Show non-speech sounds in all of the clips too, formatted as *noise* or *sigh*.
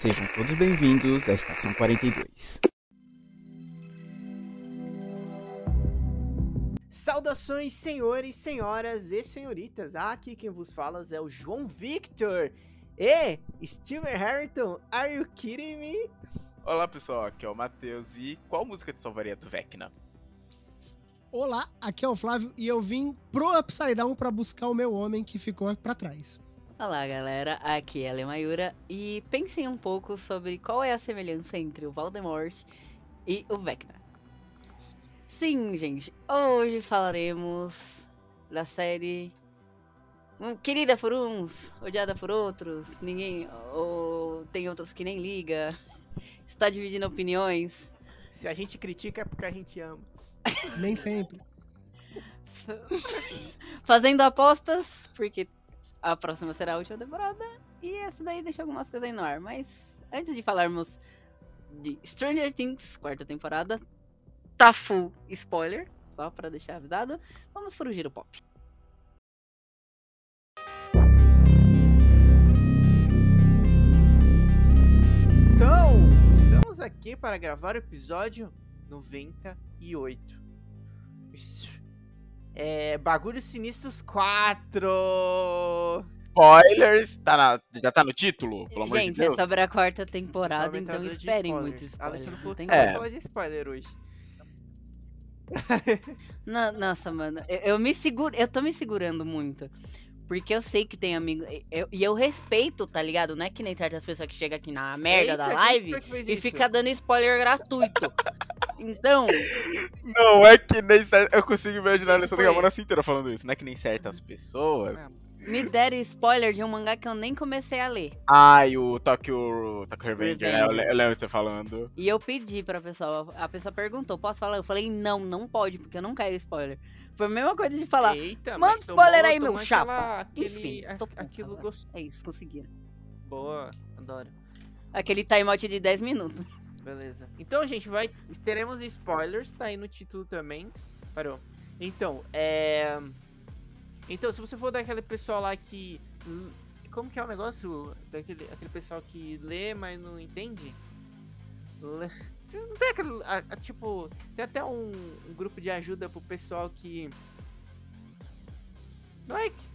Sejam todos bem-vindos à Estação 42. Saudações, senhores, senhoras e senhoritas. Aqui quem vos fala é o João Victor. E Steven Harrington, are you kidding me? Olá pessoal, aqui é o Matheus e qual música te salvaria do Vecna? Olá, aqui é o Flávio e eu vim pro Upside Down pra buscar o meu homem que ficou pra trás. Olá galera, aqui é a Lemayura e pensem um pouco sobre qual é a semelhança entre o Voldemort e o Vecna. Sim, gente, hoje falaremos da série hum, querida por uns, odiada por outros, ninguém ou tem outros que nem liga, está dividindo opiniões. Se a gente critica é porque a gente ama. Nem sempre. *laughs* Fazendo apostas, porque a próxima será a última temporada. E essa daí deixa algumas coisas aí no ar. Mas antes de falarmos de Stranger Things, quarta temporada, tá full spoiler, só pra deixar avisado. Vamos pro giro pop. Então, estamos aqui para gravar o episódio 98. É. Bagulhos Sinistros 4! Spoilers! Tá na- já tá no título, pelo amor Gente, de Deus? é sobre a quarta temporada, então entrada de esperem spoilers. muito A spoiler. Alessandra falou não que só É. vai falar de spoiler hoje. *laughs* No- nossa, mano, eu, eu me seguro, eu tô me segurando muito. Porque eu sei que tem amigo. eu- E eu, respeito, tá ligado? Não é que nem certas pessoas que chegam aqui na merda Eita, da live e isso? fica dando spoiler gratuito. *laughs* Então, Não é que nem certas. Eu consigo imaginar a Alessandra foi? Gamona assim inteira falando isso. Não é que nem certas pessoas. Ah, me deram spoiler de um mangá que eu nem comecei a ler. Ai, o Tokyo, Tokyo Revenger, né? Eu, lembro você falando. E eu pedi pra pessoa, a pessoa perguntou, posso falar? Eu falei, não, não pode, porque eu não quero spoiler. Foi a mesma coisa de falar, Eita, manda mas tomou- spoiler aí, meu aquela- chapa. Aquele, Enfim, a- aquilo é isso, conseguiram. Boa, adoro. Aquele timeout de 10 minutos. Beleza. Então, gente, vai. Teremos spoilers, tá aí no título também. Parou. Então, é. Então, se você for daquele pessoal lá que. Como que é o negócio? Daquele aquele pessoal que lê, mas não entende? Lê- *laughs* Vocês não tem aquele. a- a- tipo, tem até um, um grupo de ajuda pro pessoal que. Não é que.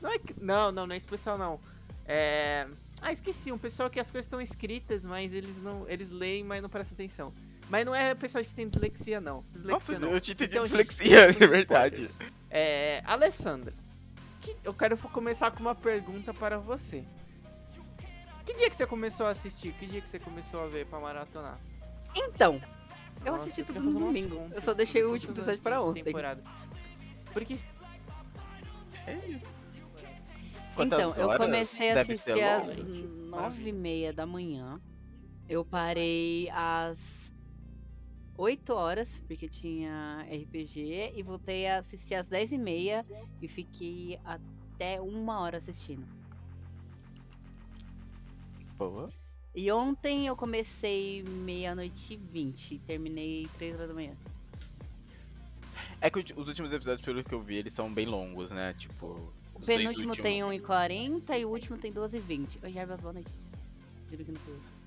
Não é que. Não, não, não é esse pessoal não. É. Ah, esqueci, um pessoal que as coisas estão escritas, mas eles não. Eles leem, mas não prestam atenção. Mas não é pessoal que tem dislexia, não. Dislexia Nossa, não. eu te entendi Então, gente, dislexia, *laughs* de pros verdade. spoilers. É. Alessandra, que- eu quero começar com uma pergunta para você. Que dia que você começou a assistir? Que dia que você começou a ver pra maratonar? Então, eu Nossa, assisti tudo no domingo. Eu contas só deixei o último episódio tem ontem. temporada. Porque Quantas Então, eu comecei a assistir às nove e meia da manhã. Eu parei às 8 horas, porque tinha RPG, e voltei a assistir às 10 e meia e fiquei até uma hora assistindo. Boa. E ontem eu comecei meia-noite e 20 e terminei 3 horas da manhã. É que os últimos episódios, pelo que eu vi, eles são bem longos, né? Tipo. O penúltimo últimos- tem 1h40 e o último tem 12h20. Oi, Jarvis, boa noite. Juro que não foi.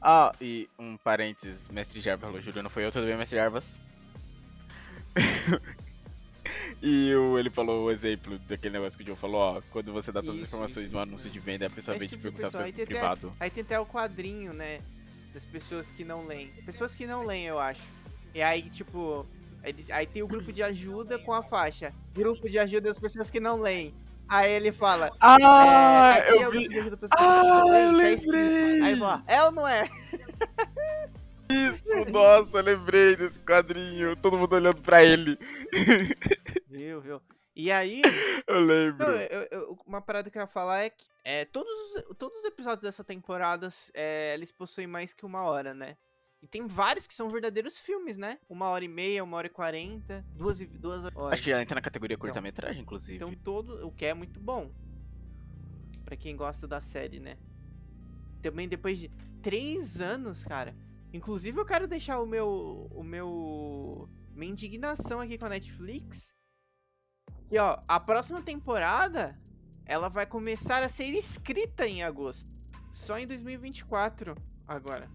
Ah, e um parênteses, Mestre Jarvas falou, Júlio, não foi eu, tudo bem, Mestre Jarvas? *laughs* e o, ele falou o exemplo daquele negócio que o Joe falou, ó, quando você dá todas as Isso, informações isso. no anúncio de venda, a pessoa Esse vem te tipo de perguntar pessoa, aí é tem até- privado. Aí tem até o quadrinho, né? Das pessoas que não leem. Pessoas que não leem, eu acho. E aí, tipo. aí tem o grupo de ajuda com a faixa. Grupo de ajuda das pessoas que não leem. Aí ele fala. Ah, é, é eu o vi Ah, eu tá lembrei! Aí ele fala, é ou não é? isso, nossa, eu lembrei desse quadrinho, todo mundo olhando pra ele. Viu, viu? E aí. Eu lembro. Não, eu- eu- uma parada que eu ia falar é que é, todos, os- todos os episódios dessa temporada é, eles possuem mais que uma hora, né? E tem vários que são verdadeiros filmes, né? Uma hora e meia, uma hora e quarenta, duas, e- duas horas. Acho que já entra na categoria Então. curta-metragem, inclusive. Então todo, o que é muito bom. Pra quem gosta da série, né? Também depois de três anos, cara. Inclusive eu quero deixar o meu, o meu, minha indignação aqui com a Netflix. Que ó, a próxima temporada ela vai começar a ser escrita em agosto. só em 2024 agora.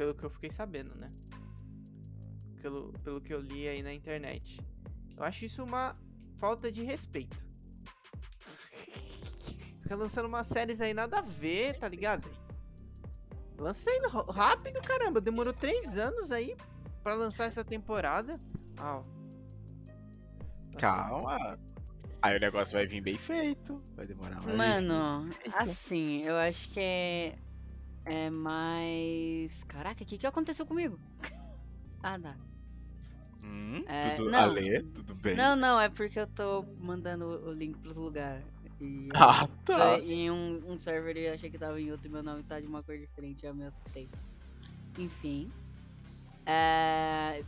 Pelo que eu fiquei sabendo, né? Pelo, pelo que eu li aí na internet. Eu acho isso uma falta de respeito. *laughs* Fica lançando umas séries aí nada a ver, tá ligado? Lancei rápido, caramba. Demorou três anos aí pra lançar essa temporada. Ah, ó. Calma. Aí o negócio vai vir bem feito. Vai demorar mais. Mano, assim, eu acho que é. É mais. Caraca, o que, que aconteceu comigo? *laughs* ah, tá. Hum, É, tudo não. Ale, tudo bem. Não, não, é porque eu tô mandando o link pros lugares. Ah, tá. em um, um server eu achei que tava em outro e meu nome tá de uma cor diferente, eu me assustei. Enfim. É,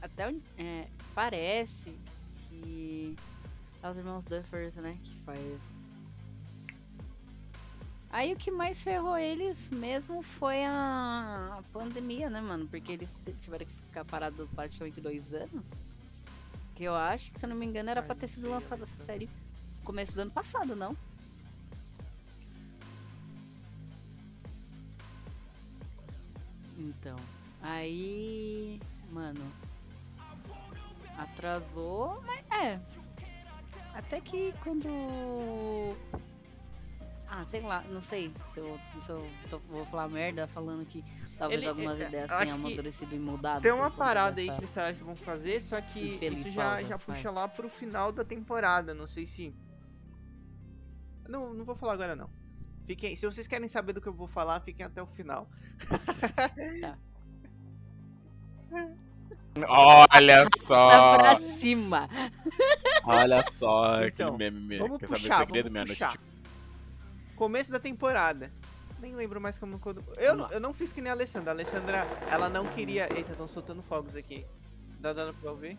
até é, parece que é os irmãos Duffers, né, que faz. Aí o que mais ferrou eles mesmo foi a, pandemia, né, mano? Porque eles tiveram que ficar parados praticamente dois anos. Que eu acho que, se eu não me engano, era Ai, pra ter sido lançada essa série no começo do ano passado, não? Então, aí, mano, atrasou, mas é. Até que quando. Ah, sei lá, não sei se eu, se eu tô- vou falar merda falando que talvez Ele- algumas é, ideias tenham que amadurecido e mudado. Tem uma parada aí que eles falaram que vão fazer, só que infeliz isso já, pausa, já vai. puxa lá pro final da temporada. Não sei se. Não, não vou falar agora não. Fiquem, se vocês querem saber do que eu vou falar, fiquem até o final. *laughs* Olha Tá só. pra cima! Olha só Então, aquele meme. Vamos Quer saber o puxar, segredo, vamos minha puxar. Começo da temporada. Nem lembro mais como quando. Eu, não- eu não fiz que nem a Alessandra. A Alessandra, ela não queria. Eita, estão soltando fogos aqui. Tá dando pra ouvir?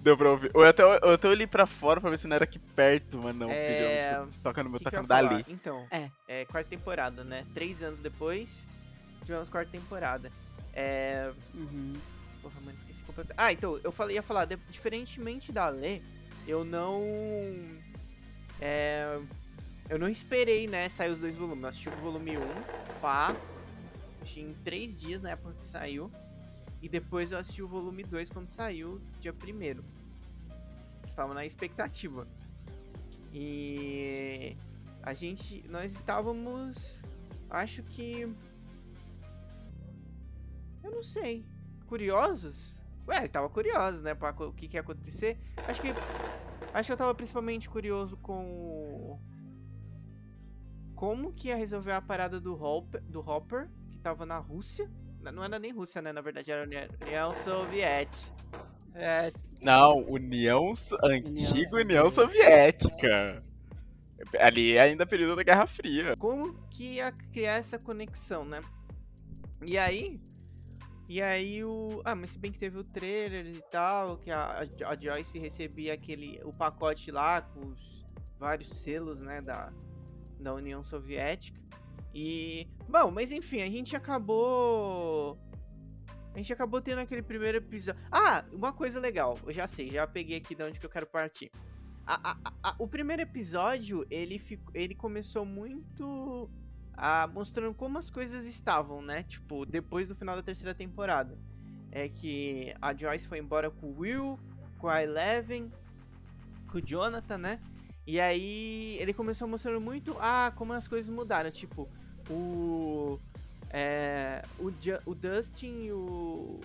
Deu pra ouvir. Eu até, eu até olhei pra fora pra ver se não era aqui perto, mas não. É, toca no meu, toca no dali. Então, É. quarta temporada, né? Três anos depois, tivemos quarta temporada. É. Uhum. Porra, mano, esqueci completamente. Ah, então, eu falei, ia falar, de- diferentemente da Lê, eu não. É. Eu não esperei, né, sair os dois volumes. Eu assisti o volume 1, pá. Em três dias na época que saiu. E depois eu assisti o volume 2 quando saiu, dia 1 Tava na expectativa. E. A gente. Nós estávamos. Acho que. Eu não sei. Curiosos? Ué, tava curiosos, né? Pra o que, que ia acontecer. Acho que. Acho que eu tava principalmente curioso com. o- Como que ia resolver a parada do Hopper, do Hopper que tava na Rússia. Não era nem Rússia, né? Na verdade era União Soviética. É, Não, União. Antiga União Soviética. Ali é ainda período da Guerra Fria. como que ia criar essa conexão, né? E aí. E aí o. Ah, mas se bem que teve o trailer e tal, que a, a- a Joyce recebia aquele. o pacote lá com os vários selos, né? Da, da União Soviética. E. Bom, mas enfim, a gente acabou. A gente acabou tendo aquele primeiro episódio. Ah, uma coisa legal, eu já sei, já peguei aqui de onde que eu quero partir. A- a- a- a- o primeiro episódio, ele, fico, ele começou muito ah, mostrando como as coisas estavam, né? Tipo, depois do final da terceira temporada. É que a Joyce foi embora com o Will, com a Eleven, com o Jonathan, né? E aí ele começou mostrando muito ah, como as coisas mudaram. Tipo, o. É, o, o Dustin e o,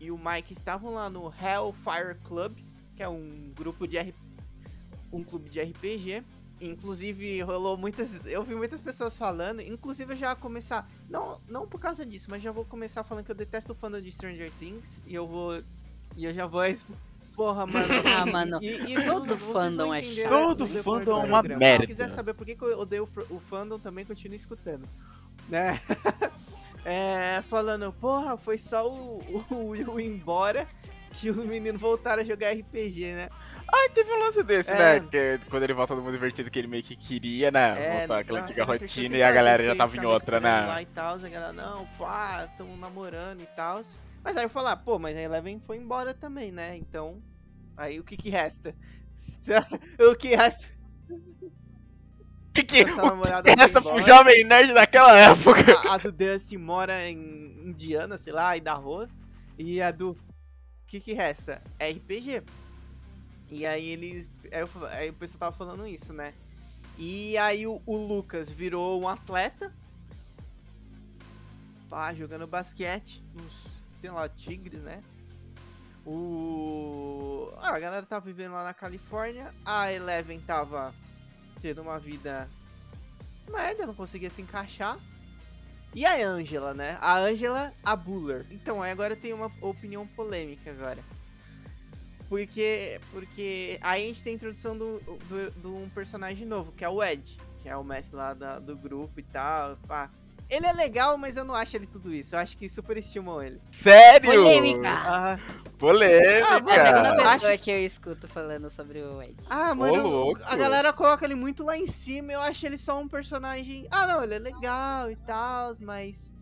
e o Mike estavam lá no Hellfire Club, que é um grupo de um clube de RPG. Inclusive rolou muitas, eu vi muitas pessoas falando, inclusive eu já começar, não, não por causa disso, mas já vou começar falando que eu detesto o fandom de Stranger Things e eu vou e eu já vou *laughs* Porra, *laughs* mano. Ah, mano, E, e todo fandom é chato. Todo fandom do é uma programa. merda. Se quiser saber por que, que eu odeio o fandom, também continue escutando. Né? *laughs* É, falando, porra, foi só o, o Will ir embora que os meninos voltaram a jogar RPG, né? Ah, teve um lance desse, É. né? Que quando ele volta do mundo divertido que ele meio que queria, né? voltar àquela na- antiga na rotina e a galera já tava em outra, né? Lá e tal, a galera, não, pá, tamo namorando e tal. Mas aí eu falar, pô, mas a Eleven foi embora também, né? Então, aí o que que resta? *laughs* o que resta? O que, que *laughs* que essa namorada foi essa pro jovem nerd daquela *laughs* época. A, a do Dusty mora em Indiana, sei lá, Idaho. E a do. O que que resta? RPG. E aí eles. Aí, eu aí o pessoal tava falando isso, né? E aí o, o Lucas virou um atleta. Tá jogando basquete. Sei lá, Tigres, né? O. Ah, a galera tava vivendo lá na Califórnia. A Eleven tava tendo uma vida merda, não conseguia se encaixar. E a Angela, né? A Angela, a Buller. Então, agora tem uma opinião polêmica agora. Porque, porque aí a gente tem a introdução do, do, de um personagem novo, que é o Ed, que é o mestre lá da- do grupo e tal. Pá. Ele é legal, mas eu não acho ele tudo isso. Eu acho que superestimam ele. Sério? Polêmica. Ah, Polêmica. Ah, É a segunda Acho- pessoa que eu escuto falando sobre o Ed. ah mano, louco. a galera coloca ele muito lá em cima. Eu acho ele só um personagem. Ah, não, ele é legal e tal, mas.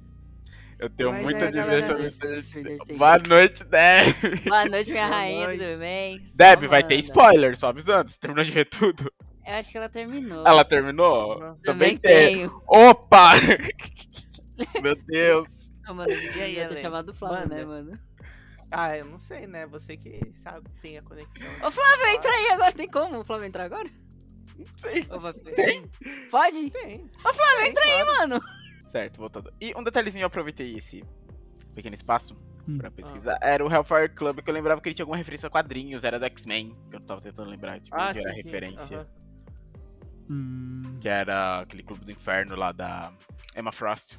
Eu tenho Mas muito aí a a dizer galera- sobre. Boa noite, Deb. Boa noite, minha Boa rainha, noite. tudo bem? Deb, vai ter spoiler, só avisando. Você terminou de ver tudo? Eu acho que ela terminou. Ela terminou? Não. Também Também tem. tenho. Opa! *laughs* Meu Deus. Ah, mano, eu E aí, devia ter chamado o Flávio, Manda. né, mano? Ah, eu não sei, né? Você que sabe, tem a conexão. Ô, Flávio, entra aí agora. Tem como o Flávio entrar agora? Não sei. Vai- Tem? Pode? Tem. Ô, Flávio, entra aí, claro. mano. Certo, voltando. E um detalhezinho, eu aproveitei esse pequeno espaço Hum. pra pesquisar. Era o Hellfire Club, que eu lembrava que ele tinha alguma referência a quadrinhos, era do X-Men, que eu tava tentando lembrar de Ah, onde era a sim, sim, referência. Hum. Que era aquele clube do inferno lá da Emma Frost.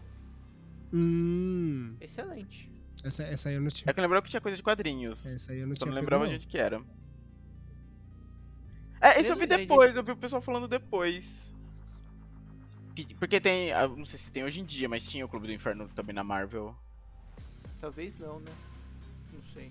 Hum. Excelente. Essa, essa aí eu não tinha. É que eu lembrava que tinha coisa de quadrinhos. Essa aí eu não Só tinha. não lembrava de onde que era. É, esse eu vi depois, eu vi o pessoal falando depois. Que- Porque tem, ah, não sei se tem hoje em dia, mas tinha o Clube do Inferno também na Marvel. Talvez não, né? Não sei.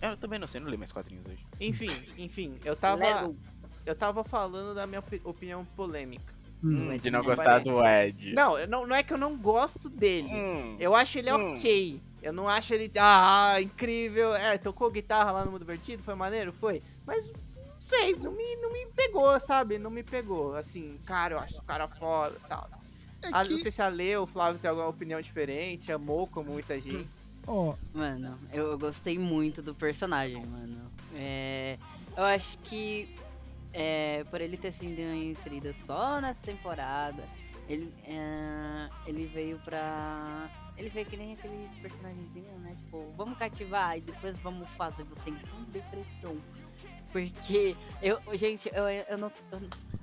Eu também não sei, não leio mais quadrinhos hoje. Enfim, *laughs* enfim, eu tava. Lego. Eu tava falando da minha opi- opinião polêmica. Hum. Hum, de não gostar do Ed. Não, não, não é que eu não gosto dele. Hum, Eu acho ele Hum. ok. Eu não acho ele. Ah, incrível. É, tocou guitarra lá no Mundo Vertido, foi maneiro? Foi. Mas não sei, não me, não me pegou, sabe? Não me pegou. Assim, cara, eu acho o cara foda e tal. É Ah, que, não sei se a Lê ou o Flávio tem alguma opinião diferente, amou como muita gente. ó, Mano, eu eu gostei muito do personagem, mano. É, eu acho que é, por ele ter sido inserido só nessa temporada, ele, é, ele veio pra. Ele veio que nem aqueles personagenzinhos, né? Tipo, vamos cativar e depois vamos fazer você entrar em depressão. Porque eu, gente, eu, eu não. Eu,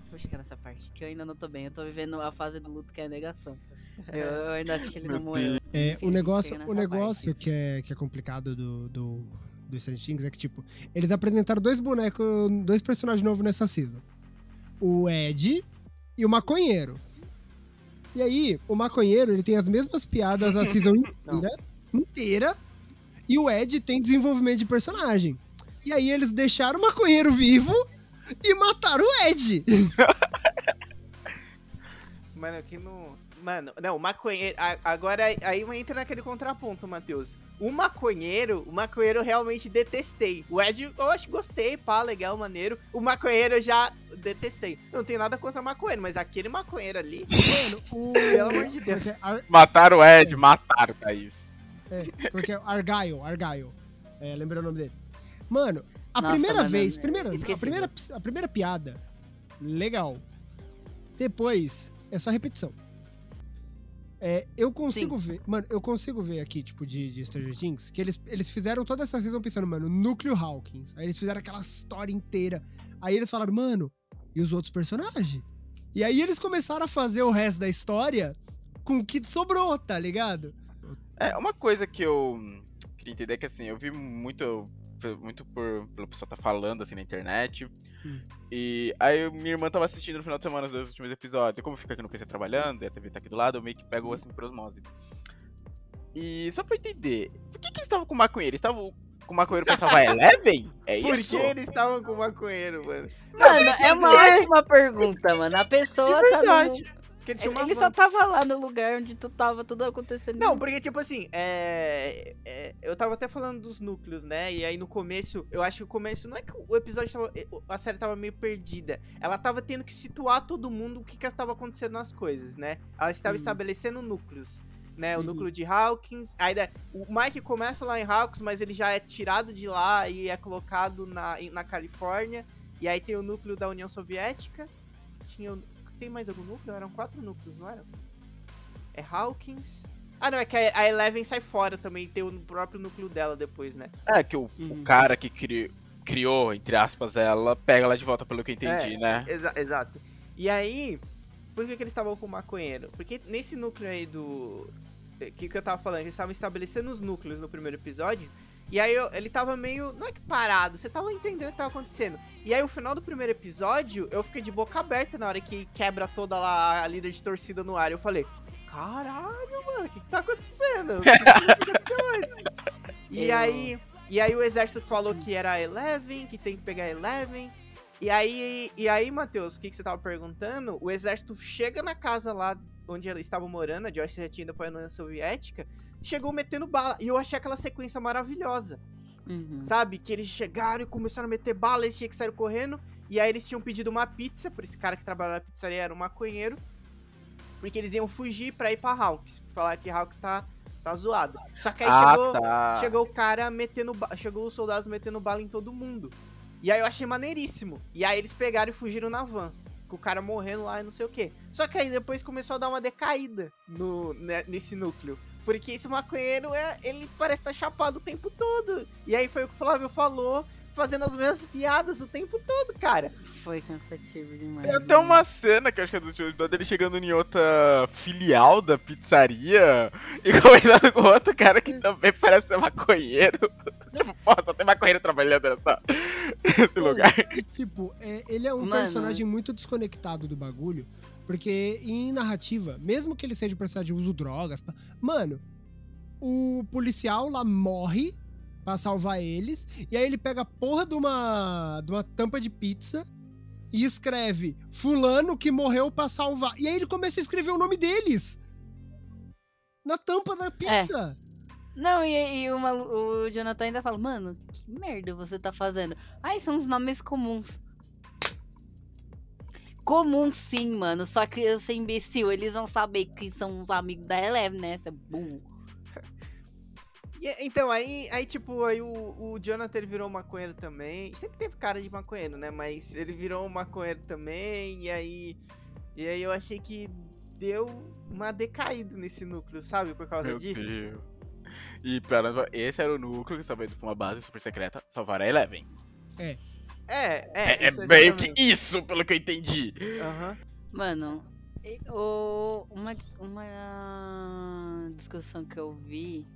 vou chegar nessa parte, que eu ainda não tô bem. Eu tô vivendo a fase do luto que é a negação. Eu, eu ainda acho que ele não morreu. é, o negócio, o negócio que é, que é complicado do, do, do Stranger Things é que, tipo, eles apresentaram dois bonecos, dois personagens novos nessa season. O Ed e o Maconheiro. E aí, o Maconheiro, ele tem as mesmas piadas a season *laughs* inteira, inteira, e o Ed tem desenvolvimento de personagem. E aí eles deixaram o Maconheiro vivo e mataram o Ed. *laughs* Mano, aqui no. Mano, não, o maconheiro. Agora aí entra naquele contraponto, Matheus. O maconheiro, o maconheiro eu realmente detestei. O Ed eu acho que gostei, pá, legal, maneiro. O maconheiro eu já detestei. Eu não tenho nada contra maconheiro, mas aquele maconheiro ali. Mano, *laughs* o... Pelo amor de Deus. é é? Mataram o Ed, mataram, Thaís. É, como é é? Argyle, Argyle. É, lembrei o nome dele. Mano, a Nossa, primeira mano, vez, é primeira, a, primeira, a primeira piada, legal. Depois, é só repetição. É, eu consigo ver, mano, eu consigo ver aqui, tipo, de, de Stranger Things, que eles, eles fizeram toda essa season pensando, mano, núcleo Hawkins. Aí eles fizeram aquela história inteira. Aí eles falaram, mano, e os outros personagens? E aí eles começaram a fazer o resto da história com o que sobrou, tá ligado? É, uma coisa que eu queria entender é que assim, eu vi muito, muito por, pelo pessoal tá falando assim na internet. Hum. E aí minha irmã tava assistindo no final de semana os dois últimos episódios. E como fica aqui no PC trabalhando, e a TV tá aqui do lado, eu meio que pego assim por osmose. E só pra eu entender, por que, que eles estavam com o maconheiro? Eles estavam com o maconheiro pra salvar a *laughs* Eleven? É Por isso? que eles estavam com o maconheiro, mano? Mano, é uma ótima pergunta, mano. A pessoa tá no. Porque ele uma ele só tava lá no lugar onde tu tava tudo acontecendo. Não, porque, tipo assim, é, é, Eu tava até falando dos núcleos, né? E aí no começo, eu acho que o começo. Não é que o episódio tava. A série tava meio perdida. Ela tava tendo que situar todo mundo o que que estava acontecendo nas coisas, né? Ela estava estabelecendo núcleos. Né, o Uhum. núcleo de Hawkins. Aí o Mike começa lá em Hawkins, mas ele já é tirado de lá e é colocado na, na Califórnia. E aí tem o núcleo da União Soviética. Tinha o- Tem mais algum núcleo? Eram quatro núcleos, não eram? É Hawkins. Ah, não, é que a Eleven sai fora também, tem o próprio núcleo dela depois, né? É, que o, Uhum. o cara que cri- criou, entre aspas, ela, pega ela de volta, pelo que eu entendi, É, né? Exa- exato. E aí, por que, que eles estavam com o maconheiro? Porque nesse núcleo aí do. eh, que, que eu tava falando? Eles estavam estabelecendo os núcleos no primeiro episódio. E aí eu- ele tava meio. Não é que parado, você tava entendendo o que tava acontecendo. E aí o final do primeiro episódio, eu fiquei de boca aberta na hora que quebra toda lá a líder de torcida no ar. Eu falei, caralho, mano, o que, que tá acontecendo? O que, que aconteceu antes? *laughs* E Eu- aí. E aí o exército falou que era Eleven, que tem que pegar Eleven. E aí, e aí, Matheus, o que, que você tava perguntando? O exército chega na casa lá onde eles estavam morando, a Joyce já tinha ido pra União Soviética, chegou metendo bala. E eu achei aquela sequência maravilhosa, Uhum. sabe? Que eles chegaram e começaram a meter bala, eles tinham que sair correndo. E aí eles tinham pedido uma pizza, por esse cara que trabalhava na pizzaria era um maconheiro. Porque eles iam fugir pra ir pra Hawks. Falar que Hawks tá, tá zoada. Só que aí ah, chegou, tá. chegou o cara metendo. Chegou os soldados metendo bala em todo mundo. E aí eu achei maneiríssimo. E aí eles pegaram e fugiram na van. Com o cara morrendo lá e não sei o que. Só que aí depois começou a dar uma decaída no, né, nesse núcleo. Porque esse maconheiro, é, ele parece estar chapado o tempo todo. E aí foi o que o Flávio falou, fazendo as mesmas piadas o tempo todo, cara. Foi cansativo demais. Tem até uma cena que eu acho que é do episódio dele chegando em outra filial da pizzaria e *laughs* conversando com outro cara que também parece ser maconheiro. *laughs* tipo, pô, só tem maconheiro trabalhando nessa, nesse lugar. *laughs* E, tipo, é, ele é um Mano. personagem muito desconectado do bagulho. Porque em narrativa, mesmo que ele seja um personagem que usa drogas, pá, mano, o policial lá morre pra salvar eles. E aí ele pega a porra de uma, de uma tampa de pizza e escreve Fulano que morreu pra salvar. E aí ele começa a escrever o nome deles na tampa da pizza. Não, e, e malu- o Jonathan ainda fala, mano, que merda você tá fazendo? Ai, são os nomes comuns. Comum sim, mano. Só que eu sou imbecil. Eles vão saber que são os amigos da Eleven, né? Você é burro. E, então, aí, aí tipo, aí o, o Jonathan ele virou maconheiro também. Sempre teve cara de maconheiro, né? Mas ele virou um maconheiro também. E aí. E aí eu achei que deu uma decaída nesse núcleo, sabe? Por causa Meu disso. Deus. E pera, esse era o núcleo que estava indo pra uma base super secreta salvar a Eleven. É, é. É, é isso meio que isso, pelo que eu entendi. Aham. Mano, e- o, uma, uma discussão que eu vi,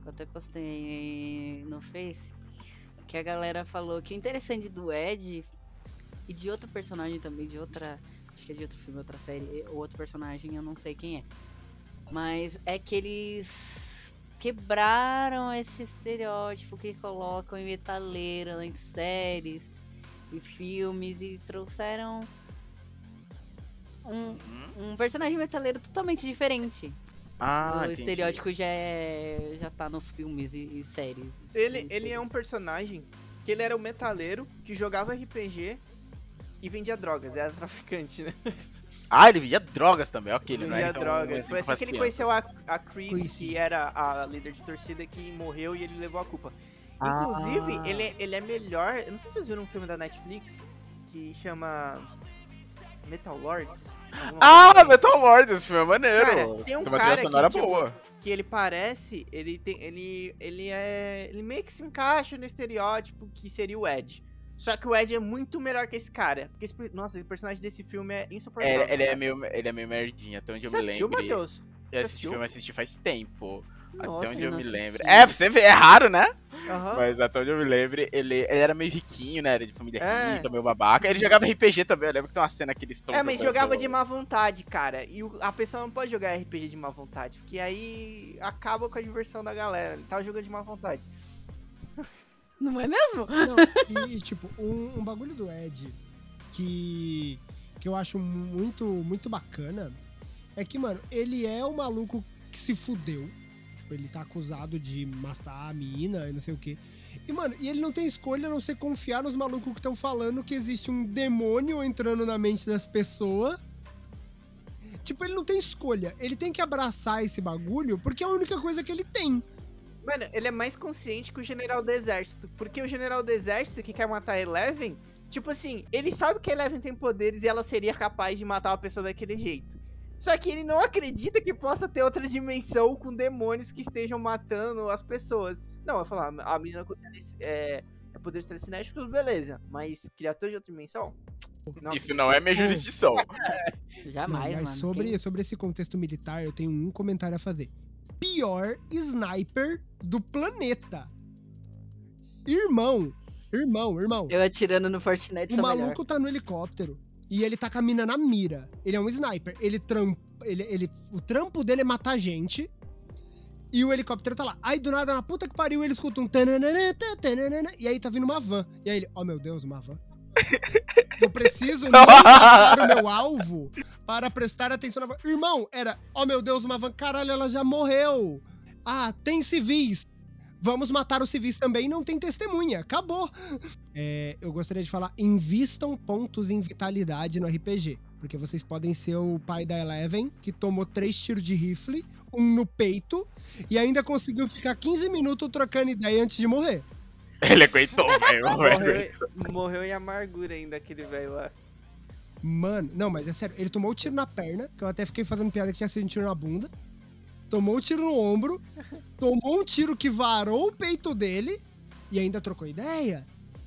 que eu até postei no Face, que a galera falou que o interessante do Ed e de outro personagem também, de outra. Acho que é de outro filme, outra série, ou outro personagem, eu não sei quem é. Mas é que eles quebraram esse estereótipo que colocam em metaleira em séries e filmes e trouxeram um, um personagem metaleiro totalmente diferente. Ah, o entendi. estereótipo já, é, já tá nos filmes e, e séries. Ele, ele é um personagem que ele era um metaleiro que jogava RPG e vendia drogas. Era traficante, né? *laughs* Ah, ele vendia drogas também, ok. Ele não vendia era então, drogas. um Foi assim que ele conheceu a, a Chris, Conheci. que era a líder de torcida que morreu e ele levou a culpa. Ah. Inclusive, ele, ele é melhor. Eu não sei se vocês viram um filme da Netflix que chama Metal Lords. Ah, coisa assim. Metal Lord, esse filme é maneiro. Cara, tem um uma cara sonora que, tipo, boa. que ele parece, ele tem, ele, ele é, ele meio que se encaixa no estereótipo que seria o Ed. Só que o Ed é muito melhor que esse cara. Porque esse, nossa, o personagem desse filme é insuportável. Ele, ele é meio, ele é meio merdinha, até onde eu Você me assistiu, lembro. Matheus? Eu Você assisti assistiu? filme, eu assisti faz tempo. Nossa, até onde eu me lembro. assisti. É, pra você ver, é raro, né? aham. Mas até onde eu me lembro, ele, ele era meio riquinho, né? Era de família É. rica, meio babaca. Ele jogava RPG também, eu lembro que tem uma cena que eles estão. É, mas jogava de má vontade, cara. E o- a pessoa não pode jogar RPG de má vontade, porque aí acaba com a diversão da galera. Ele tava jogando de má vontade. Não é mesmo? Não, e, tipo, um, um bagulho do Ed que, que eu acho muito, muito bacana é que, mano, ele é o maluco que se fudeu. Tipo, ele tá acusado de matar a mina e não sei o quê. E, mano, e ele não tem escolha a não ser confiar nos malucos que estão falando que existe um demônio entrando na mente das pessoas. Tipo, ele não tem escolha. Ele tem que abraçar esse bagulho porque é a única coisa que ele tem. Mano, ele é mais consciente que o general do exército. Porque o general do exército que quer matar Eleven, tipo assim, ele sabe que Eleven tem poderes e ela seria capaz de matar uma pessoa daquele jeito. Só que ele não acredita que possa ter outra dimensão com demônios que estejam matando as pessoas. Não, eu falar, a menina com é, é poderes telecinéticos, beleza. Mas criatura de outra dimensão? Não Isso não é minha Pô. jurisdição. *laughs* Jamais, Não, mas mano. sobre, quem- sobre esse contexto militar, eu tenho um comentário a fazer. Pior sniper do planeta. Irmão, irmão, irmão. Eu atirando no Fortnite O maluco melhor. tá no helicóptero e ele tá caminhando na mira. Ele é um sniper. Ele trampa. Ele, ele, o trampo dele é matar gente. E o helicóptero tá lá. Aí do nada, na puta que pariu, ele escuta um. tananana, tananana, e aí tá vindo uma van. E aí ele, oh meu Deus, uma van. *laughs* Eu preciso não matar o meu alvo para prestar atenção na van. Irmão, era, oh meu Deus, uma van. Caralho, ela já morreu. Ah, tem civis. Vamos matar os civis também, não tem testemunha. Acabou. É, eu gostaria de falar: invistam pontos em vitalidade no RPG. Porque vocês podem ser o pai da Eleven, que tomou três tiros de rifle, um no peito, e ainda conseguiu ficar 15 minutos trocando ideia antes de morrer. Ele aguentou, velho. *laughs* Morreu, morreu em amargura ainda aquele velho lá. Mano, não, mas é sério, ele tomou o tiro na perna, que eu até fiquei fazendo piada que tinha sido um tiro na bunda. Tomou o tiro no ombro, *laughs* tomou um tiro que varou o peito dele e ainda trocou ideia.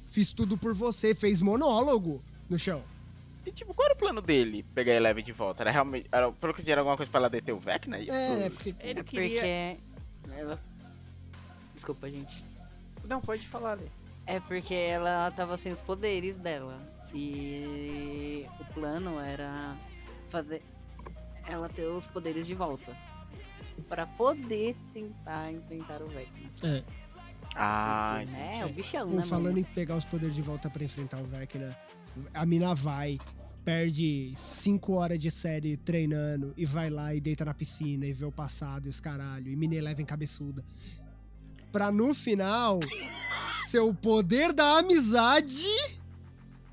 Fiz tudo por você, fez monólogo no chão. E tipo, qual era o plano dele? Pegar a Eleven de volta? Era realmente. Era, pelo que era alguma coisa pra ela deter o Vecna? É isso? É, porque. Ele É queria. porque. Ela... Desculpa, gente. Não, pode falar, Lê. É porque ela tava sem os poderes dela. E o plano era fazer ela ter os poderes de volta. Pra poder tentar enfrentar o Vecna. É, Ah, Porque, né? É o bichão, ou né, falando mano? em pegar os poderes de volta pra enfrentar o Vecna, a mina vai, perde 5 horas de série treinando e vai lá e deita na piscina e vê o passado e os caralho, e mina leva em cabeçuda. Pra no final *laughs* ser o poder da amizade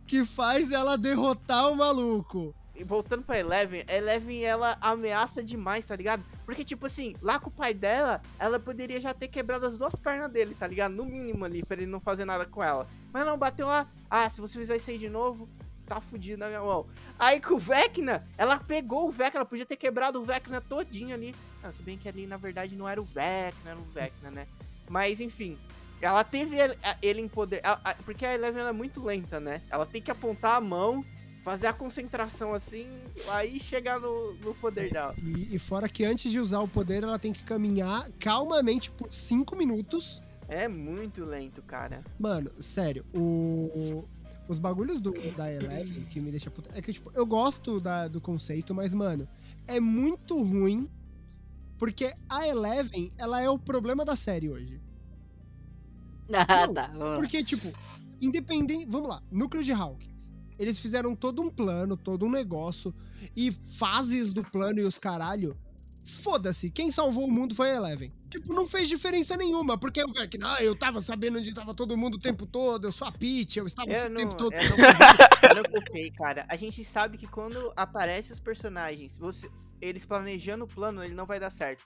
que faz ela derrotar o maluco. Voltando pra Eleven, a Eleven ela ameaça demais, tá ligado? Porque, tipo assim, lá com o pai dela, ela poderia já ter quebrado as duas pernas dele, tá ligado? No mínimo ali, pra ele não fazer nada com ela. Mas não, bateu lá. Ah, se você fizer isso aí de novo, tá fudido na minha mão. Aí com o Vecna, ela pegou o Vecna, ela podia ter quebrado o Vecna todinho ali. Não, se bem que ali, na verdade, não era o Vecna, era o Vecna, né? Mas, enfim. Ela teve ele, ele em poder. a- a- porque a Eleven ela é muito lenta, né? Ela tem que apontar a mão, fazer a concentração assim, aí chegar no, no poder dela. E, e fora que antes de usar o poder, ela tem que caminhar calmamente por 5 minutos. É muito lento, cara. Mano, sério, o, os bagulhos do, da Eleven que me deixa puta. É que, tipo, eu gosto da- do conceito, mas, mano, é muito ruim. Porque a Eleven, ela é o problema da série hoje. *laughs* Ah, Não, tá. Porque, tipo, independente. Vamos lá, núcleo de Hawkins. Eles fizeram todo um plano, todo um negócio. E fases do plano e os caralho. Foda-se, quem salvou o mundo foi a Eleven. Tipo, não fez diferença nenhuma, porque o Vecna, ah, eu tava sabendo onde tava todo mundo o tempo todo, eu sou a Peach, eu estava Eu o não, tempo todo. eu não, eu não cara. A gente sabe que quando aparecem os personagens, você, eles planejando o plano, ele não vai dar certo.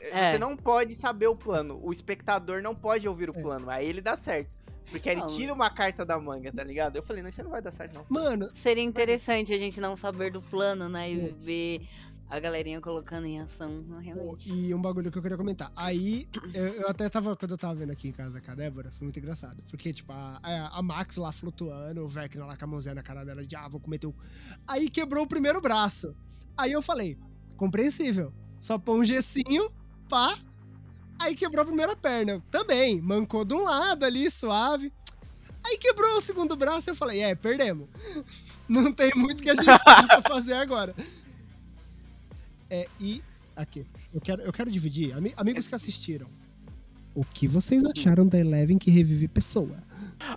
É. Você não pode saber o plano. O espectador não pode ouvir o É. plano. Aí ele dá certo. Porque ele tira uma carta da manga, tá ligado? Eu falei, não, isso não vai dar certo, não. Mano, Seria interessante a gente não saber do plano, né? E ver a galerinha colocando em ação, realmente. e um bagulho que eu queria comentar. Aí, eu, eu até tava, quando eu tava vendo aqui em casa com a Débora, foi muito engraçado. Porque, tipo, a, a- a Max lá flutuando, o Vecna lá com a mãozinha na cara dela de, ah, vou comer teu. Aí quebrou o primeiro braço. Aí eu falei, compreensível. Só põe um gessinho, pá. Aí quebrou a primeira perna. Também, mancou de um lado ali, suave. Aí quebrou o segundo braço, eu falei, é, perdemos. *laughs* Não tem muito que a gente possa *laughs* fazer agora. É, e aqui, eu quero, eu quero dividir, ami- amigos que assistiram. O que vocês acharam da Eleven que revive pessoa?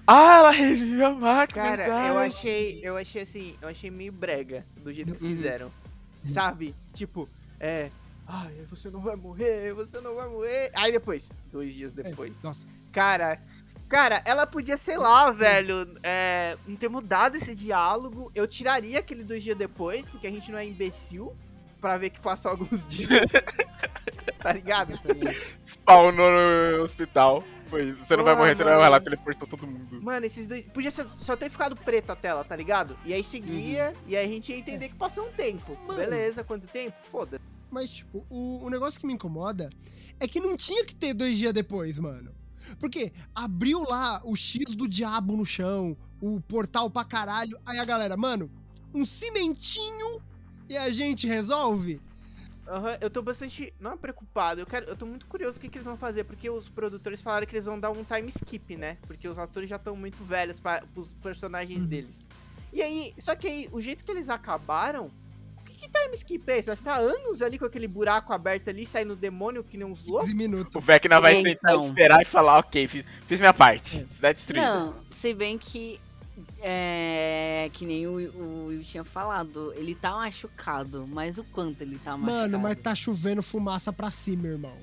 Ah, ela reviveu a Max, Cara, verdade. eu achei, eu achei assim, eu achei meio brega do jeito que Uhum. fizeram. sabe? Tipo, é. Ai, você não vai morrer, você não vai morrer. Aí depois, dois dias É, depois. nossa, Cara, cara, ela podia, sei lá, velho, é, não ter mudado esse diálogo. Eu tiraria aquele dois dias depois, porque a gente não é imbecil, pra ver que passou alguns *laughs* dias. tá ligado? Spawnou no hospital. Foi isso. Você não vai Porra, morrer, você não vai mano. lá, teleportou todo mundo. Mano, esses dois. Podia só, só ter ficado preta a tela, tá ligado? E aí seguia, e aí a gente ia entender que passou um tempo. Mano. Beleza, quanto tempo? Foda. Mas, tipo, o, o negócio que me incomoda é que não tinha que ter dois dias depois, mano. Porque abriu lá o X do diabo no chão, o portal pra caralho. Aí a galera, mano, um cimentinho e a gente resolve? Aham, eu tô bastante. Não preocupado, eu quero. Eu tô muito curioso o que, que eles vão fazer, porque os produtores falaram que eles vão dar um time skip, né? Porque os atores já estão muito velhos para os personagens Uhum. deles. E aí, só que aí, o jeito que eles acabaram. Que, time skip é esse? Vai ficar anos ali com aquele buraco aberto ali, saindo demônio que nem uns loucos? 15 minutos. O Vecna vai Então. sentar, esperar e falar, ok, fiz, fiz minha parte. Cidade destruída. Não, se bem que. É. Que nem o, o Will tinha falado, ele tá machucado, mas o quanto ele tá machucado? Mano, mas tá chovendo fumaça pra cima, irmão.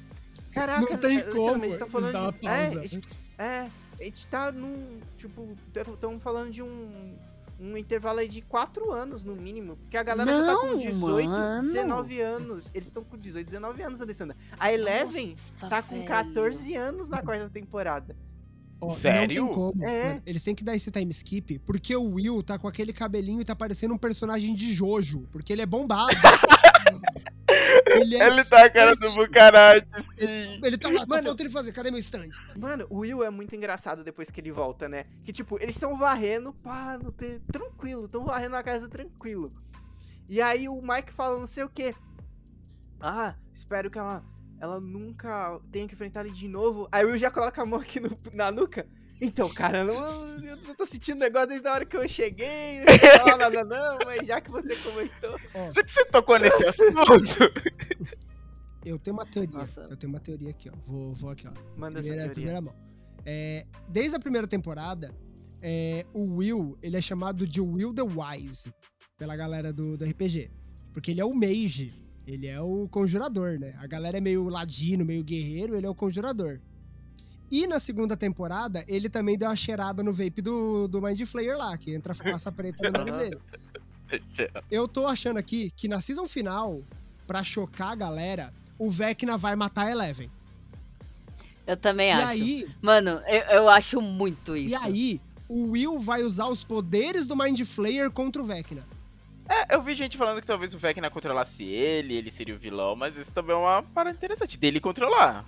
Caraca, não tem Luciano, como eles tão eles falando uma de- pausa. É, a gente- é, a gente tá num. Tipo, estamos falando de um. Um intervalo aí de 4 anos, no mínimo. Porque a galera já tá com Não, 18, mano. 19 anos. Eles estão com 18, 19 anos, Alessandra. A Eleven Nossa, tá com velho. 14 anos na quarta temporada. Ó, Sério? Não tem como. É. Eles têm que dar esse time skip, porque o Will tá com aquele cabelinho e tá parecendo um personagem de Jojo, porque ele é bombado. *laughs* ele é Ele tá a cara do. Bucarate, sim. Ele tá lá, só Mano. falta ele fazer. Cadê meu stand? Mano, o Will é muito engraçado depois que ele volta, né? Que tipo, eles estão varrendo, pá, no te- tranquilo, estão varrendo a casa tranquilo. E aí o Mike fala não sei o que. Ah, espero que ela, ela nunca tenha que enfrentar ele de novo. Aí o Will já coloca a mão aqui no- na nuca. Então, cara, eu não, eu não tô sentindo negócio desde a hora que eu cheguei. Não vou falar nada não, mas já que você comentou. Por que você tocou nesse assunto? *laughs* Eu tenho uma teoria. Nossa. Eu tenho uma teoria aqui, ó. Vou, vou aqui, ó. Manda essa Primeira, teoria. primeira mão. É, desde a primeira temporada, é, o Will, ele é chamado de Will the Wise pela galera do, do RPG. Porque ele é o mage, ele é o conjurador, né? A galera é meio ladino, meio guerreiro, ele é o conjurador. E na segunda temporada, ele também deu uma cheirada no vape do, do Mind Flayer lá, que entra fumaça *laughs* preta no nariz dele. *laughs* Eu tô achando aqui que na season final, pra chocar a galera, o Vecna vai matar a Eleven. Eu também E acho. aí, Mano, eu, eu acho muito isso. E aí, o Will vai usar os poderes do Mind Flayer contra o Vecna. É, eu vi gente falando que talvez o Vecna controlasse ele, ele seria o vilão, mas isso também é uma parada interessante, dele controlar.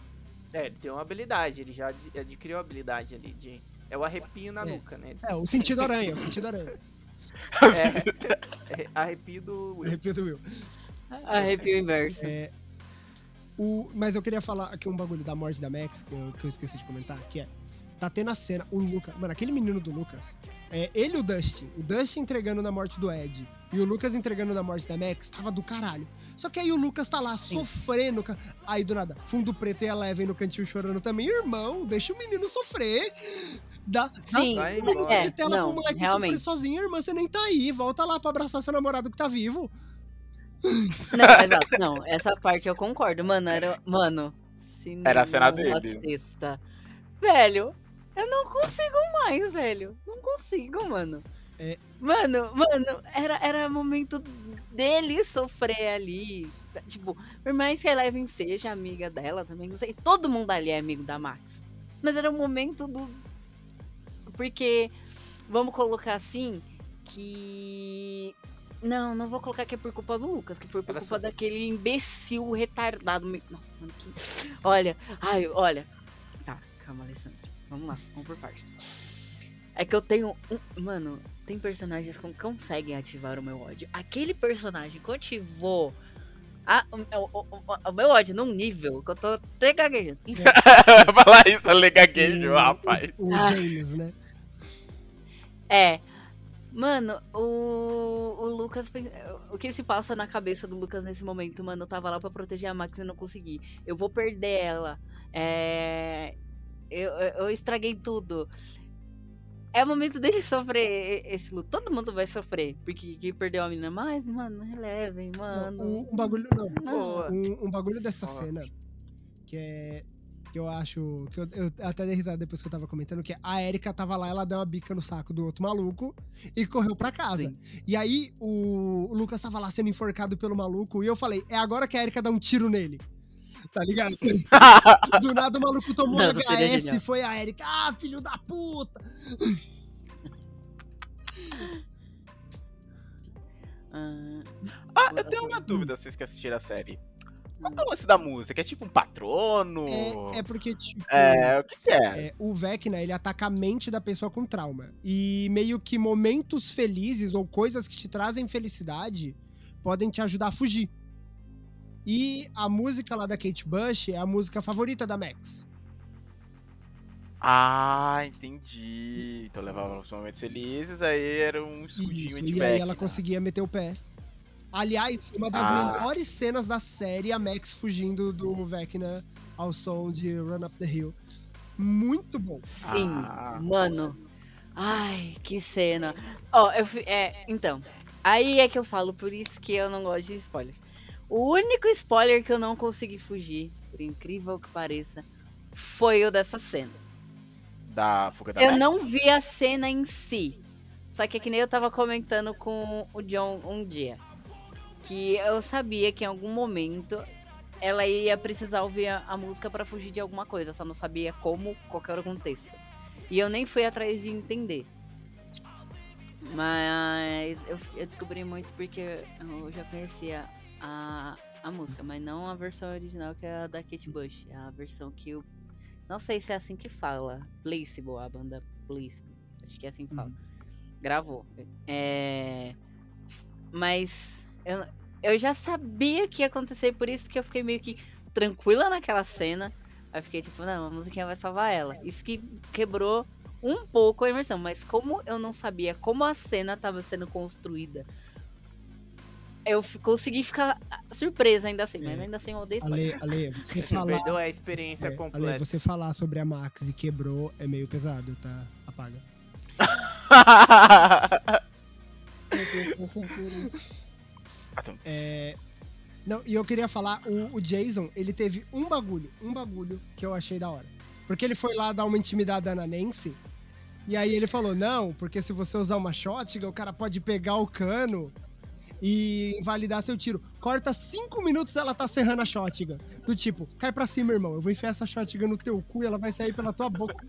É, ele tem uma habilidade, ele já ad- adquiriu a habilidade ali de. É o arrepio na É. nuca, né? É, o sentido aranha, o sentido aranha. É, é arrepio do. Will. Arrepio do Will. Arrepio inverso. É, o, mas eu queria falar aqui um bagulho da morte da Max, que eu, que eu esqueci de comentar, que é. Tá tendo a cena, o Lucas. Mano, aquele menino do Lucas. É, ele e o Dustin. O Dustin entregando na morte do Ed. E o Lucas entregando na morte da Max. Tava do caralho. Só que aí o Lucas tá lá sofrendo. Aí do nada, fundo preto e a Eleven no cantinho chorando também. Irmão, deixa o menino sofrer. Dá, dá Sim, cinco minutos embora. de é, tela pro não, moleque realmente. sofrer sozinho, irmã. Você nem tá aí. Volta lá pra abraçar seu namorado que tá vivo. Não, exato. Não, essa parte eu concordo. Mano, era. Mano. Se Era a cena dele. assista. Velho, eu não consigo mais, velho. Não consigo, mano. É. Mano, mano, era, era momento dele sofrer ali. Tipo, por mais que a Eleven seja amiga dela também, não sei. Todo mundo ali é amigo da Max. Mas era o momento do. Porque, vamos colocar assim, que. Não, não vou colocar que é por culpa do Lucas, que foi por culpa só. daquele imbecil retardado. Nossa, mano, que. Olha, ai, olha. Tá, calma, Alessandra. Vamos lá, vamos por parte. É que eu tenho. Um... Mano, tem personagens que conseguem ativar o meu ódio. Aquele personagem que ativou. A, o, o- o- o meu ódio num nível que eu tô até gaguejando. *laughs* Falar isso, é gaguejo, rapaz. O. James, né? É. Mano, o, o Lucas. O que se passa na cabeça do Lucas nesse momento, mano? Eu tava lá pra proteger a Max e não consegui. Eu vou perder ela. É. Eu, eu estraguei tudo. é o momento dele *laughs* sofrer esse luto. Todo mundo vai sofrer. Porque quem perdeu a menina mais, mano, relevem, mano. Um, um bagulho. Não. Boa. Um, um bagulho dessa Ó. cena que é. Que eu acho. Que eu, eu até dei risada depois que eu tava comentando, que a Erika tava lá, ela deu uma bica no saco do outro maluco e correu pra casa. Sim. E aí o, o Lucas tava lá sendo enforcado pelo maluco e eu falei, é agora que a Erika dá um tiro nele. Tá ligado? *laughs* Do nada o maluco tomou Não, HS e foi a Erika. Ah, filho da puta! *laughs* Ah, Ah, eu tenho uma dúvida, vocês que assistiram a série. Qual que é o lance da música? É tipo um patrono? É, é porque, tipo. É, o que, que é? É, o Vecna, ele ataca a mente da pessoa com trauma. E meio que momentos felizes ou coisas que te trazem felicidade podem te ajudar a fugir. E a música lá da Kate Bush é a música favorita da Max. Ah, entendi. Então levava os momentos felizes, aí era um escudinho Isso, de e aí back, ela né? conseguia meter o pé. Aliás, uma das Ah. melhores cenas da série é a Max fugindo do Vecna ao som de Run Up the Hill. Muito bom. sim, Ah. mano. Ai, que cena. Ó, eu fi- é, então. Aí é que eu falo, por isso que eu não gosto de spoilers. O único spoiler que eu não consegui fugir, por incrível que pareça, foi o dessa cena. Da fuga da Eu Max? não vi a cena em si. Só que é que nem eu tava comentando com o John um dia. Que eu sabia que em algum momento ela ia precisar ouvir a, a música pra fugir de alguma coisa. Só não sabia como, qual que era o contexto. E eu nem fui atrás de entender. Mas eu, eu descobri muito porque eu já conhecia a, a música, mas não a versão original que é a da Kate Bush. É a versão que o. Não sei se é assim que fala. Placebo, a banda Placebo. Acho que é assim que fala. Gravou. É. Mas eu, eu já sabia que ia acontecer, por isso que eu fiquei meio que tranquila naquela cena. Aí fiquei tipo, não, a musiquinha vai salvar ela. Isso que quebrou um pouco a imersão, mas como eu não sabia como a cena estava sendo construída, eu consegui ficar surpresa ainda assim, mas É. ainda assim eu odeio. Ale, Ale, *laughs* você Você falar. perdeu a experiência é, Ale, completa. você falar sobre a Max e quebrou é meio pesado, tá? Apaga. *laughs* É, Não, e eu queria falar, o, o Jason, ele teve um bagulho, um bagulho que eu achei da hora. Porque ele foi lá dar uma intimidada na Nancy, e aí ele falou, não, porque se você usar uma shotgun, o cara pode pegar o cano e invalidar seu tiro. Corta cinco minutos ela tá serrando a shotgun. Do tipo, cai pra cima, irmão, eu vou enfiar essa shotgun no teu cu e ela vai sair pela tua boca. *laughs*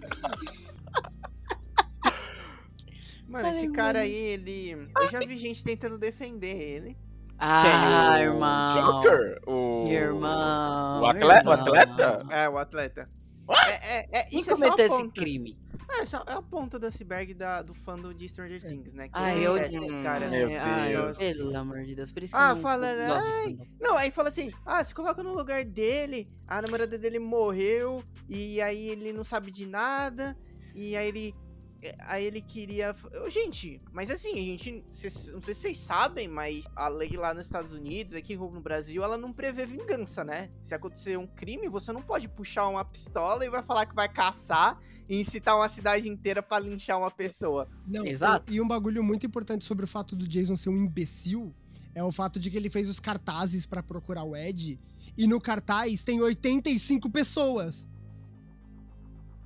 Mano, esse cara aí, ele. Eu já vi gente tentando defender ele. Ah? O irmão. Joker? O... Irmão. O atleta? O irmão. atleta? É, o atleta. É, é, é, Quem isso é só a cometeu esse ponta. crime? É, só, é a ponta do iceberg da, do fandom de Stranger Things, né? Que Ai, eu. é esse cara. Meu Ai, pelo amor de Deus. Por isso que Ah, eu não fala, ai. Não, aí fala assim, ah, se coloca no lugar dele, a namorada dele morreu, e aí ele não sabe de nada, e aí ele. Aí ele queria. Gente, mas assim, a gente. cês- não sei se vocês sabem, mas a lei lá nos Estados Unidos, aqui no Brasil, ela não prevê vingança, né? Se acontecer um crime, você não pode puxar uma pistola e vai falar que vai caçar e incitar uma cidade inteira pra linchar uma pessoa. Não, Exato. E um bagulho muito importante sobre o fato do Jason ser um imbecil é o fato de que ele fez os cartazes pra procurar o Ed e no cartaz tem 85 pessoas.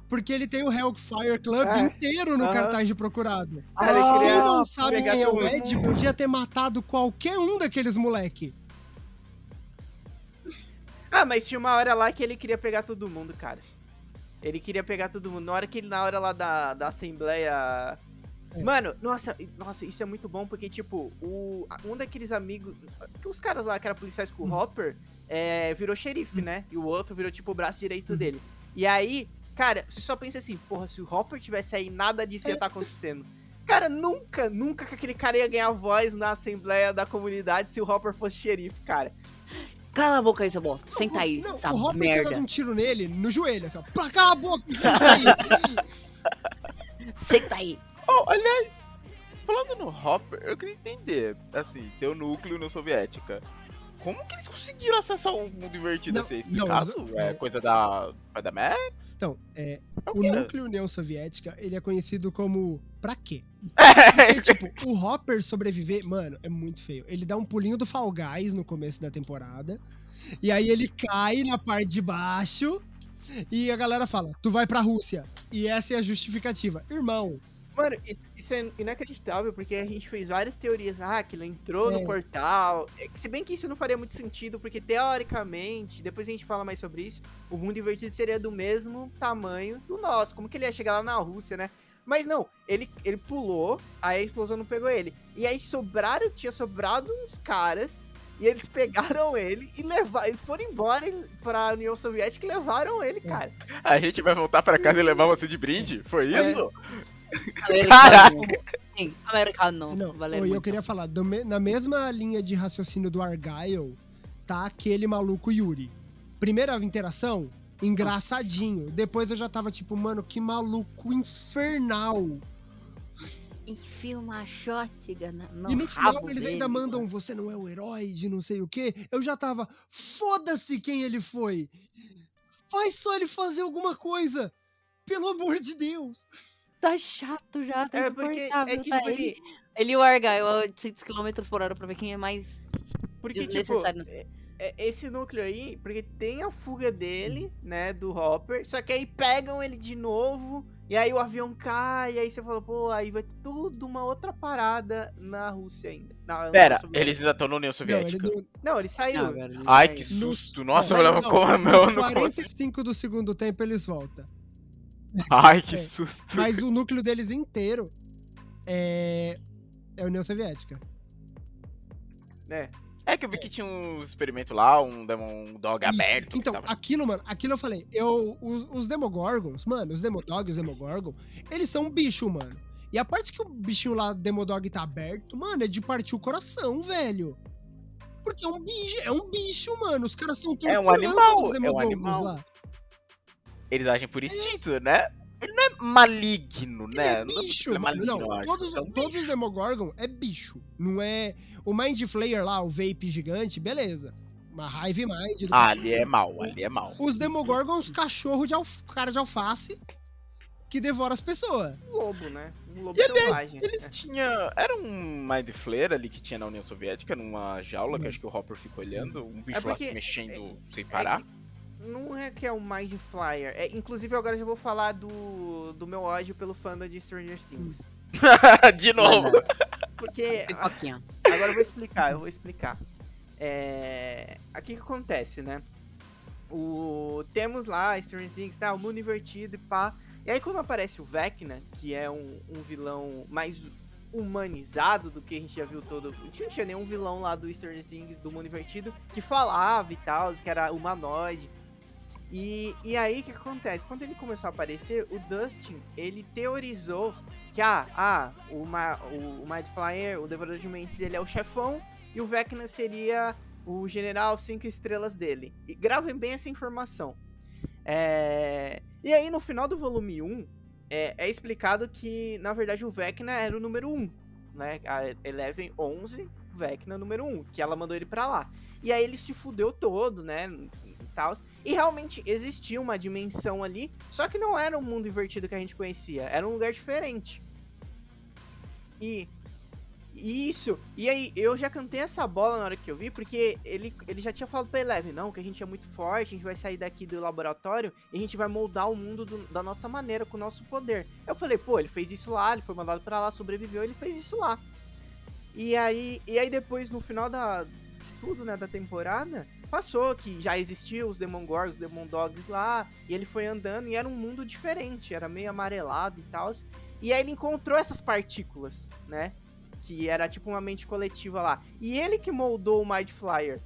Porque ele tem o Hellfire Club É. inteiro no cartaz de procurado. Cara, ele Ah, Quem não sabe quem é o Ed podia ter matado qualquer um daqueles moleque. Ah, mas tinha uma hora lá que ele queria pegar todo mundo, cara. Ele queria pegar todo mundo. Na hora que ele, na hora lá da, da Assembleia. É. Mano, nossa, nossa, isso é muito bom porque, tipo, o, um daqueles amigos. Os caras lá que eram policiais com o Hum. Hopper é, virou xerife, né? E o outro virou, tipo, o braço direito Uhum. dele. E aí, cara, você só pensa assim, porra, se o Hopper tivesse aí, nada disso ia estar acontecendo. Cara, nunca, nunca que aquele cara ia ganhar voz na Assembleia da Comunidade se o Hopper fosse xerife, cara. Cala a boca aí, seu bosta. Senta aí, Não, essa o Hopper tinha merda. dado um tiro nele, no joelho, assim, ó. Pra cala a boca, senta aí. Senta aí. Oh, aliás, falando no Hopper, eu queria entender, assim, teu núcleo União Soviética. Como que eles conseguiram acessar o mundo invertido Não, assim? É não, explicado? eles- é coisa da. Da Max? Então, é, É o quê? núcleo União Soviética, ele é conhecido como pra quê? *laughs* Porque, tipo, o Hopper sobreviver, mano, é muito feio. Ele dá um pulinho do Fall Guys no começo da temporada. E aí ele cai na parte de baixo. E a galera fala: Tu vai pra Rússia. E essa é a justificativa. Irmão, Mano, isso, isso é inacreditável, porque a gente fez várias teorias. Ah, que ele entrou É. no portal. É Se bem que isso não faria muito sentido, porque teoricamente, depois a gente fala mais sobre isso, o mundo invertido seria do mesmo tamanho do nosso. Como que ele ia chegar lá na Rússia, né? Mas não, ele, ele pulou, aí a explosão não pegou ele. E aí sobraram, tinha sobrado uns caras, e eles *laughs* pegaram ele e levaram. Eles foram embora pra União Soviética e levaram ele, cara. A gente vai voltar pra casa e levar você de brinde? Foi É. isso? Americano. Sim, americano. não. Valeu Oi, eu muito. queria falar: na mesma linha de raciocínio do Argyle, tá aquele maluco Yuri. Primeira interação, engraçadinho. Depois eu já tava tipo, mano, que maluco infernal. Enfia uma shotgun na- no E no final eles dele, ainda mandam mano. você não é o herói de não sei o que. Eu já tava, foda-se quem ele foi. Faz só ele fazer alguma coisa. Pelo amor de Deus. Tá chato já, tá É, porque. É que, tá? tipo assim, ele, ele e o Argyle a 800 km por hora pra ver quem é mais Porque, tipo, desnecessário. é- é- esse núcleo aí, porque tem a fuga dele, né, do Hopper, só que aí pegam ele de novo, e aí o avião cai, e aí você fala, pô, aí vai ter tudo uma outra parada na Rússia ainda. Na Pera, eles ainda estão na União Não, Soviética. ele não, Não, ele saiu. Ah, velho, ele Ai, vai- que susto. Nossa, não, eu levava não, com a nos mão no 45 do segundo tempo eles voltam. *laughs* Ai, que É. susto. Mas o núcleo deles inteiro é, é a União Soviética. É. É que eu vi que tinha um experimento lá, um Demon Dog Isso. aberto. Então, tava- aquilo, mano, aquilo eu falei, eu, os, os Demogorgons, mano, os Demodog, os Demogorgon, eles são um bicho, mano. E a parte que o bichinho lá, Demodog, tá aberto, mano, é de partir o coração, velho. Porque é um bicho, é um bicho, mano. Os caras estão É um animal, os é um Demogorgons animal. lá. Eles agem por instinto, né? Ele não é maligno, Ele né? é Não dá pra bicho, dizer que ele é mano. maligno, Não, todos, É um todos bicho. os Demogorgon é bicho. Não é. O Mind Flayer lá, o Vape gigante, beleza. Uma Hive Mind. Ah, ali é mal, ali é mal. Os Demogorgons, cachorro de alf... cara de alface que devora as pessoas. Um lobo, né? Um lobo E aliás. Eles É. tinham. Era um Mind Flayer ali que tinha na União Soviética, numa jaula, que Hum. acho que o Hopper fica olhando, um bicho lá porque- se mexendo sem parar. Não é que é um Mind Flyer. É, inclusive, agora eu já vou falar do, do meu ódio pelo fandom de Stranger Things. *laughs* De novo. Porque. Agora eu vou explicar, eu vou explicar. É... Aqui que acontece, né? O... Temos lá Stranger Things, tá? O mundo invertido e pá. E aí quando aparece o Vecna, que é um, um vilão mais humanizado do que a gente já viu todo. A gente não tinha nenhum vilão lá do Stranger Things do mundo invertido que falava e tal, que era humanoide. E, e aí o que acontece? Quando ele começou a aparecer, o Dustin ele teorizou que ah, ah o, Ma, o, o Mind Flyer, o Devorador de Mentes, ele é o chefão e o Vecna seria o general cinco estrelas dele. E gravem bem essa informação. É, E aí no final do volume 1 é, é explicado que na verdade o Vecna era o número 1, né? A Eleven 11, Vecna número 1, que ela mandou ele pra lá. E aí ele se fudeu todo, né? E, tal. e realmente existia uma dimensão ali, só que não era um mundo invertido que a gente conhecia, era um lugar diferente. E isso, e aí eu já cantei essa bola na hora que eu vi, porque ele, ele já tinha falado pra Eleven, não, que a gente é muito forte, a gente vai sair daqui do laboratório e a gente vai moldar o mundo do- da nossa maneira, com o nosso poder. Eu falei, pô, ele fez isso lá, ele foi mandado pra lá, sobreviveu, ele fez isso lá. E aí, e aí depois, no final da, de tudo, né, da temporada, passou que já existiam os Demogorgons, os Demon Dogs lá, e ele foi andando e era um mundo diferente, era meio amarelado e tal. E aí ele encontrou essas partículas, né? Que era tipo uma mente coletiva lá. E ele que moldou o Mind Flyer.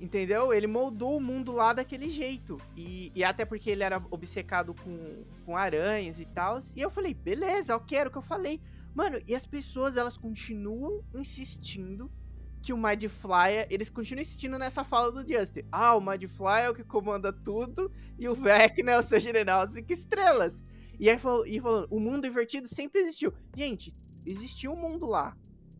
Entendeu? Ele moldou o mundo lá daquele jeito. E, e até porque ele era obcecado com, com aranhas e tal. E eu falei, beleza, ok, era o que eu falei. Mano, e as pessoas, elas continuam insistindo que o Mind Flyer, eles continuam insistindo nessa fala do Justin. Ah, o Mind Flyer é o que comanda tudo e o Vecna é o seu general cinco estrelas. E aí falou, e falando, o mundo invertido sempre existiu. Gente, existiu um mundo lá.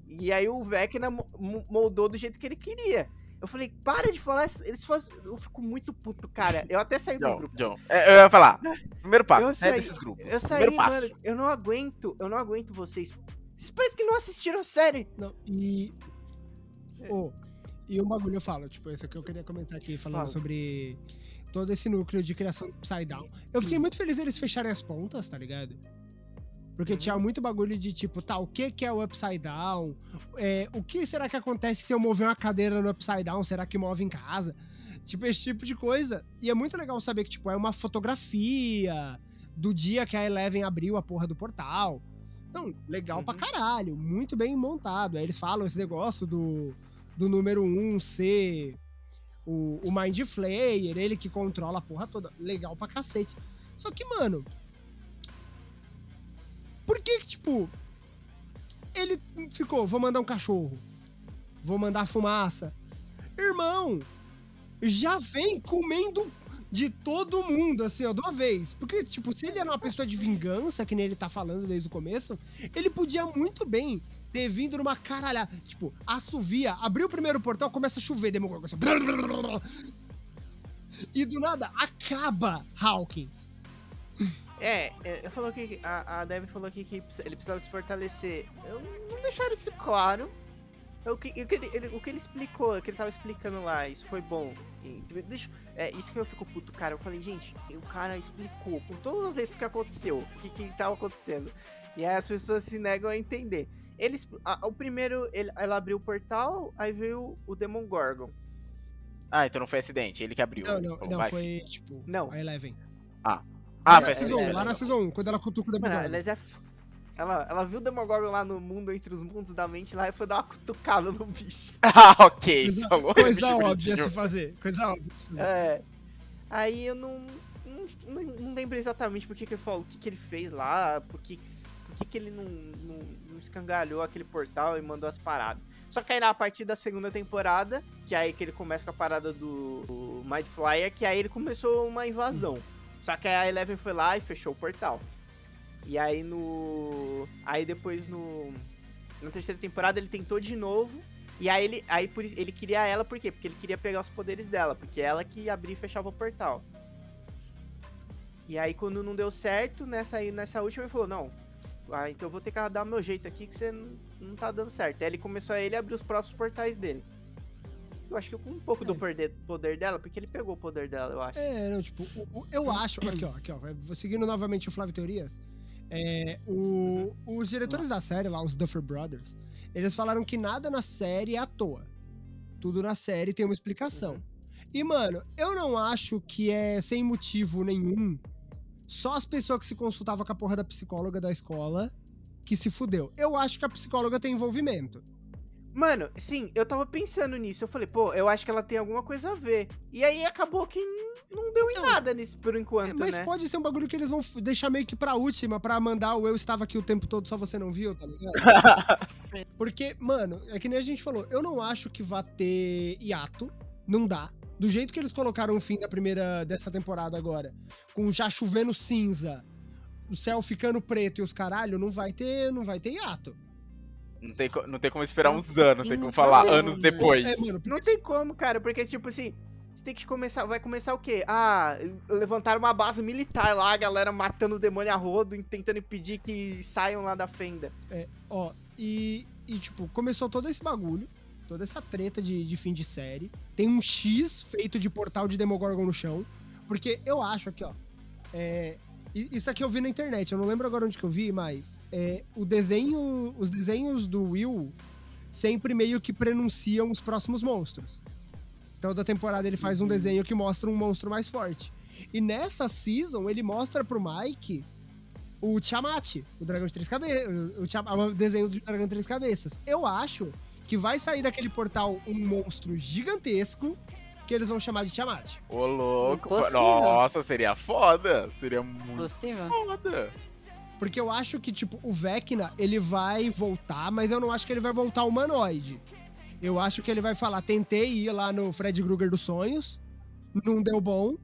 E aí o Vecna mo- mo- moldou do jeito que ele queria. Eu falei, para de falar, isso- eles fazem. Eu fico muito puto, cara. Eu até saí dos John, grupos. John. É, eu ia falar. Primeiro passo, Eu sai saí- desses grupos. Eu saí, Primeiro passo. mano, eu não aguento, eu não aguento vocês. Vocês parecem que não assistiram a série. Não, e. Ô, e um bagulho eu falo, tipo, esse aqui eu queria comentar aqui, falando Fala. sobre todo esse núcleo de criação do Upside Down. Eu fiquei muito feliz eles fecharem as pontas, tá ligado? Porque Uhum. tinha muito bagulho de tipo, tá, o que que é o Upside Down? É, o que será que acontece se eu mover uma cadeira no Upside Down? Será que move em casa? Tipo, esse tipo de coisa. E é muito legal saber que, tipo, é uma fotografia do dia que a Eleven abriu a porra do portal. Não, legal pra Uhum. caralho, muito bem montado. Aí eles falam esse negócio do, do número 1 ser o, o Mind Flayer, ele que controla a porra toda. Legal pra cacete. Só que, mano. Por que, tipo. Ele ficou, vou mandar um cachorro. Vou mandar fumaça. Irmão, já vem comendo de todo mundo, assim, ó, de uma vez. Porque, tipo, se ele era uma pessoa de vingança, que nem ele tá falando desde o começo, ele podia muito bem ter vindo numa caralhada. Tipo, assovia, abriu o primeiro portal, começa a chover, Demogorgon. *laughs* E do nada, acaba Hawkins. É, é, eu falou que a, a Debbie falou aqui que ele precisava se fortalecer. Eu não deixaram isso claro. O que, o, que ele, ele- o que ele explicou, o que ele tava explicando lá, isso foi bom. E, deixa, é isso que eu fico puto, cara. Eu falei, gente, o cara explicou com todas as letras o que aconteceu, o que, que tava acontecendo. E aí as pessoas se negam a entender. Eles, a- o primeiro, ele, ela abriu o portal, aí veio o Demon Gorgon. Ah, então não foi acidente, ele que abriu. Não, não, falou, não, vai, foi, tipo, Não. a Eleven. Ah, lá foi na acidente. Season 1, é, lá na não. Season 1, quando ela cutuca o Mano, Demogorgon. ela, é f- ela, ela viu o Demogorgon lá no mundo, entre os mundos da mente lá, e foi dar uma cutucada no bicho. *laughs* Ah, ok. Coisa, falou. coisa Bicho *laughs* óbvia se fazer. Coisa óbvia se fazer. É. Aí eu não. Não, não, não lembro exatamente por que, que ele falou, o que, que ele fez lá, por que, que- que, que ele não, não, não escangalhou aquele portal e mandou as paradas. Só que aí na partir da segunda temporada, que é aí que ele começa com a parada do, do Mind Flyer, que aí ele começou uma invasão. Só que a Eleven foi lá e fechou o portal. E aí no. Aí depois no. Na terceira temporada ele tentou de novo. E aí ele. Aí por, ele queria ela por quê? Porque ele queria pegar os poderes dela. Porque é ela que abria e fechava o portal. E aí quando não deu certo, nessa, nessa última ele falou, não. Ah, então eu vou ter que dar meu jeito aqui que você não, não tá dando certo. Aí ele começou a ele abrir os próprios portais dele. Eu acho que com um pouco do É. poder, poder dela, porque ele pegou o poder dela, eu acho. É, não, tipo, o- eu acho. Aqui, ó, aqui, ó. Seguindo novamente o Flávio Teorias. É, o- os diretores da série, lá, os Duffer Brothers, eles falaram que nada na série é à toa. Tudo na série tem uma explicação. Uhum. E, mano, eu não acho que é sem motivo nenhum. Só as pessoas que se consultavam com a porra da psicóloga da escola que se fudeu. Eu acho que a psicóloga tem envolvimento. Mano, sim, eu tava pensando nisso. Eu falei, pô, eu acho que ela tem alguma coisa a ver. E aí acabou que não deu em Não. nada nisso por enquanto, É, mas né? pode ser um bagulho que eles vão deixar meio que pra última, pra mandar o eu estava aqui o tempo todo, só você não viu, tá ligado? *laughs* Porque, mano, é que nem a gente falou, eu não acho que vá ter hiato, não dá. Do jeito que eles colocaram o fim da primeira dessa temporada agora, com já chovendo cinza, o céu ficando preto e os caralho, não vai ter, não vai ter hiato. Não tem, não tem como esperar uns anos, tem como falar tem anos depois. É, mano, Não tem como, cara, porque tipo assim, você tem que começar, vai começar o quê? Ah, levantar uma base militar lá, a galera matando o demônio a rodo, e tentando impedir que saiam lá da fenda. Ó, e, e, tipo, começou todo esse bagulho, toda essa treta de, de fim de série. Tem um X feito de portal de Demogorgon no chão. Porque eu acho aqui, ó. é, isso aqui eu vi na internet, eu não lembro agora onde que eu vi, mas é, o desenho, os desenhos do Will sempre meio que prenunciam os próximos monstros. Então, da temporada ele faz um desenho que mostra um monstro mais forte. E nessa season ele mostra pro Mike o Tiamat, o dragão de três cabeças, o, Tiam- o desenho do dragão de três cabeças. Eu acho que vai sair daquele portal um monstro gigantesco que eles vão chamar de Tiamat. Ô, louco. Impossível. Nossa, seria foda. Seria muito Possível? foda. Porque eu acho que, tipo, o Vecna, ele vai voltar, mas eu não acho que ele vai voltar humanoide. Eu acho que ele vai falar, tentei ir lá no Fred Krueger dos sonhos, não deu bom,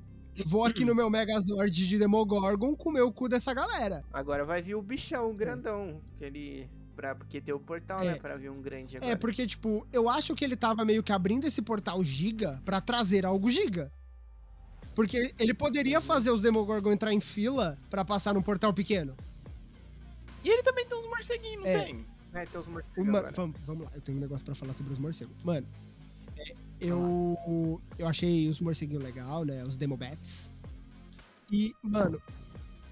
vou aqui no meu Megazord de Demogorgon comer o cu dessa galera. Agora vai vir o bichão grandão, que ele pra, porque tem o portal, né? É. Pra vir um grande agora. É, porque, tipo, eu acho que ele tava meio que abrindo esse portal giga pra trazer algo giga. Porque ele poderia fazer os Demogorgon entrar em fila pra passar num portal pequeno. E ele também tem uns morceguinhos, não É. tem? É, tem os morcegos Uma- agora. vamos, vamos lá, eu tenho um negócio pra falar sobre os morcegos. Mano, é, eu, eu achei os morceguinhos legal, né? Os Demobats. E, mano,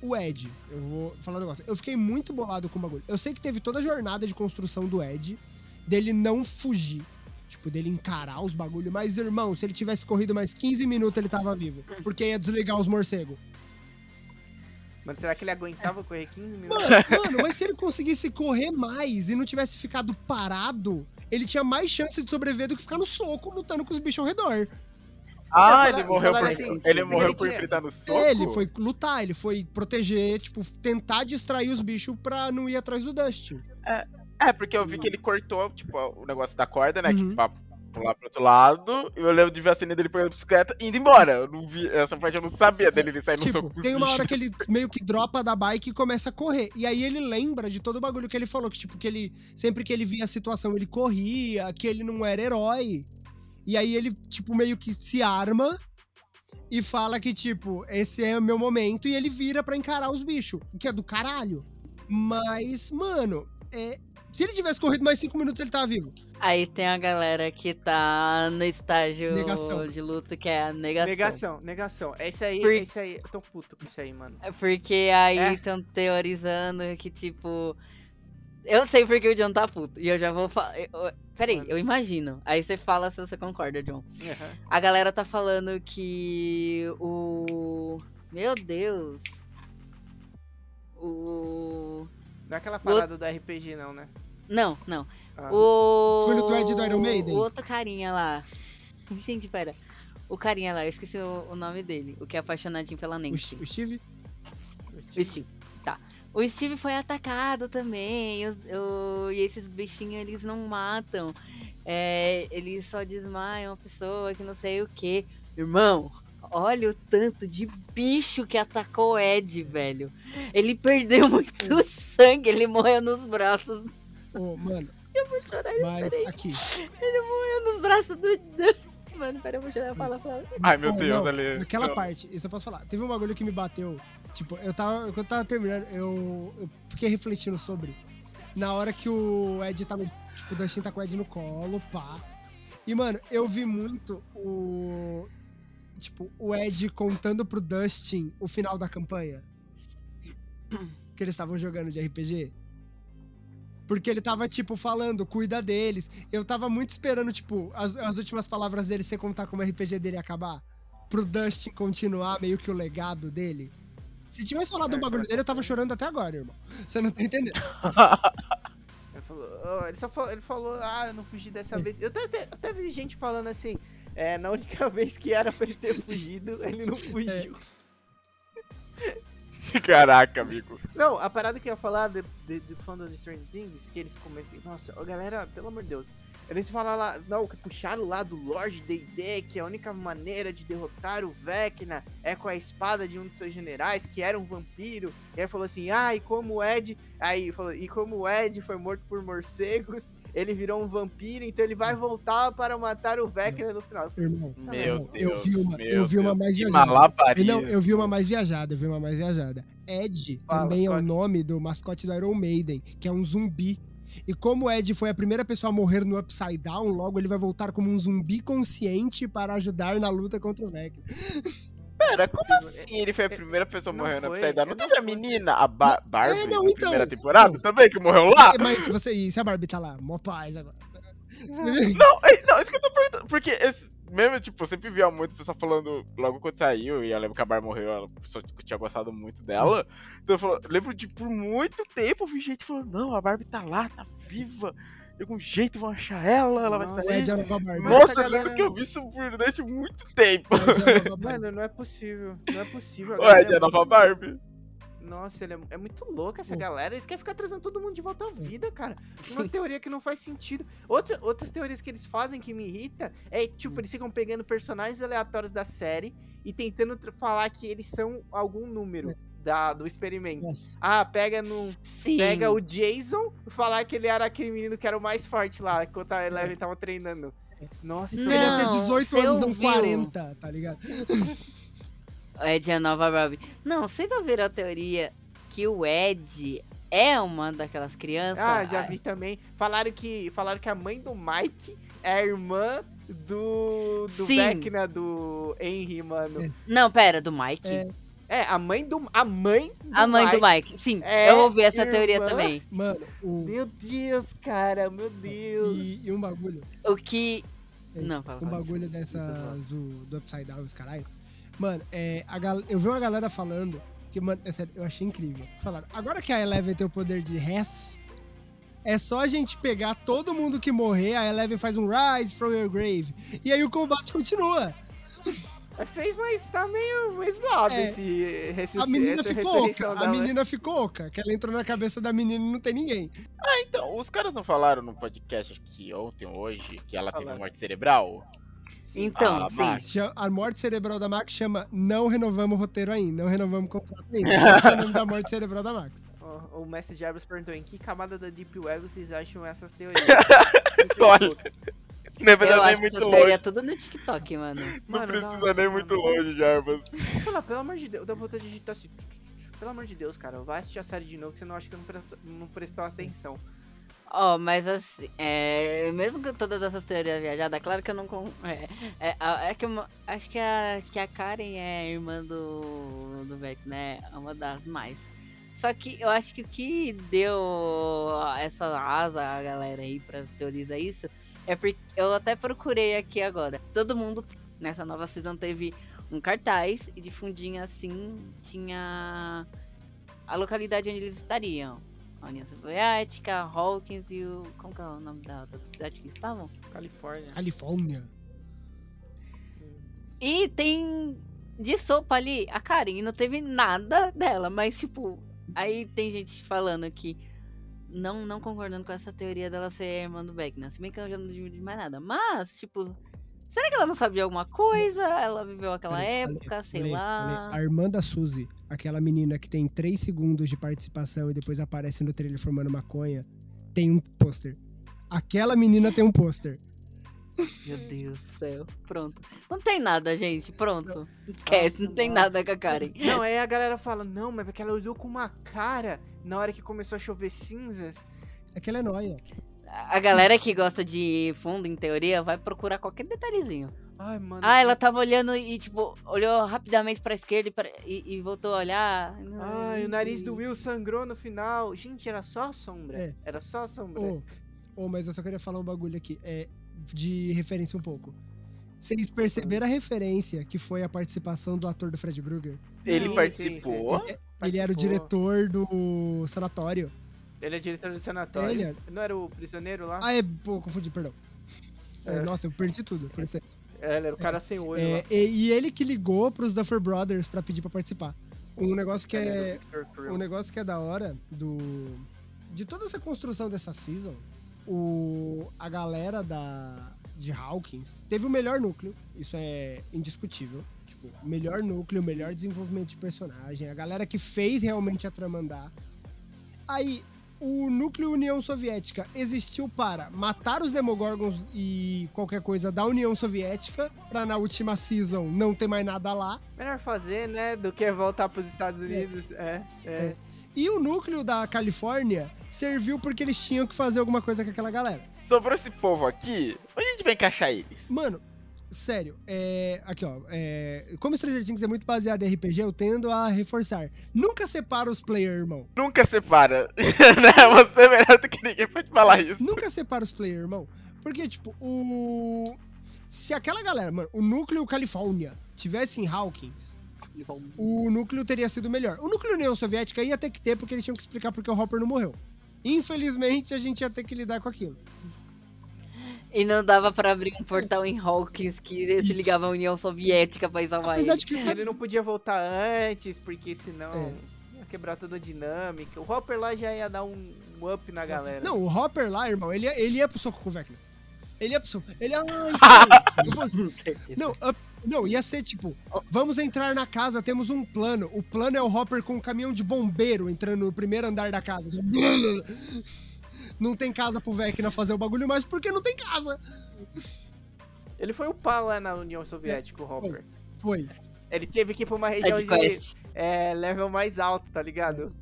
o Ed, eu vou falar um negócio. Eu fiquei muito bolado com o bagulho. Eu sei que teve toda a jornada de construção do Ed, dele não fugir. Tipo, dele encarar os bagulhos. Mas, irmão, se ele tivesse corrido mais 15 minutos, ele tava vivo. Porque ia desligar os morcegos. Mano, será que ele aguentava correr 15 Mano, minutos? mano, mas se ele conseguisse correr mais e não tivesse ficado parado, ele tinha mais chance de sobreviver do que ficar no soco lutando com os bichos ao redor. Ah, falar- ele morreu por, assim, ele morreu ele por tinha- fritar no soco? É, ele foi lutar, ele foi proteger, tipo, tentar distrair os bichos pra não ir atrás do Dustin. É, porque eu vi que ele cortou, tipo, o negócio da corda, né? Uhum. Que pra pular pro outro lado. E eu lembro de ver a cena dele pegando a bicicleta e indo embora. Eu não vi. Essa parte eu não sabia dele ele sair no Tipo, soco tem uma hora que ele meio que dropa da bike e começa a correr. E aí ele lembra de todo o bagulho que ele falou, que tipo, que ele. Sempre que ele via a situação, ele corria, que ele não era herói. E aí ele, tipo, meio que se arma e fala que, tipo, esse é o meu momento, e ele vira pra encarar os bichos, o que é do caralho. Mas, mano, é, se ele tivesse corrido mais cinco minutos, ele tava vivo. Aí tem a galera que tá no estágio Negação. de luta, que é a negação. Negação, negação. Esse aí, Por- esse aí. Eu tô puto com isso aí, mano. É Porque aí É. estão teorizando que, tipo. Eu sei porque o John tá puto. E eu já vou falar. Peraí, Mano. eu imagino. Aí você fala se você concorda, John. Aham. A galera tá falando que o. Meu Deus. O. Não é aquela parada do RPG, não, né? Não, não. Ah. O. Do Iron Maiden? O outro carinha lá. *laughs* Gente, pera. O carinha lá, eu esqueci o, o nome dele. O que é apaixonadinho pela O, Nancy. Sh- o Steve? O Steve. Tá. O Steve foi atacado também. os- o- e esses bichinhos eles não matam. É, eles só desmaiam a pessoa que não sei o que. Irmão, olha o tanto de bicho que atacou o Ed, velho. Ele perdeu *laughs* muito sangue, ele morreu nos braços. Ô, mano, Eu vou chorar, mas peraí. aqui. Ele morreu nos braços do. do- Mano, peraí, eu vou chorar. Fala, fala. Ai, meu Pô, Deus, não, ali. Naquela Não. parte, isso eu posso falar. Teve um bagulho que me bateu. Tipo, eu tava. Quando eu tava terminando, eu, eu fiquei refletindo sobre. Na hora que o Ed tá no. Tipo, o Dustin tá com o Ed no colo, pá. E, mano, eu vi muito o. Tipo, o Ed contando pro Dustin o final da campanha. Que eles estavam jogando de RPG. Porque ele tava, tipo, falando, cuida deles. Eu tava muito esperando, tipo, as, as últimas palavras dele sem contar como o RPG dele ia acabar. Pro Dustin continuar meio que o legado dele. Se tivesse falado do É, bagulho cara. dele, eu tava chorando até agora, irmão. Você não tá entendendo? *laughs* Ele falou, "Oh", ele só falou, ele falou, ah, eu não fugi É. dessa vez. Eu até, até, até vi gente falando assim, é, na única *laughs* vez que era pra ele ter fugido, ele não fugiu. *laughs* *laughs* Caraca, amigo. Não, a parada que eu ia falar de, de, do fandom de Stranger Things, que eles começam. Nossa, galera, pelo amor de Deus. Eles falam lá, não, que puxaram lá do Lord D&D, que a única maneira de derrotar o Vecna é com a espada de um dos seus generais, que era um vampiro. E aí falou assim, ah, e como o Ed, aí falou, e como o Ed foi morto por morcegos, ele virou um vampiro, então ele vai voltar para matar o Vecna no final. Eu falei, Irmão. Meu não, Deus. eu vi uma- meu eu vi uma Deus, mais que viajada. Não, eu vi uma mais viajada, eu vi uma mais viajada. Ed Fala, também é o nome do mascote do Iron Maiden, que é um zumbi. E como o Ed foi a primeira pessoa a morrer no Upside Down, logo ele vai voltar como um zumbi consciente para ajudar na luta contra o Vecna. Pera, como assim ele foi a primeira pessoa Não morrendo foi, Upside Down? Não teve a menina, a ba Barbie, É, não, na então. primeira temporada Não. também, que morreu lá? Mas você, e se a Barbie tá lá? Mó paz agora. *laughs* Não, é- não, isso que eu tô perguntando. Porque esse, mesmo, tipo, eu sempre via muito pessoal falando logo quando saiu, e eu lembro que a Barbie morreu, a pessoa tipo, tinha gostado muito dela. Então eu, falo, eu lembro de por muito tempo eu vi gente falando, não, a Barbie tá lá, tá viva. De algum jeito vão achar ela, ela vai Nossa, sair. Ed é a nova Barbie. Nossa, eu lembro que eu vi isso por durante muito tempo. É. Mano, não é possível, não é possível. Ed é a nova Barbie. Nossa, ele é, é muito louco essa Pô. galera. Eles querem ficar trazendo todo mundo de volta à vida, cara. *laughs* Umas teorias que não faz sentido. Outra, outras teorias que eles fazem que me irrita é, tipo, eles ficam pegando personagens aleatórios da série e tentando falar que eles são algum número. da, do experimento. Nossa. Ah, pega no. Sim. Pega o Jason e falar que ele era aquele menino que era o mais forte lá, enquanto a Eleven tava treinando. Nossa, Ele ia ter Não, 18 você anos, não ouviu? 40, tá ligado? *laughs* Ed é a nova Robin. Não, vocês ouviram a teoria que o Ed é uma daquelas crianças? Ah, já vi também. Falaram que, falaram que a mãe do Mike é a irmã do. do Sim. Vecna, do Henry, mano. Não, pera, do Mike? É, É, a mãe do. A mãe do a mãe Mike. do Mike. Sim, É eu ouvi essa irmã? teoria também. mano, o, Meu Deus, cara, meu Deus. e, e um bagulho. O que. É, Não, fala, um fala, bagulho dessas do, do Upside Down, os caralho. Mano, é, a gal... eu vi uma galera falando que, mano, é sério, eu achei incrível. Falaram, agora que a Eleven tem o poder de res, é só a gente pegar todo mundo que morrer, a Eleven faz um Rise from your grave. E aí o combate continua. *laughs* Fez, mas tá meio, zoado É. esse, esse A menina ficou oca. A dela, menina ficou oca. Que ela entrou na cabeça da menina e não tem ninguém. Então, os caras não falaram no podcast que ontem ou hoje que ela teve Falaram. morte cerebral? Então, Ah, sim. Max. A morte cerebral da Max chama Não renovamos o roteiro ainda, não renovamos o contrato ainda. *laughs* Esse é o nome da morte cerebral da Max. O, o Mestre Jarvis perguntou em que camada da Deep Web vocês acham essas teorias? *laughs* Olha, não Eu precisa nem acho muito essa teoria longe. tudo no TikTok, mano. Não Mano, precisa nossa, nem mano. muito longe, Jarbas. Fala, pelo amor de Deus, dá vontade de digitar assim. Pelo amor de Deus, cara, vai assistir a série de novo que você não acha que eu não, presto, não prestou atenção. Ó, mas assim, é, mesmo com todas essas teorias viajadas, claro que eu não. É, é, é que eu acho que a, que a Karen é irmã do, do Beck, né? É uma das mais. Só que eu acho que o que deu essa asa a galera aí pra teorizar isso é porque eu até procurei aqui agora. Todo mundo nessa nova season teve um cartaz e de fundinho assim tinha a localidade onde eles estariam. A União Soviética, Hawkins e o. Como que é o nome da outra cidade que estavam? Califórnia. Califórnia. E tem de sopa ali a Karen, não teve nada dela, mas tipo, aí tem gente falando que não, não concordando com essa teoria dela ser irmã do Beckner. Se bem que ela já não divide mais nada. Mas, tipo, será que ela não sabe de alguma coisa? Ela viveu aquela Ale, ale, época, sei ale, lá. ale. A irmã da Suzy, aquela menina que tem 3 segundos de participação e depois aparece no trailer formando maconha, tem um pôster. Aquela menina tem um pôster. Meu Deus do céu. Pronto. Não tem nada, gente. Pronto. Esquece, não tem nossa. nada com a Karen. Não, aí a galera fala, não, mas porque ela olhou com uma cara na hora que começou a chover cinzas. Aquela é nóia. A galera que gosta de fundo em teoria vai procurar qualquer detalhezinho. Ai, mano. Ah, ela tava olhando e, tipo, olhou rapidamente pra esquerda e, pra- e- e voltou a olhar. Ai, o nariz do Will sangrou no final. Gente, era só a sombra. É. Era só a sombra. Ô, ô, mas eu só queria falar um bagulho aqui. É, de referência um pouco. Vocês perceberam a referência que foi a participação do ator do Fred Krueger? Ele Sim, participou. sim, sim. Ele era o Participou. diretor do sanatório. Ele é diretor do sanatório. Ele é. Não era o prisioneiro lá? Ah, é. Pô, confundi, perdão. É, É. Nossa, eu perdi tudo. por isso é. É, ele era o cara sem olho É, e, e ele que ligou pros Duffer Brothers pra pedir pra participar. Um negócio que é. Um negócio que é da hora do. De toda essa construção dessa season, o. A galera da. De Hawkins teve o melhor núcleo, isso é indiscutível. Tipo, melhor núcleo, melhor desenvolvimento de personagem, a galera que fez realmente a trama andar. Aí, o núcleo União Soviética existiu para matar os Demogorgons e qualquer coisa da União Soviética, pra na última season não ter mais nada lá. Melhor fazer, né? Do que voltar pros Estados Unidos. É, é. É. E o núcleo da Califórnia serviu porque eles tinham que fazer alguma coisa com aquela galera. Sobrou esse povo aqui, onde a gente vai encaixar eles? Mano, sério, é. Aqui, ó. É, como Stranger Things é muito baseado em RPG, eu tendo a reforçar. Nunca separa os player, irmão. Nunca separa. *laughs* né? Você é melhor do que ninguém pode falar isso. Nunca separa os player, irmão. Porque, tipo, o. Se aquela galera, mano, o núcleo Califórnia tivesse em Hawkins, o núcleo teria sido melhor. O núcleo União Soviética ia ter que ter, porque eles tinham que explicar porque o Hopper não morreu. Infelizmente, a gente ia ter que lidar com aquilo. E não dava pra abrir um portal em Hawkins que se ligava à União Soviética pra salvar Apesar ele. de que *laughs* Ele não podia voltar antes, porque senão É. ia quebrar toda a dinâmica. O Hopper lá já ia dar um up na galera. Não, o Hopper lá, irmão, ele ia, ele ia pro soco com o Vecna. Ele ia pro soco. Ele ia. *laughs* Não, up- Não, ia ser tipo, vamos entrar na casa, temos um plano. O plano é o Hopper com um caminhão de bombeiro entrando no primeiro andar da casa. *laughs* Não tem casa pro Vecna fazer o bagulho mais porque não tem casa. Ele foi upar lá na União Soviética, o Hopper. Foi. Ele teve que ir pra uma região Side de é, level mais alto, tá ligado?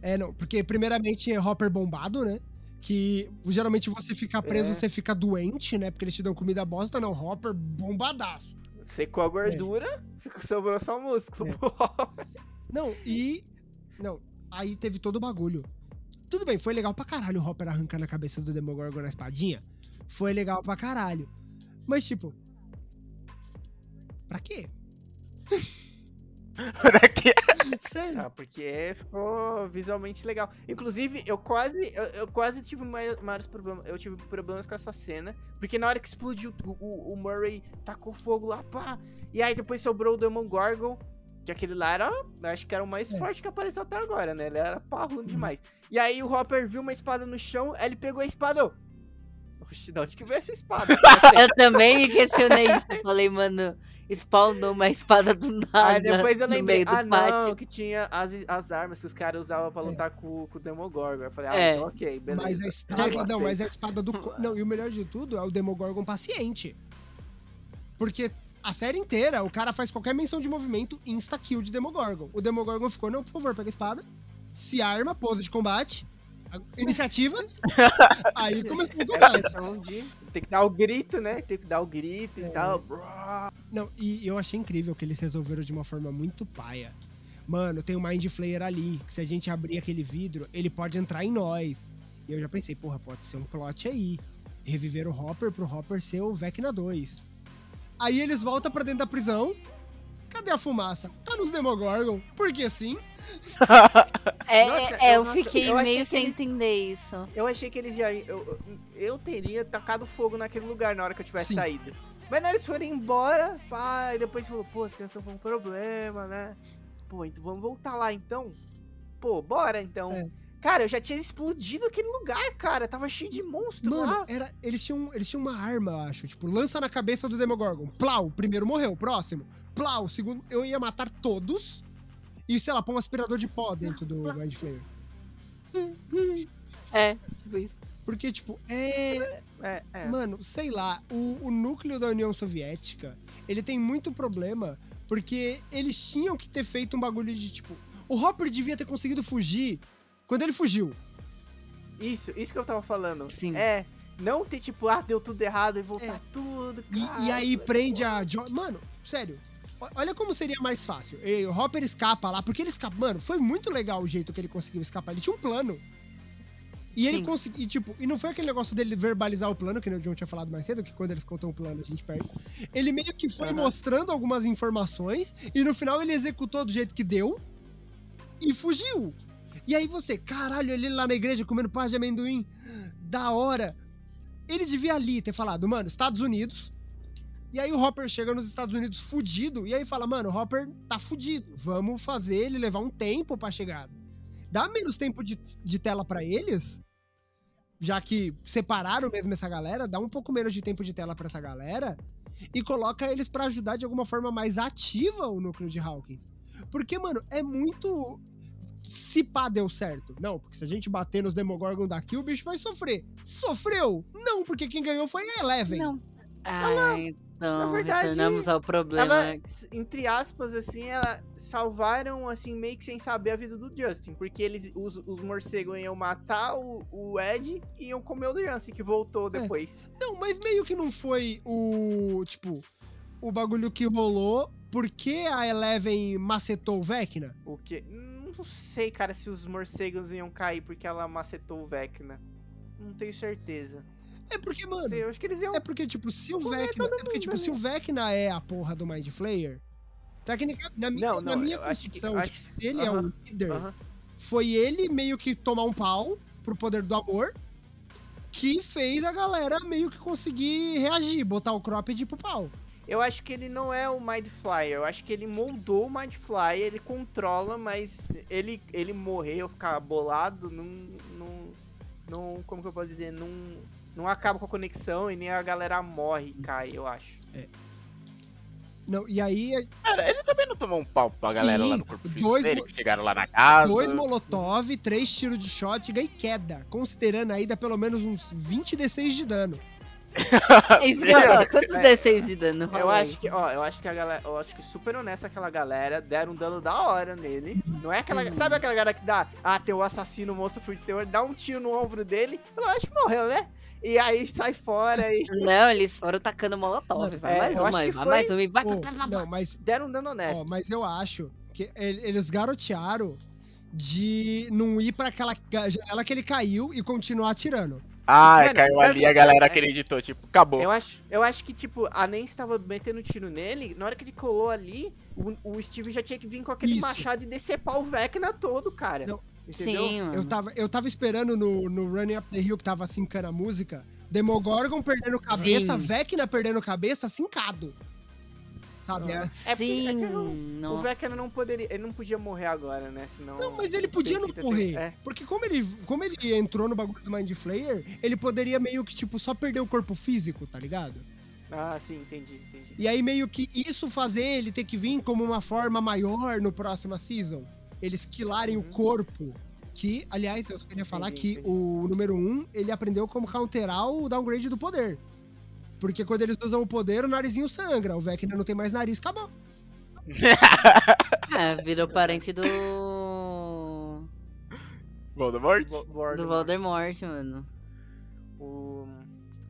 É, não, porque primeiramente é Hopper bombado, né? Que geralmente você fica preso, É. você fica doente, né? Porque eles te dão comida bosta, não. Hopper bombadaço. Secou a gordura, ficou, sobrou só o músculo. É. *laughs* Não, e. Não, aí teve todo o bagulho. Tudo bem, foi legal pra caralho o Hopper arrancando a cabeça do Demogorgon na espadinha. Foi legal pra caralho. Mas, tipo. Pra quê? *laughs* Pra quê? Sério? Ah, porque ficou visualmente legal. Inclusive, eu quase, eu, eu quase tive mai- maiores problemas. Eu tive problemas com essa cena. Porque na hora que explodiu, o, o- o Murray tacou fogo lá, pá. E aí depois sobrou o Demogorgon. Que aquele lá era, eu acho que era o mais É. forte que apareceu até agora, né? Ele era parrudo demais. E aí o Hopper viu uma espada no chão, aí ele pegou a espada. Oxi, de onde que veio essa espada? *laughs* Eu também me questionei isso. Eu Falei, mano, spawnou uma espada do nada Aí depois eu no lembrei, meio do ah pátio. não, que tinha as, as armas que os caras usavam pra É. lutar com, com o Demogorgon. Eu falei, ah, É. então ok, beleza. Mas a espada. Não, mas a espada do. Não, e o melhor de tudo é o Demogorgon paciente. Porque a série inteira, o cara faz qualquer menção de movimento, insta-kill de Demogorgon. O Demogorgon ficou, não, por favor, pega a espada, se arma, pose de combate, iniciativa, *laughs* aí começou o É combate. de. Tem que dar o grito, né? Tem que dar o grito É. e tal. Não, e eu achei incrível que eles resolveram de uma forma muito paia. Mano, tem o Mind Flayer ali, que se a gente abrir aquele vidro, ele pode entrar em nós. E eu já pensei, porra, pode ser um plot aí. Reviver o Hopper pro Hopper ser o Vecna 2. Aí eles voltam pra dentro da prisão. Cadê a fumaça? Tá nos Demogorgon. Porque sim. *laughs* É, Nossa, é, eu- eu nossa, fiquei eu meio que sem eles- entender isso. Eu achei que eles já. Eu, eu teria tacado fogo naquele lugar na hora que eu tivesse Sim. saído. Mas na hora eles foram embora, e depois falou, pô, as crianças estão com um problema, né? Pô, então vamos voltar lá então. Pô, bora então. É. Cara, eu já tinha explodido aquele lugar, cara. Tava cheio de monstro Mano, lá. era, eles, tinham, eles tinham uma arma, eu acho. Tipo, lança na cabeça do Demogorgon. Plau, primeiro morreu, próximo. Plau, segundo. Eu ia matar todos. E, sei lá, pôr um aspirador de pó dentro do Mind Flayer. É, tipo isso. Porque, tipo, é. É, é. Mano, sei lá, o, o núcleo da União Soviética, ele tem muito problema, porque eles tinham que ter feito um bagulho de, tipo, o Hopper devia ter conseguido fugir quando ele fugiu. Isso, isso que eu tava falando. Sim. É, não ter tipo, ah, deu tudo errado e voltar É. tudo. E, cara. e aí prende a Jo... Mano, sério, olha como seria mais fácil. E o Hopper escapa lá, porque ele escapa. Mano, foi muito legal o jeito que ele conseguiu escapar. Ele tinha um plano. E ele Sim. conseguiu. E, tipo, e não foi aquele negócio dele verbalizar o plano, que nem o John tinha falado mais cedo, que quando eles contam o plano a gente perde. Ele meio que foi Aham. mostrando algumas informações e no final ele executou do jeito que deu e fugiu. E aí você, caralho, ele lá na igreja comendo paz de amendoim, da hora. Ele devia ali ter falado, mano, Estados Unidos. E aí o Hopper chega nos Estados Unidos fudido, e aí fala, mano, o Hopper tá fudido. Vamos fazer ele levar um tempo pra chegar. Dá menos tempo de, de tela pra eles, já que separaram mesmo essa galera, dá um pouco menos de tempo de tela pra essa galera e coloca eles pra ajudar de alguma forma mais ativa o núcleo de Hawkins. Porque, mano, é muito se pá deu certo. Não, porque se a gente bater nos Demogorgon daqui, o bicho vai sofrer. Sofreu? Não, porque quem ganhou foi a Eleven. Não. Ah, então, na verdade, retornamos ao problema. Ela, entre aspas, assim, ela salvaram, assim, meio que sem saber a vida do Justin. Porque eles, os, os morcegos iam matar o, o Ed e iam comer o Justin, que voltou depois. Não, mas meio que não foi o. Tipo, o bagulho que rolou porque a Eleven macetou o Vecna. O que? Não sei, cara, se os morcegos iam cair porque ela macetou o Vecna. Não tenho certeza. É porque, mano. sei, eu acho que eles iam. É porque, tipo, se o Vecna. É porque, tipo, ali. se o Vecna é a porra do Mind Flayer. Técnica, na minha, Não, na não, minha acho que- concepção, acho- tipo, se ele é o líder. Aham. Foi ele meio que tomar um pau pro poder do amor. Que fez a galera meio que conseguir reagir, botar o cropped pro pau. Eu acho que ele não é o Mind Flyer. Eu acho que ele moldou o Mind Flyer, ele controla, mas ele, ele morrer ou ficar bolado, não, não, não. Como que eu posso dizer? Não, não acaba com a conexão e nem a galera morre e cai, eu acho. Não, e aí é Cara, ele também não tomou um pau pra galera Sim, lá no corpo físico dois dele, que chegaram lá na casa. dois molotov, três tiros de shotgun e queda. Considerando aí dá pelo menos uns 20 D6 de dano. É *laughs* isso que eu. Quantos É. D6 de dano? Eu aí. acho que, ó, eu acho que a galera, eu acho que super honesta aquela galera, deram um dano da hora nele. Não é aquela, Uhum. sabe aquela galera que dá, ah, tem o assassino, o monstro de terror, dá um tiro no ombro dele, eu acho que morreu, né? E aí sai fora e *laughs* Não, eles foram tacando molotov. Mano, Vai é, mais uma, vai foi- mais uma e vai. Vai. não, mas, deram um dano honesto. ó, mas eu acho que el- eles garotearam de não ir pra aquela janela que ele caiu e continuar atirando. Ah, Mano, caiu ali a galera é- acreditou, tipo, acabou. Eu acho, eu acho que, tipo, a Nancy tava metendo tiro nele, na hora que ele colou ali, o, o Steve já tinha que vir com aquele Isso. machado e decepar o Vecna todo, cara. Não, Entendeu? Sim, mano. Eu tava, eu tava esperando no, no Running Up the Hill que tava sincando a música, Demogorgon perdendo cabeça, Sim. Vecna perdendo cabeça, sincado. Sabe? É- É porque- Sim, é que o- O. Vecna não poderia, ele não podia morrer agora, né? Senão. Não, mas ele podia não morrer. é. Porque como ele, como ele entrou no bagulho do Mind Flayer, ele poderia meio que, tipo, só perder o corpo físico, tá ligado? Ah, sim, entendi, entendi. E aí meio que isso fazer ele ter que vir como uma forma maior no próximo season. Eles quilarem o Uhum. corpo. Que, aliás, eu só queria falar Entendi, que entendi. o número 1, um, ele aprendeu como counterar o downgrade do poder. Porque quando eles usam o poder, o narizinho sangra. O Vecna não tem mais nariz, acabou. É, virou parente do. Voldemort? Vo- Do Voldemort. Voldemort, mano. O...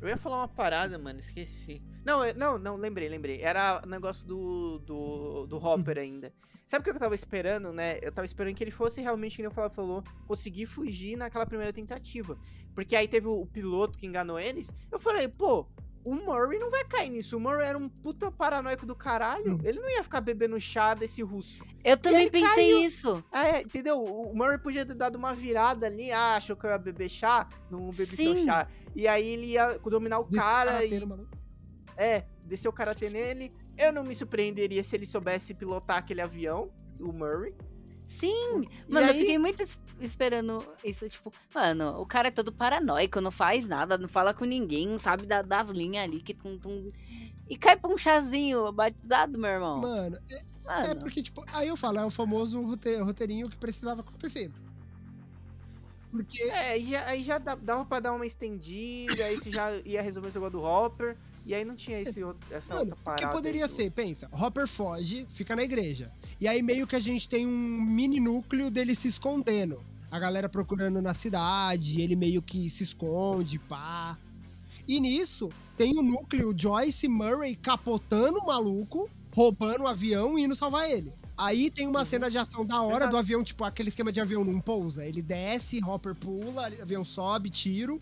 Eu ia falar uma parada, mano, esqueci. Não, eu- não, não, lembrei, lembrei. Era o negócio do, do, do Hopper ainda. Sabe o que eu tava esperando, né? Eu tava esperando que ele fosse realmente, como o Flávio falou, conseguir fugir naquela primeira tentativa. Porque aí teve o, o piloto que enganou eles. Eu falei, pô, o Murray não vai cair nisso. O Murray era um puta paranoico do caralho. Hum. Ele não ia ficar bebendo chá desse russo. Eu também pensei caiu. isso. Ah, é, entendeu? O Murray podia ter dado uma virada ali, ah, achou que eu ia beber chá, não bebi seu Sim. chá. E aí ele ia dominar o Desse cara e, mano. é, descer o karatê nele. Eu não me surpreenderia se ele soubesse pilotar aquele avião, o Murray. Sim, E mano, eu aí- fiquei muito esperando isso, tipo, mano, o cara é todo paranoico, não faz nada, não fala com ninguém, não sabe da- das linhas ali que tum, tum, E cai pra um chazinho batizado, meu irmão. Mano, é, Mano, é porque, tipo, aí eu falo, é o famoso rote- roteirinho que precisava acontecer. Porque É, aí já, aí já dá- dava pra dar uma estendida, aí você já ia resolver o negócio do Hopper. E aí não tinha esse essa Mano, outra porque parada. poderia aí do- ser, pensa, Hopper foge, fica na igreja. E aí meio que a gente tem um mini núcleo dele se escondendo. A galera procurando na cidade, ele meio que se esconde, pá. E nisso, tem o núcleo Joyce Murray capotando o maluco, roubando o avião e indo salvar ele. Aí tem uma Uhum. cena de ação da hora Exato. do avião, tipo, aquele esquema de avião não pousa. Ele desce, Hopper pula, avião sobe, tiro.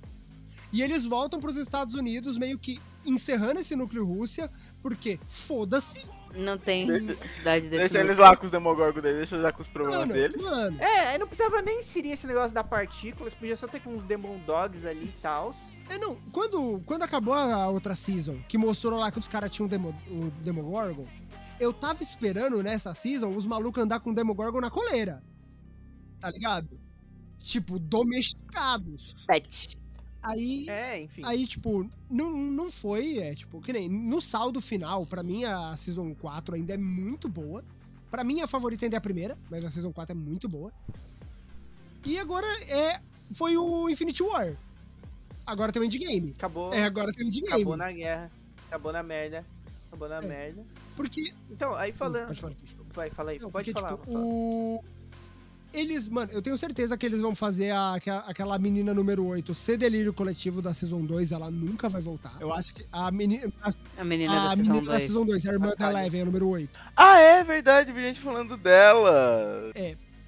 E eles voltam pros Estados Unidos, meio que encerrando esse núcleo Rússia, porque foda-se. não tem necessidade desse. Deixa eles lá com os Demogorgon deles, deixa eles lá com os problemas Mano, deles. mano, É, aí não precisava nem inserir esse negócio da partículas, podia só ter com uns Demon Dogs ali e tal. é não, quando, quando acabou a outra season, que mostrou lá que os caras tinham demo, o Demogorgon, eu tava esperando nessa season os malucos andar com o Demogorgon na coleira. Tá ligado? Tipo, domesticados. Pet. Aí, É, enfim. aí tipo, não, não foi, é, tipo, que nem no saldo final, pra mim a Season 4 ainda é muito boa. Pra mim a favorita ainda é a primeira, mas a Season 4 é muito boa. E agora é foi o Infinity War. Agora tem o Endgame. Acabou, É, agora tem o Endgame. acabou na guerra, acabou na merda, acabou na É. merda. Porque Então, aí falando. Pode falar, pode falar. Vai, fala aí, Não, pode porque, falar. tipo, falar. o... Eles, mano, eu tenho certeza que eles vão fazer a- aquela, aquela menina número 8 ser delírio coletivo da Season 2, ela nunca vai voltar. Eu acho que a, menina a, A menina a da menina Season da 2. Season 2, a irmã A da Talia. Eleven, a número 8. Ah, é verdade, vi gente falando dela.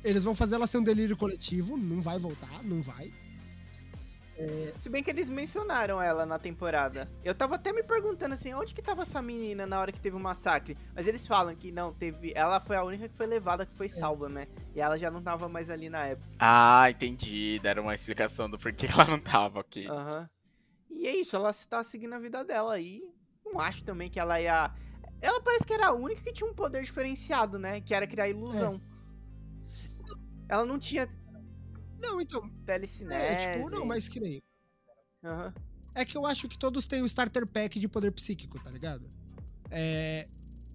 Eles vão fazer ela ser um delírio coletivo, não vai voltar, não vai. Se bem que eles mencionaram ela na temporada. Eu tava até me perguntando assim, onde que tava essa menina na hora que teve o massacre? Mas eles falam que não, teve. Ela foi a única que foi levada, que foi salva, né? E ela já não tava mais ali na época. Ah, entendi. Deram uma explicação do porquê *laughs* ela não tava aqui. Aham. E é isso, ela está seguindo a vida dela aí. Não acho também que ela ia. Ela parece que era a única que tinha um poder diferenciado, né? Que era criar ilusão. Ela não tinha Não, então, telecinese. é, tipo, não, mas que nem. Aham. É que eu acho que todos têm o starter pack de poder psíquico, tá ligado? É,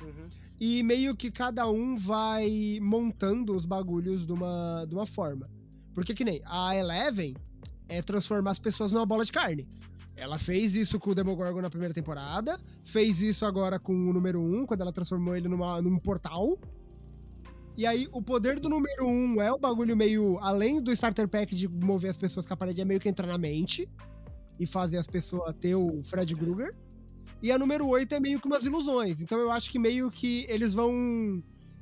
Uhum. E meio que cada um vai montando os bagulhos de uma, de uma forma. Porque que nem a Eleven é transformar as pessoas numa bola de carne. Ela fez isso com o Demogorgon na primeira temporada, fez isso agora com o número 1, quando ela transformou ele numa, num portal. E aí, o poder do número 1 é o bagulho meio. Além do starter pack de mover as pessoas com a parede, é meio que entrar na mente e fazer as pessoas ter o Fred Krueger. E a número 8 é meio que umas ilusões. Então eu acho que meio que eles vão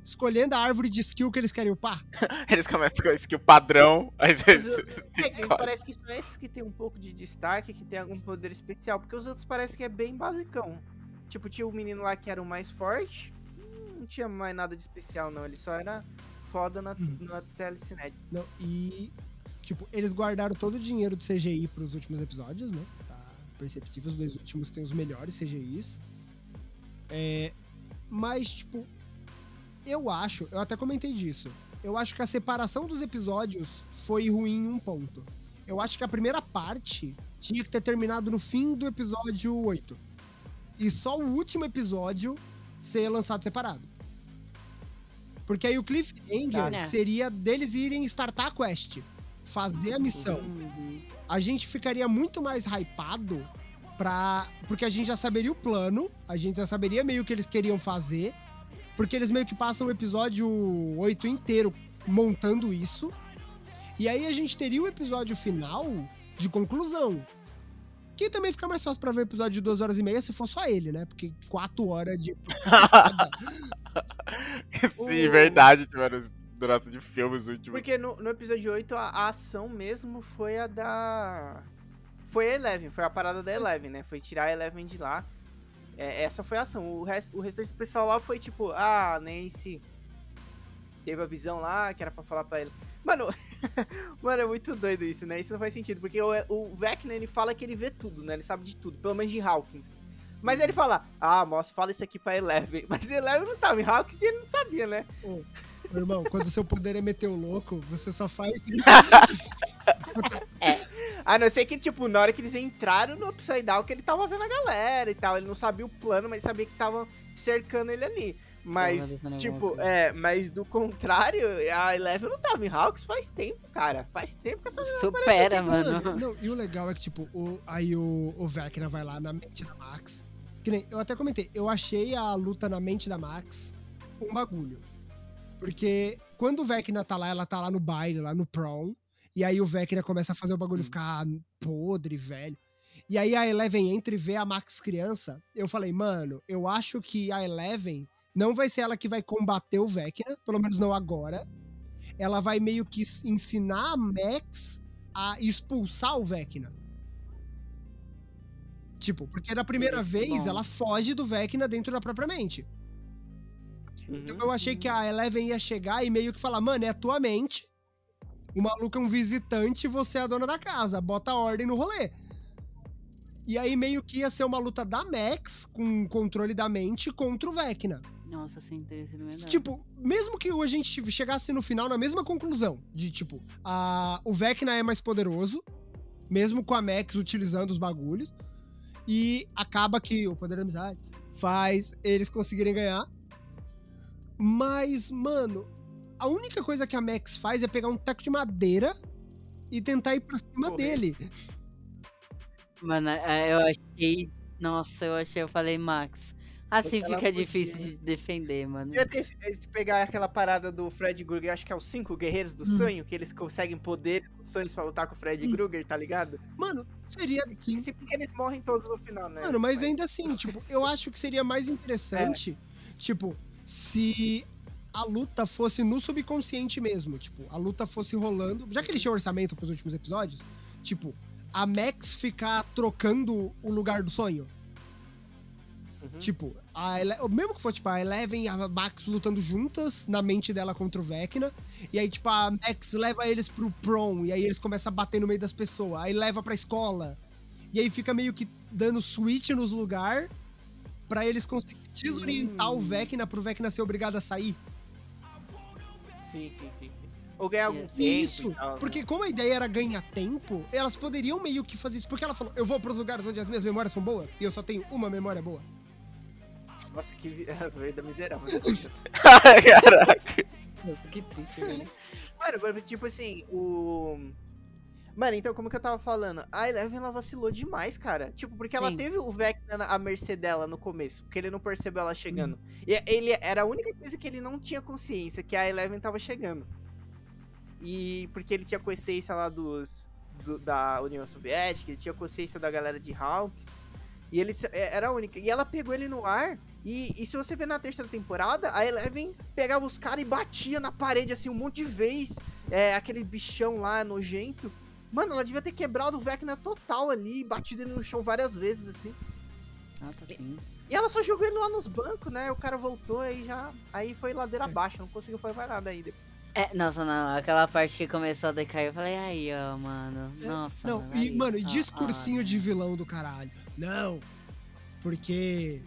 escolhendo a árvore de skill que eles querem upar. *laughs* Eles começam com a skill padrão, aí Mas *laughs* eles. eu- é que parece que só esse que tem um pouco de destaque, que tem algum poder especial, porque os outros parece que é bem basicão. Tipo, tinha o menino lá que era o mais forte, não tinha mais nada de especial não, ele só era foda na, Hum. na telecinética. Não, e, tipo, eles guardaram todo o dinheiro do CGI pros últimos episódios, né? Tá perceptível, os dois últimos têm os melhores CGIs. É, mas, tipo, eu acho, eu até comentei disso. Eu acho que a separação dos episódios foi ruim em um ponto. Eu acho que a primeira parte tinha que ter terminado no fim do episódio 8. E só o último episódio ser lançado separado. Porque aí o cliffhanger Tá. seria deles irem startar a quest, fazer a missão. Uhum. A gente ficaria muito mais hypado pra. Porque a gente já saberia o plano, a gente já saberia meio o que eles queriam fazer. Porque eles meio que passam o episódio 8 inteiro montando isso. E aí a gente teria o episódio final de conclusão. Que também fica mais fácil pra ver o episódio de 2 horas e meia se for só ele, né? Porque 4 horas de. *laughs* Sim, O- verdade, tiveram duração de filmes últimos. Porque no, no episódio 8 a, a ação mesmo foi a da. Foi a Eleven, foi a parada da Eleven, né? Foi tirar a Eleven de lá. É, essa foi a ação. O, rest, o restante do pessoal lá foi tipo, ah, Nancy teve a visão lá, que era pra falar pra ele. Mano, *laughs* mano, é muito doido isso, né? Isso não faz sentido, porque o, o Vecna, ele fala que ele vê tudo, né? Ele sabe de tudo, pelo menos de Hawkins. Mas ele fala, ah, moço, fala isso aqui pra Eleven. *laughs* Mas Eleven não tava em Hawkins e ele não sabia, né? Meu irmão, quando o seu poder é meter o louco, você só faz isso. *laughs* A não ser que, tipo, na hora que eles entraram no Upside Down, que ele tava vendo a galera e tal. Ele não sabia o plano, mas sabia que estavam cercando ele ali. Mas, tipo, é, mas do contrário, a Eleven não tava em Hawks faz tempo, cara. Faz tempo que essa Supera, Mano, mano. não, e o legal é que, tipo, o, aí o, o Vecna vai lá na mente da Max. Que nem, eu até comentei, eu achei a luta na mente da Max um bagulho. Porque quando o Vecna tá lá, ela tá lá no baile, lá no prom. E aí o Vecna começa a fazer o bagulho ficar podre, velho. E aí a Eleven entra e vê a Max criança. Eu falei, mano, eu acho que a Eleven não vai ser ela que vai combater o Vecna, pelo menos não agora. Ela vai meio que ensinar a Max a expulsar o Vecna. Tipo, porque na primeira Isso, vez bom. ela foge do Vecna dentro da própria mente. Então Uhum. eu achei que a Eleven ia chegar e meio que falar, mano, é a tua mente. O maluco é um visitante e você é a dona da casa. Bota ordem no rolê. E aí meio que ia ser uma luta da Max com o controle da mente contra o Vecna. Nossa, sim, teria sido melhor. Tipo, mesmo que a gente chegasse no final na mesma conclusão, de tipo, a, o Vecna é mais poderoso, mesmo com a Max utilizando os bagulhos, e acaba que o poder da amizade faz eles conseguirem ganhar. Mas, mano, a única coisa que a Max faz é pegar um taco de madeira e tentar ir pra cima dele. Mano, é, eu achei. Nossa, eu achei, eu falei, Max. Assim fica podia, difícil de defender, mano. Devia ter, se pegar aquela parada do Fred Krueger, acho que é os cinco guerreiros do Hum. sonho, que eles conseguem poder dos sonhos pra lutar com o Fred Hum. Krueger, tá ligado? Mano, seria sim. Sim, porque eles morrem todos no final, né? Mano, mas ainda assim, tipo, eu acho que seria mais interessante, tipo, se a luta fosse no subconsciente mesmo, tipo, a luta fosse rolando, já que eles tinham orçamento pros últimos episódios, tipo, a Max ficar trocando o lugar do sonho. Uhum. Tipo, a Ele... mesmo que fosse tipo, a Eleven e a Max lutando juntas na mente dela contra o Vecna. E aí, tipo, a Max leva eles pro prom. E aí eles começam a bater no meio das pessoas. Aí leva pra escola. E aí fica meio que dando switch nos lugar pra eles conseguirem desorientar o Hum. Vecna pro Vecna ser obrigado a sair. Sim, sim, sim, sim. Ou ganhar algum É. tempo. Isso, tal, né? porque como a ideia era ganhar tempo, elas poderiam meio que fazer isso. Porque ela falou, eu vou pros lugares onde as minhas memórias são boas e eu só tenho uma memória boa. Nossa, que vi- *laughs* veio da miserável. *laughs* Caraca. Nossa, que triste, velho. Mano, mas, tipo assim, o. Mano, então, como que eu tava falando? A Eleven ela vacilou demais, cara. Tipo, porque ela Sim. teve o Vecna na- à mercê dela no começo, porque ele não percebeu ela chegando. E ele era a única coisa que ele não tinha consciência, que a Eleven tava chegando. E porque ele tinha consciência lá dos. do- da União Soviética, ele tinha consciência da galera de Hawks. E ele é- era a única. E ela pegou ele no ar. E, e se você ver na terceira temporada, a Eleven pegava os caras e batia na parede assim um monte de vez. É, aquele bichão lá nojento. Mano, ela devia ter quebrado o Vecna total ali, batido ele no chão várias vezes, assim. Nossa, sim. E ela só jogou ele lá nos bancos, né? O cara voltou aí já. Aí foi ladeira É. abaixo, não conseguiu fazer mais nada ainda. É, nossa, não, aquela parte que começou a decair, eu falei, aí, ó, mano. É, Nossa, Não, mano, e, aí, mano, e ó, discursinho ó, de vilão do caralho. Não, porque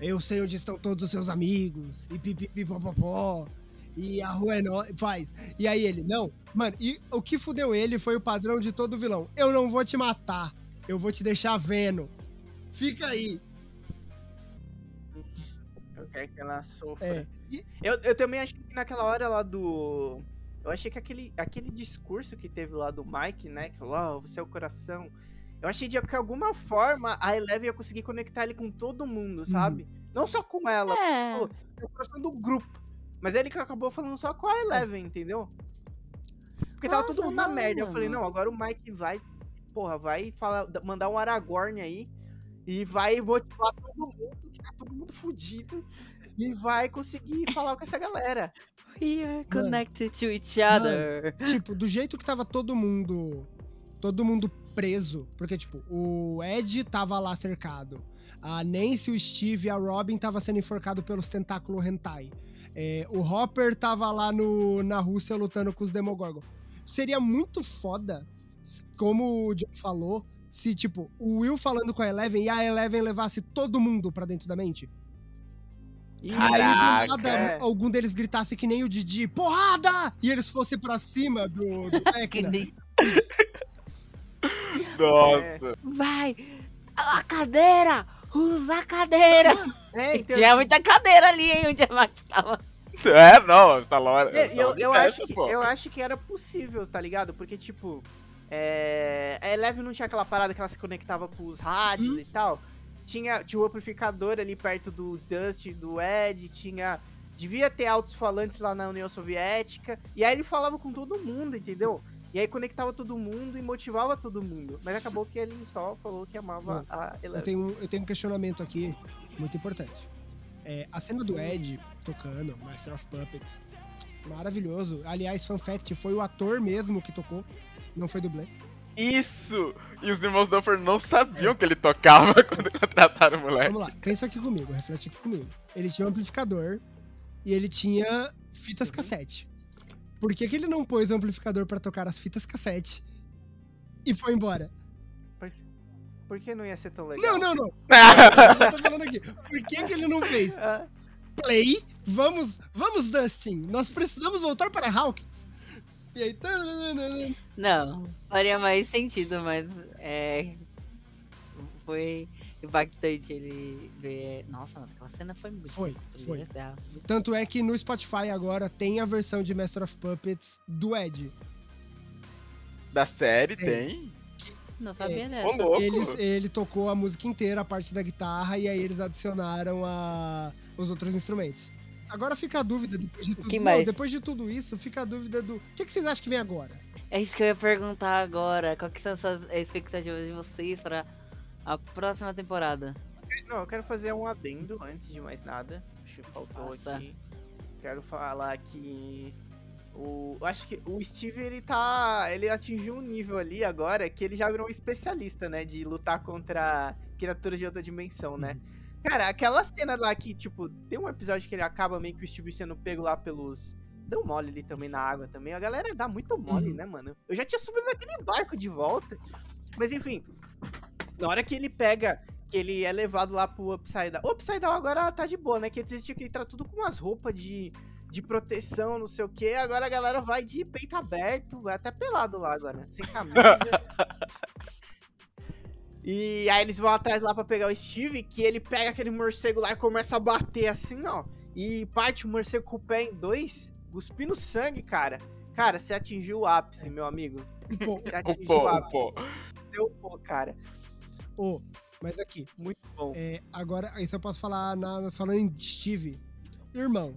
eu sei onde estão todos os seus amigos, e pipipipopopó, e a rua é no... faz. E aí ele, não, mano, e o que fudeu ele foi o padrão de todo vilão. Eu não vou te matar, eu vou te deixar vendo. Fica aí. Eu quero que ela sofra. É. E- Eu, eu também achei que naquela hora lá do. Eu achei que aquele, aquele discurso que teve lá do Mike, né? Que falou, ó, você é o coração. Eu achei de que alguma forma a Eleven ia conseguir conectar ele com todo mundo, sabe? Não só com ela, É, coração do grupo. Mas ele que acabou falando só com a Eleven, entendeu? Porque tava todo Nossa, mundo na merda. Eu falei, mano. não, agora o Mike vai, porra, vai falar, mandar um Aragorn aí e vai motivar todo mundo, que tá todo mundo fudido, e vai conseguir *laughs* falar com essa galera. we are connected to each other. Tipo, do jeito que tava todo mundo. Todo mundo preso. Porque, tipo, o Ed tava lá cercado. A Nancy, o Steve e a Robin tava sendo enforcado pelos tentáculos hentai. É, o Hopper tava lá no, na Rússia lutando com os Demogorgon. Seria muito foda, como o John falou, se, tipo, o Will falando com a Eleven e a Eleven levasse todo mundo pra dentro da mente. E aí, do nada, algum deles gritasse que nem o Didi, porrada! E eles fossem pra cima do, do *laughs* Que Vecna. *laughs* Nossa. Vai! A cadeira! Usa a cadeira! É, *laughs* então, Tinha muita cadeira ali, hein, onde a Max tava. É, não, essa Laura. É, eu, eu, acho que, eu acho que era possível, tá ligado? Porque, tipo, é, a Eleven não tinha aquela parada que ela se conectava com os rádios Hum. e tal. Tinha, tinha o amplificador ali perto do Dust, do Ed, tinha. Devia ter altos-falantes lá na União Soviética. E aí ele falava com todo mundo, entendeu? E aí conectava todo mundo e motivava todo mundo. Mas acabou que ele só falou que amava Bom, a Eu Eleven. tenho, um- eu tenho um questionamento aqui muito importante. É, a cena do Ed tocando, Master of Puppets, maravilhoso. Aliás, fun fact, foi o ator mesmo que tocou, não foi dublê. Isso! E os irmãos Duffer não sabiam que ele tocava *laughs* quando contrataram o moleque. Vamos lá, pensa aqui comigo, reflete aqui comigo. Ele tinha um amplificador e ele tinha fitas Uhum. cassete. Por que, que ele não pôs o amplificador pra tocar as fitas cassete e foi embora? Por que não ia ser tão legal? Não, não, não. *laughs* Eu tô falando aqui. Por que, que ele não fez? Ah, Play, vamos, vamos, Dustin. Nós precisamos voltar para Hawkins. E aí. tananana. Não, faria mais sentido, mas é. Foi impactante ele ver. Nossa, mano, aquela cena foi muito. Foi, foi. essa é Tanto é que no Spotify agora tem a versão de Master of Puppets do Ed. Da série Tem. tem? Não sabia Ô, dessa. louco! Eles, ele tocou a música inteira, a parte da guitarra, e aí eles adicionaram a, os outros instrumentos. Agora fica a dúvida, depois de tudo, que não, mais? depois de tudo isso, fica a dúvida do. O que, que vocês acham que vem agora? É isso que eu ia perguntar agora. Qual que são as expectativas de vocês para a próxima temporada? Não, eu quero fazer um adendo antes de mais nada. Acho que faltou aqui. Quero falar que o acho que o Steve ele tá, ele atingiu um nível ali agora que ele já virou um especialista, né, de lutar contra criaturas de outra dimensão, né? Cara, aquela cena lá que, tipo, tem um episódio que ele acaba meio que o Steve sendo pego lá pelos deu mole ali também na água também. A galera dá muito mole, Uhum. né, mano? Eu já tinha subido naquele barco de volta. Mas enfim, na hora que ele pega que ele é levado lá pro Upside Down. O Upside Down agora tá de boa, né? Que antes tinha que entrar tudo com umas roupas de, de proteção, não sei o que. Agora a galera vai de peito aberto, vai até pelado lá agora, sem camisa. *laughs* E aí eles vão atrás lá pra pegar o Steve, que ele pega aquele morcego lá e começa a bater assim, ó. E parte o morcego com o pé em dois, cuspindo sangue, cara. Cara, você atingiu o ápice, meu amigo. Você O atingiu pô, o o ápice. pô. Você upou, cara. Ô, mas aqui, Muito bom. é, agora, isso eu posso falar na, falando em Steve. Irmão,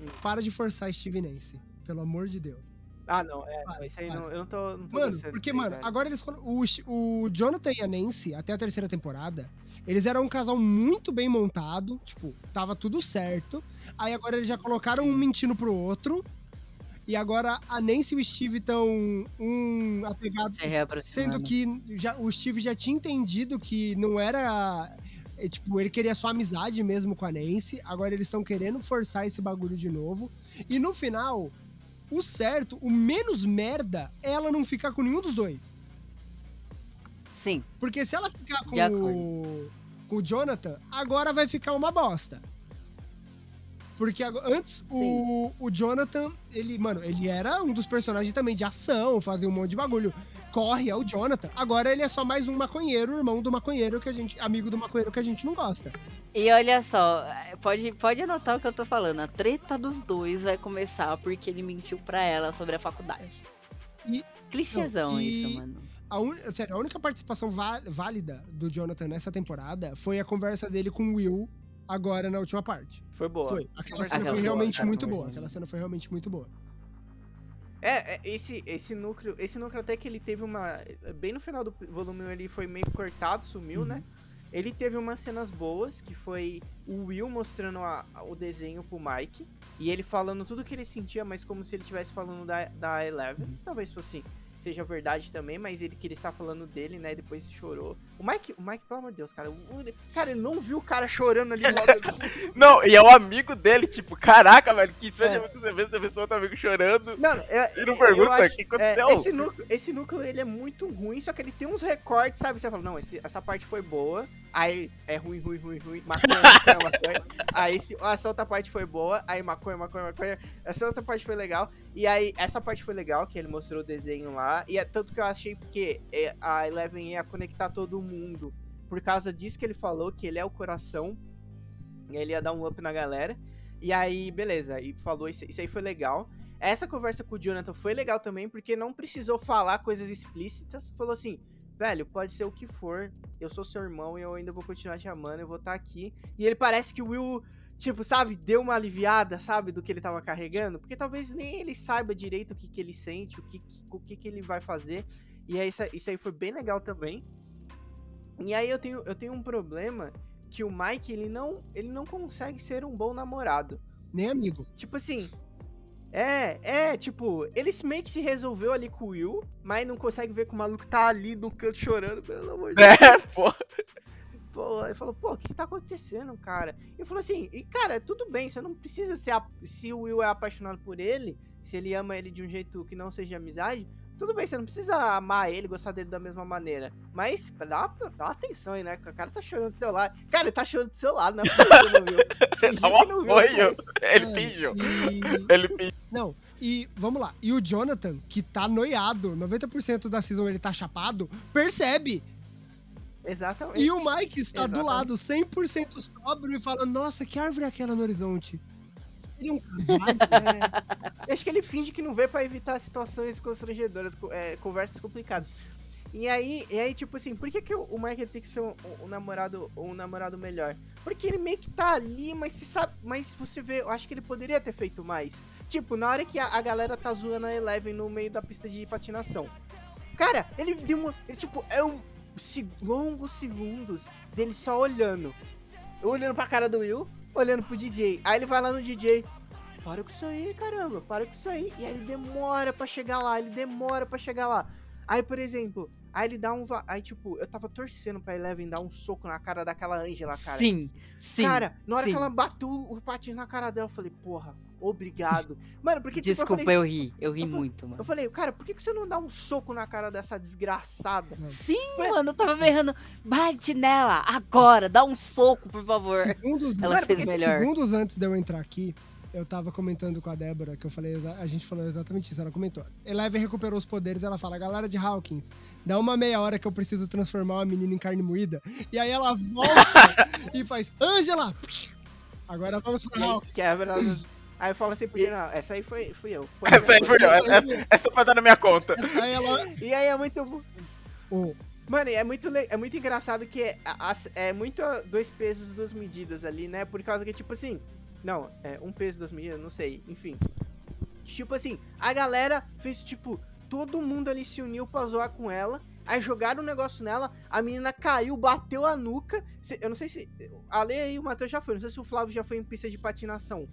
Hum. para de forçar Steve Nancy. Pelo amor de Deus. Ah, não, é. Para, Isso aí para. não, eu não tô. Não tô Mano, porque, mano, agora eles o, o Jonathan e a Nancy, até a terceira temporada, eles eram um casal muito bem montado, tipo, tava tudo certo. Aí agora eles já colocaram um mentindo pro outro. E agora a Nancy e o Steve estão um apegado. Se reaproximando. Sendo que já, o Steve já tinha entendido que não era. é, tipo, ele queria só amizade mesmo com a Nancy. Agora eles estão querendo forçar esse bagulho de novo. E no final, o certo, o menos merda, é ela não ficar com nenhum dos dois. Sim, Porque se ela ficar com o, com o Jonathan, agora vai ficar uma bosta. Porque antes o, o Jonathan, ele, mano, ele era um dos personagens também de ação, fazia um monte de bagulho. Corre, é o Jonathan. Agora ele é só mais um maconheiro, irmão do maconheiro que a gente, amigo do maconheiro que a gente não gosta. E olha só, pode, pode anotar o que eu tô falando. A treta dos dois vai começar porque ele mentiu pra ela sobre a faculdade. E- Clichêzão não, e- isso, mano. A, un- sério, a única participação válida do Jonathan nessa temporada foi a conversa dele com o Will agora na última parte. Foi boa. Foi. Aquela cena foi foi boa, realmente muito boa. boa. Aquela cena foi realmente muito boa. É, é, esse, esse núcleo, esse núcleo até que ele teve uma. Bem no final do volume ele foi meio cortado, sumiu, Uhum. né? Ele teve umas cenas boas, que foi o Will mostrando a- a- o desenho pro Mike. E ele falando tudo que ele sentia, mas como se ele estivesse falando da, da Eleven. Uhum. Talvez fosse seja verdade também, mas ele que ele está falando dele, né? E depois chorou. O Mike, o Mike, pelo amor de Deus, cara. o- cara, ele não viu o cara chorando ali do- *laughs* Não, e é o amigo dele, tipo, caraca, velho, que estranho É. você vê essa pessoa, teu amigo chorando. Não, é, E não pergunta acho- o que aconteceu. é, esse, núcleo, esse núcleo ele é muito ruim, só que ele tem uns recortes, sabe? Você fala, não, esse- essa parte foi boa, aí é ruim, ruim, ruim, ruim, maconha, maconha, *laughs* maconha. Aí ó, essa outra parte foi boa, aí maconha, maconha, maconha. Essa outra parte foi legal, e aí essa parte foi legal, que ele mostrou o desenho lá, e é tanto que eu achei que é, a Eleven ia conectar todo mundo. Por causa disso que ele falou, que ele é o coração, e ele ia dar um up na galera. E aí, beleza, e falou isso, isso aí foi legal. Essa conversa com o Jonathan foi legal também, porque não precisou falar coisas explícitas. Falou assim, velho, pode ser o que for, eu sou seu irmão e eu ainda vou continuar te amando, eu vou estar aqui. E ele parece que o Will, tipo, sabe, deu uma aliviada, sabe, do que ele tava carregando. Porque talvez nem ele saiba direito o que, que ele sente, o que, que- o que, que ele vai fazer. E aí, isso, isso aí foi bem legal também. E aí eu tenho, eu tenho um problema que o Mike, ele não, ele não consegue ser um bom namorado. Nem amigo. Tipo assim. É, é, tipo, ele meio que se resolveu ali com o Will, mas não consegue ver que o maluco tá ali no canto chorando, pelo amor de Deus. É, *laughs* pô. Pô, ele falou, pô, o que, que tá acontecendo, cara? E falou assim, e cara, tudo bem, você não precisa ser. a- Se o Will é apaixonado por ele, se ele ama ele de um jeito que não seja amizade, tudo bem, você não precisa amar ele, gostar dele da mesma maneira. Mas dá uma, dá uma atenção aí, né? O cara tá chorando do teu lado. Cara, ele tá chorando do seu lado, é que você não viu. *laughs* Fingiu Dá que não um viu, cara. apoio. Ele Mano, fingiu. E... *laughs* Ele fingiu. Não, e vamos lá. E o Jonathan, que tá noiado, 90% da season ele tá chapado, percebe. Exatamente. E o Mike está do Exatamente. lado 100% sóbrio e fala: Nossa, que árvore é aquela no horizonte? Um casal? É, acho que ele finge que não vê pra evitar situações constrangedoras, co- é, conversas complicadas. E aí, e aí, tipo assim, por que, que o Mike tem que ser um, um namorado um namorado melhor? Porque ele meio que tá ali, mas se sabe. Mas você vê, eu acho que ele poderia ter feito mais. Tipo, na hora que a, a galera tá zoando a Eleven no meio da pista de patinação. Cara, ele deu uma. Ele, tipo, é um. se- longos segundos dele só olhando. Olhando pra cara do Will, olhando pro DJ. Aí ele vai lá no DJ. Para com isso aí, caramba, para com isso aí. E aí ele demora pra chegar lá, ele demora pra chegar lá. Aí, por exemplo, aí ele dá um. Aí, tipo, eu tava torcendo pra Eleven dar um soco na cara daquela Angela, cara. Sim, sim. Cara, na hora sim. que ela bateu o patins na cara dela. Eu falei, porra, obrigado. *laughs* Mano, porque tipo, Desculpa, eu falei, eu ri. Eu ri eu falei- muito, mano. eu falei, cara, por que, que você não dá um soco na cara dessa desgraçada? Sim, Ué. mano, eu tava berrando. Bate nela, agora, dá um soco, por favor. Segundos, Ela Mano, fez melhor. segundos antes de eu entrar aqui, eu tava comentando com a Débora, que eu falei, a gente falou exatamente isso. Ela comentou. Eleven recuperou os poderes, ela fala, galera de Hawkins, dá uma meia hora que eu preciso transformar uma menina em carne moída. E aí ela volta *laughs* e faz, Angela! Agora vamos pra aí Hawkins. quebra. Aí eu falo assim, porque não, essa aí foi, fui eu. Foi *laughs* Essa aí foi eu. eu. Essa, essa foi dar na minha conta. Aí ela. *laughs* E aí é muito. Mano, é muito, le- é muito engraçado que é, é muito dois pesos, duas medidas ali, né? Por causa que, tipo assim. Não, é um peso, duas medidas, não sei. Enfim. Tipo assim, a galera fez, tipo, todo mundo ali se uniu pra zoar com ela. Aí jogaram um negócio nela, a menina caiu, bateu a nuca. Eu não sei se. A Lei e o Matheus já foi, não sei se o Flávio já foi em pista de patinação.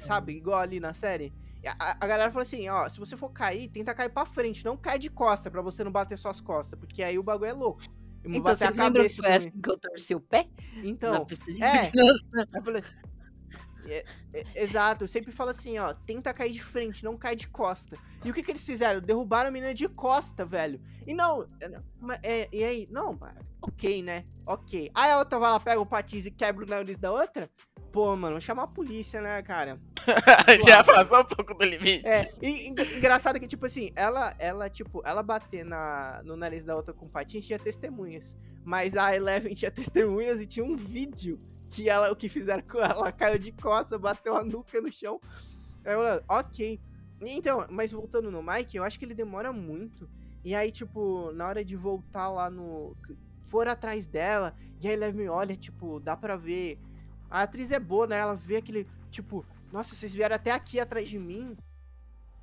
Sabe? Igual ali na série. A, a- galera falou assim, ó, se você for cair, tenta cair pra frente, não cai de costa, pra você não bater suas costas, porque aí o bagulho é louco. Então, bater a que cabeça foi assim que eu torci o pé? na Então, pista de é. *laughs* é, é, exato, eu sempre falo assim, ó, tenta cair de frente, não cai de costa. E o que que eles fizeram? Derrubaram a menina de costa, velho. E não, é, é, e aí, não, ok, né? Ok. Aí a outra vai lá, pega o patins e quebra o nariz da outra? Pô, mano, chamar a polícia, né, cara? *laughs* Já passou um pouco do limite. É, e, engra- engraçado que, tipo assim, ela, ela, tipo, ela bater na, no nariz da outra com patins tinha testemunhas. Mas a Eleven tinha testemunhas e tinha um vídeo que ela, o que fizeram com ela, ela caiu de costas, bateu a nuca no chão. Aí ela, ok. Então, mas voltando no Mike, eu acho que ele demora muito. E aí, tipo, na hora de voltar lá no. For atrás dela, e a Eleven olha, tipo, dá pra ver. A atriz é boa, né? Ela vê aquele, tipo, nossa, vocês vieram até aqui atrás de mim.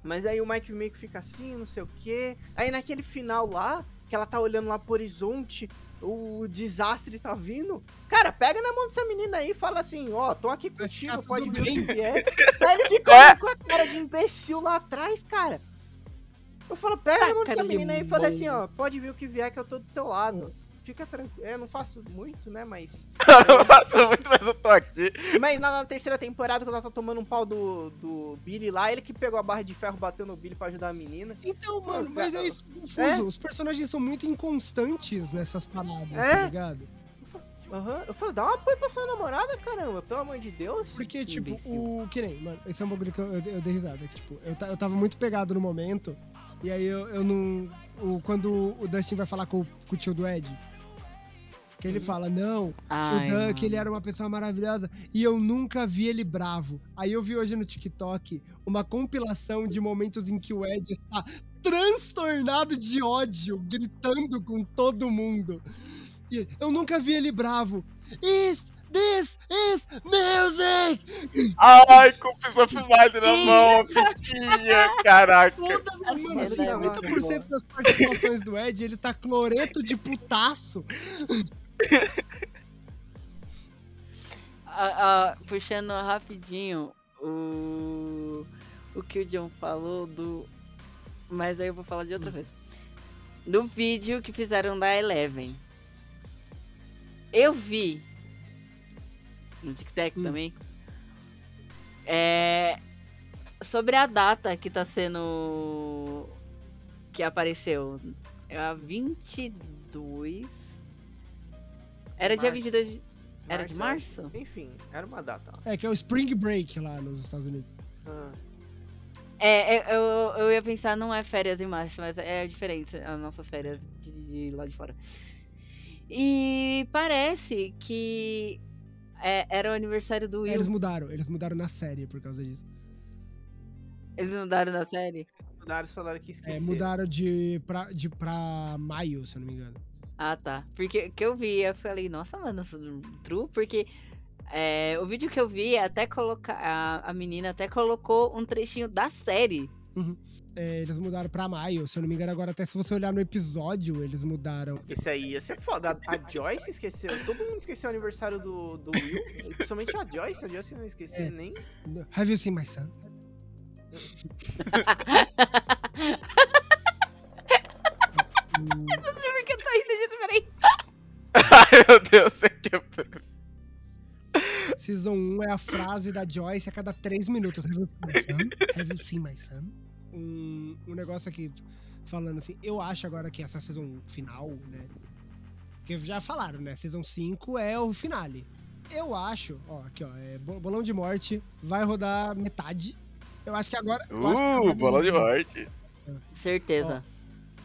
Mas aí o Mike meio que fica assim, não sei o quê. Aí naquele final lá, que ela tá olhando lá pro horizonte, o desastre tá vindo. Cara, pega na mão dessa menina aí e fala assim, ó, tô aqui contigo, ficar pode ver o que é. Aí ele fica É. com a cara de imbecil lá atrás, cara. Eu falo, pega Tá na mão cara dessa de menina aí e fala assim, ó, pode vir o que vier que eu tô do teu lado. Fica tranquilo. Eu não faço muito, né, mas... *laughs* Eu faço muito, mas eu tô aqui. Mas na, na terceira temporada, quando ela tá tomando um pau do, do Billy lá, ele que pegou a barra de ferro, bateu no Billy pra ajudar a menina. Então, mano, Pô, mas cara, é isso confuso. é. Os personagens são muito inconstantes nessas paradas, É. tá ligado? Aham. Eu falei, dá um apoio pra sua namorada, caramba, pelo amor de Deus. Porque, tipo, Imbecil. o. Que nem, mano, esse é um bagulho que eu, eu, eu dei risada. Que, tipo, eu, eu tava muito pegado no momento. E aí eu, eu não. O, quando o Dustin vai falar com, o- com o tio do Ed. Que ele Uhum. fala, não, que Ai, o Dan, que ele era uma pessoa maravilhosa. E eu nunca vi ele bravo. Aí eu vi hoje no TikTok uma compilação de momentos em que o Ed está transtornado de ódio, gritando com todo mundo. E eu nunca vi ele bravo. Is this is music! Ai, com a filmagem na mão, fitinha, caraca. Todas as mano, é 50% das participações do Ed, ele tá cloreto de putaço. Ah, ah, puxando rapidinho o, o que o John falou do. Mas aí eu vou falar de outra coisa. Do vídeo que fizeram da Eleven. Eu vi. No TikTok Hum. também. É. Sobre a data que tá sendo. Que apareceu. É a 22. Era dia Março. 22 de. Era de Março, março? Enfim, era uma data. É que é o Spring Break lá nos Estados Unidos. Ah, É, é, eu, eu ia pensar, não é férias em março, mas é diferente as nossas férias de, de lá de fora. E parece que é, era o aniversário do É, Will. eles mudaram, eles mudaram na série por causa disso. Eles mudaram na série? mudaram, falaram que É, esqueceram. mudaram de pra, de pra maio, se eu não me engano. Ah, tá. Porque que eu vi, eu falei, nossa, mano, isso é true, porque é, o vídeo que eu vi até colocar. A, a menina até colocou um trechinho da série. É, eles mudaram pra maio, se eu não me engano. Agora, até se você olhar no episódio, eles mudaram. Isso aí ia ser foda. A, a Joyce esqueceu. Todo mundo esqueceu o aniversário do, do Will. Principalmente a Joyce. A Joyce não esqueceu É. nem. Have you seen my son? *laughs* *laughs* *laughs* Hum, Season 1 é a frase da Joyce a cada 3 minutos. Have you seen my son? Have you seen my son? Um, um negócio aqui falando assim, eu acho agora que essa season final, né? Que já falaram, né? Season 5 é o finale. Eu acho, ó, aqui ó, é Bo- Bolão de Morte vai rodar metade. Eu acho que agora. eu acho que Uh, agora- bolão de morte. Certeza.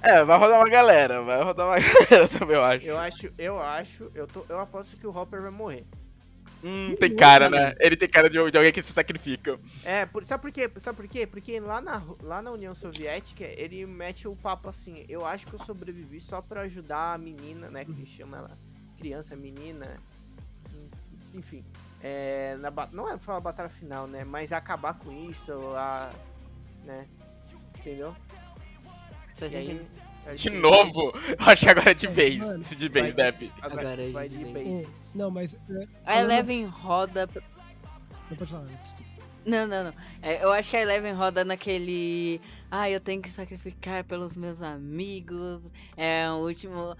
É, vai rodar uma galera, vai rodar uma *laughs* galera também, eu acho. Eu acho, eu acho, eu, tô, eu aposto que o Hopper vai morrer. Hum, tem cara, né? Ele tem cara de, de alguém que se sacrifica. É, por, sabe por quê? Sabe por quê? Porque lá na, lá na União Soviética, ele mete o papo assim, eu acho que eu sobrevivi só pra ajudar a menina, né? Que ele chama ela criança, menina. Enfim. É, na, não é pra falar batalha final, né? Mas acabar com isso, a. né? Entendeu? Faz E aí. Acho De novo, eu *laughs* acho que agora é de É, vez. mano, De vai vez, de- Depp. Agora, Agora é de vez. base. Ô, Não, mas. é, A Eleven roda. Não pode falar, né? desculpa. Não, não, não. É, eu acho que a Eleven roda naquele. Ah, eu tenho que sacrificar pelos meus amigos. É o último.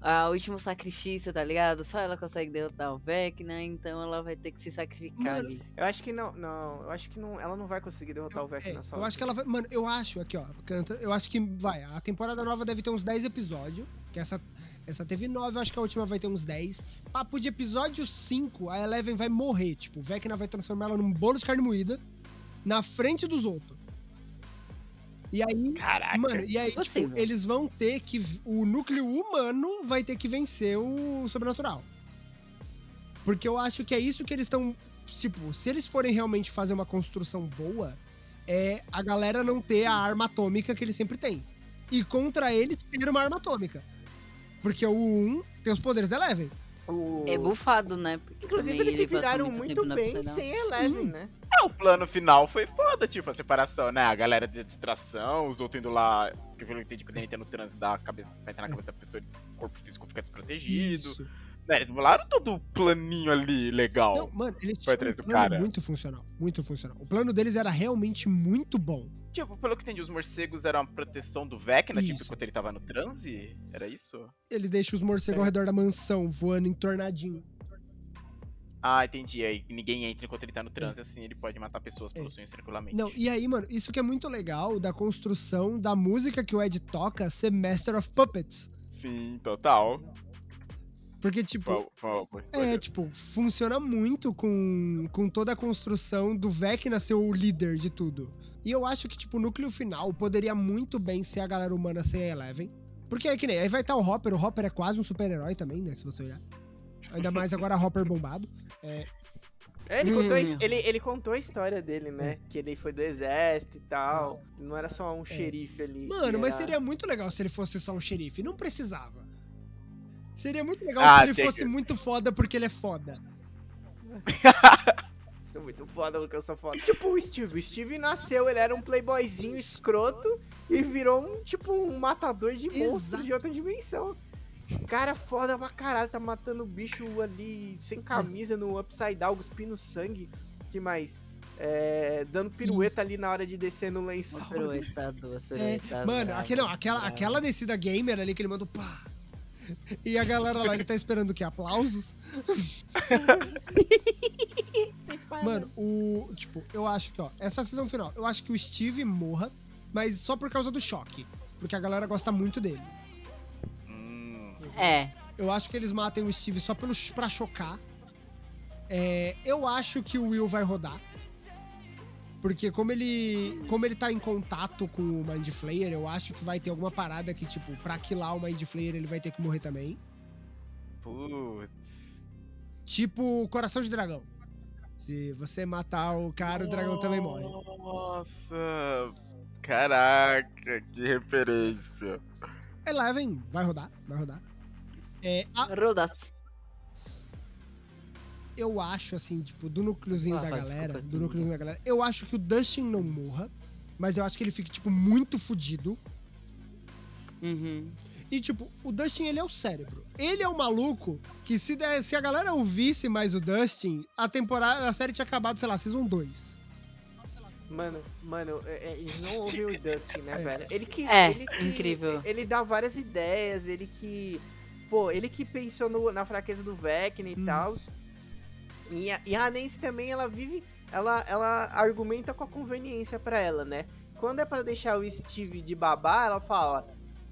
O último sacrifício, tá ligado? Só ela consegue derrotar o Vecna, então ela vai ter que se sacrificar Mano, ali. Eu acho que não, não, eu acho que não, ela não vai conseguir derrotar o É, Vecna só. eu acho que ela vai. Mano, eu acho, aqui, ó. Canta, eu acho que vai. A temporada nova deve ter uns 10 episódios. Que essa, essa teve 9, eu acho que a última vai ter uns 10. Papo de episódio 5, a Eleven vai morrer. Tipo, o Vecna vai transformar ela num bolo de carne moída na frente dos outros. E aí. Caraca. Mano, e aí, tipo, eles vão ter que. O núcleo humano vai ter que vencer o sobrenatural. Porque eu acho que é isso que eles estão. Tipo, se eles forem realmente fazer uma construção boa, é a galera não ter a arma atômica que eles sempre têm. E contra eles ter uma arma atômica. Porque o 1 tem os poderes da Eleven. O- É bufado, né? Porque Inclusive eles se ele viraram muito muito bem sem Eleven, né? É, o plano final foi foda, tipo, a separação, né? A galera de distração, os outros indo lá, que que eu entendi, quando ele entra no trânsito, dá a cabeça, vai entrar na cabeça da pessoa, o corpo físico fica desprotegido. Isso. Né, eles falaram todo o planinho ali, legal. Não, mano, eles tinham um plano cara. muito funcional. Muito funcional. O plano deles era realmente muito bom. Tipo, pelo que entendi, os morcegos eram a proteção do Vecna, tipo, Isso. enquanto ele tava no transe? Era isso? Ele deixa os morcegos É. ao redor da mansão, voando em tornadinho. Ah, entendi. Aí ninguém entra enquanto ele tá no transe, assim, ele pode matar pessoas pelo É. sonho tranquilamente. Não, e aí, mano, isso que é muito legal da construção da música que o Ed toca ser Master of Puppets. Sim, total. Porque, tipo, foi- é, tipo, funciona muito com, com toda a construção do Vecna ser o líder de tudo. E eu acho que, tipo, o núcleo final poderia muito bem ser a galera humana sem a Eleven. Porque é que nem, aí vai estar o Hopper, o Hopper é quase um super-herói também, né, se você olhar. Ainda mais agora Hopper bombado. É, É, ele, contou, Hum. ele, ele contou a história dele, né? Que ele foi do exército e tal. Não era só um xerife ali. Mano, mas era- seria muito legal se ele fosse só um xerife. Não precisava. Seria muito legal Ah, se ele fosse que- muito foda porque ele é foda. *laughs* Sou muito foda porque eu sou foda. Tipo o Steve. O Steve nasceu, ele era um playboyzinho escroto e virou um, tipo, um matador de monstros Exato. de outra dimensão. Cara foda pra caralho, tá matando bicho ali sem camisa no Upside Down, cuspindo sangue. Que mais? É, dando pirueta ali na hora de descer no lençol. Uma pirueta, duas É, piruetas. mano, brava, aquele, não, aquela, aquela descida gamer ali que ele manda o pá. E a galera lá, ele tá esperando o quê? Aplausos? *laughs* Mano, o. Tipo, eu acho que, ó, essa season final, eu acho que o Steve morra, mas só por causa do choque. Porque a galera gosta muito dele. É, Eu acho que eles matem o Steve só pelo, pra chocar. É, eu acho que o Will vai rodar. Porque como ele, como ele tá em contato com o Mind Flayer, eu acho que vai ter alguma parada que, tipo, pra killar o Mind Flayer ele vai ter que morrer também. putz. Tipo Coração de Dragão. Se você matar o cara, o dragão também morre. Nossa, caraca, que referência. Eleven vai rodar, vai rodar. É, a- rodaste. Eu acho, assim, tipo, do núcleozinho Ah, da vai, galera, desculpa, do núcleozinho da galera, eu acho que o Dustin não morra, mas eu acho que ele fique, tipo, muito fudido. Uhum. E, tipo, o Dustin, ele é o cérebro. Ele é o maluco que se, der- se a galera ouvisse mais o Dustin, a temporada, a série tinha acabado, sei lá, Season 2. Mano, mano, é- é, eles não ouvem o Dustin, né, É. velho? Ele que. É, ele que- incrível. Ele dá várias ideias, ele que. Pô, ele que pensou no- na fraqueza do Vecna e Hum. tal. E a, e a Nancy também, ela vive. Ela, ela argumenta com a conveniência pra ela, né? Quando é pra deixar o Steve de babá, ela fala.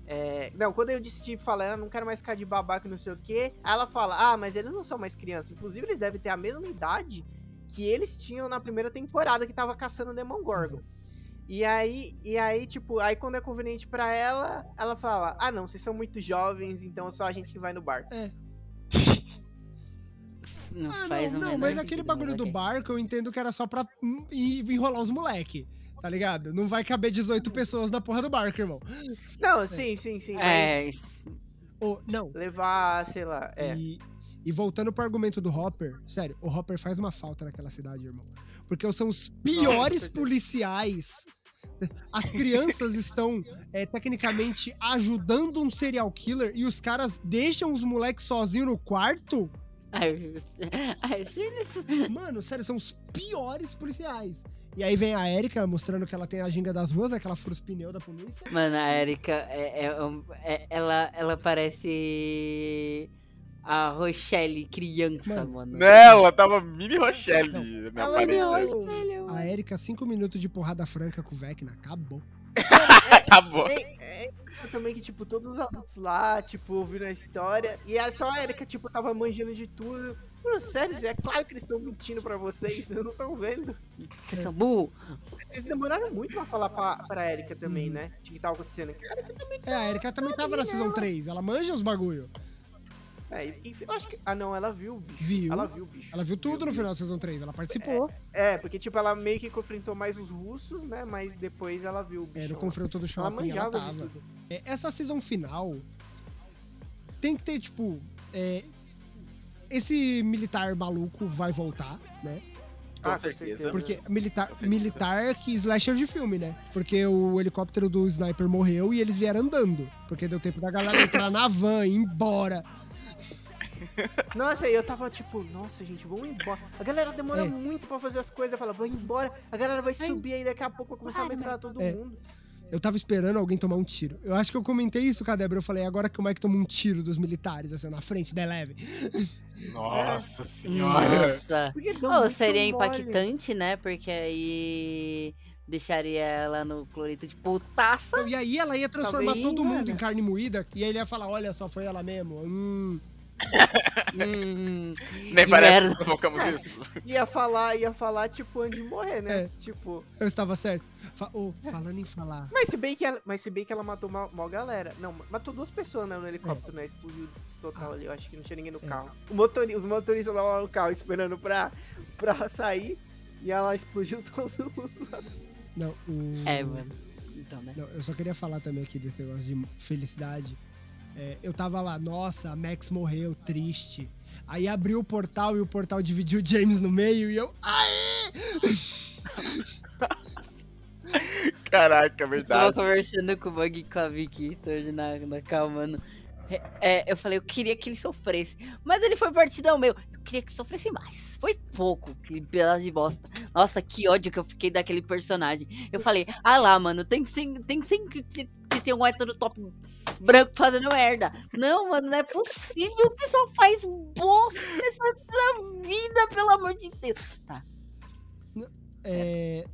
é, não, quando eu de Steve fala, ela não quero mais ficar de babá que não sei o quê. Aí ela fala, ah, mas eles não são mais crianças. Inclusive, eles devem ter a mesma idade que eles tinham na primeira temporada que tava caçando o Demogorgon. E aí, e aí, tipo, aí quando é conveniente pra ela, ela fala: Ah, não, vocês são muito jovens, então é só a gente que vai no bar. Não Ah, faz não, não, mas aquele bagulho do barco eu entendo que era só pra hum, enrolar os moleque. Tá ligado? Não vai caber 18 pessoas na porra do barco, irmão. Não, sim, sim, sim, É, mas isso- Ô, não. levar, sei lá, é. E, e voltando pro argumento do Hopper, sério, o Hopper faz uma falta naquela cidade, irmão. Porque são os piores certeza. policiais. As crianças estão, é, tecnicamente, ajudando um serial killer e os caras deixam os moleques sozinhos no quarto? Ai, ai, seriously? Mano, sério, são os piores policiais. E aí vem a Erika mostrando que ela tem a ginga das ruas, né, que ela fura os pneus da polícia. Mano, a Erika, é, é é- ela, ela parece a Rochelle criança, Mano, mano. Não, ela tava mini Rochelle na minha Ela Mini não-. Rochelle, A. Erika, cinco minutos de porrada franca com o Vecna, acabou. *laughs* Acabou. Também que, tipo, todos os adultos lá, tipo, ouviram a história, e é só a Erika, tipo, tava manjando de tudo. Mano, sério, é claro que eles estão mentindo pra vocês, vocês não estão vendo. Vocês são burro. Eles demoraram muito pra falar pra, pra Erika também, Uhum. né? De que tava acontecendo. Cara, É, a Erika também tava na season 3, ela manja os bagulho. É, e, e eu acho que. Ah, não, ela viu o bicho. Viu. Ela viu o bicho. Ela viu tudo no final da season 3, ela participou. É, porque, tipo, ela meio que confrontou mais os russos, né? Mas depois ela viu o bicho. É, no confronto do ela shopping ela de tava. É, essa season final tem que ter, tipo. é, esse militar maluco vai voltar, né? Com Ah, certeza. Porque militar, certeza. militar que slasher de filme, né? Porque o helicóptero do sniper morreu e eles vieram andando. Porque deu tempo da galera entrar na van, ir embora. Nossa, e eu tava tipo, nossa, gente, vamos embora. A galera demora É. muito pra fazer as coisas. Fala, vamos embora. A galera vai subir aí, daqui a pouco vai começar a metralhar todo É. mundo. Eu tava esperando alguém tomar um tiro. Eu acho que eu comentei isso com a Débora. Eu falei, agora que o Mike tomou um tiro dos militares, assim, na frente da Eleven. Nossa senhora. Nossa. Oh, seria mole. impactante, né? Porque aí deixaria ela no clorito de putaça. E aí ela ia transformar Talvez, todo mundo em carne moída. E aí ele ia falar, olha só, foi ela mesmo. Hum. Hum, *laughs* Nem parece merda. que provocamos isso. Ia falar, ia falar, tipo, antes de morrer, né? É. Tipo. Eu estava certo. Fa oh, falando em falar. Mas se bem que ela, mas se bem que ela matou uma, uma galera. Não, matou duas pessoas né, no helicóptero, né? Explodiu total ali. Eu acho que não tinha ninguém no É. carro. O motori, os motoristas lá no carro esperando pra, pra sair. E ela explodiu *laughs* todo mundo lá. Não, o. É, mano. Então, né? Não, eu só queria falar também aqui desse negócio de felicidade. É, eu tava lá, nossa, a Max morreu, triste. Aí abriu o portal e o portal dividiu o James no meio e eu. Aê! *laughs* Caraca, é Eu tava verdade. conversando com o Bug e com a Vicky hoje na, na calma, mano. É, eu falei, eu queria que ele sofresse. Mas ele foi partidão meu. Eu queria que sofresse mais. Foi pouco, aquele pedaço de bosta. Nossa, que ódio que eu fiquei daquele personagem. Eu falei, ah lá, mano, tem sim, tem sim que, que, que tem um hétero top branco fazendo merda. Não, mano, não é possível que só faz bosta nessa vida, pelo amor de Deus. Tá. É,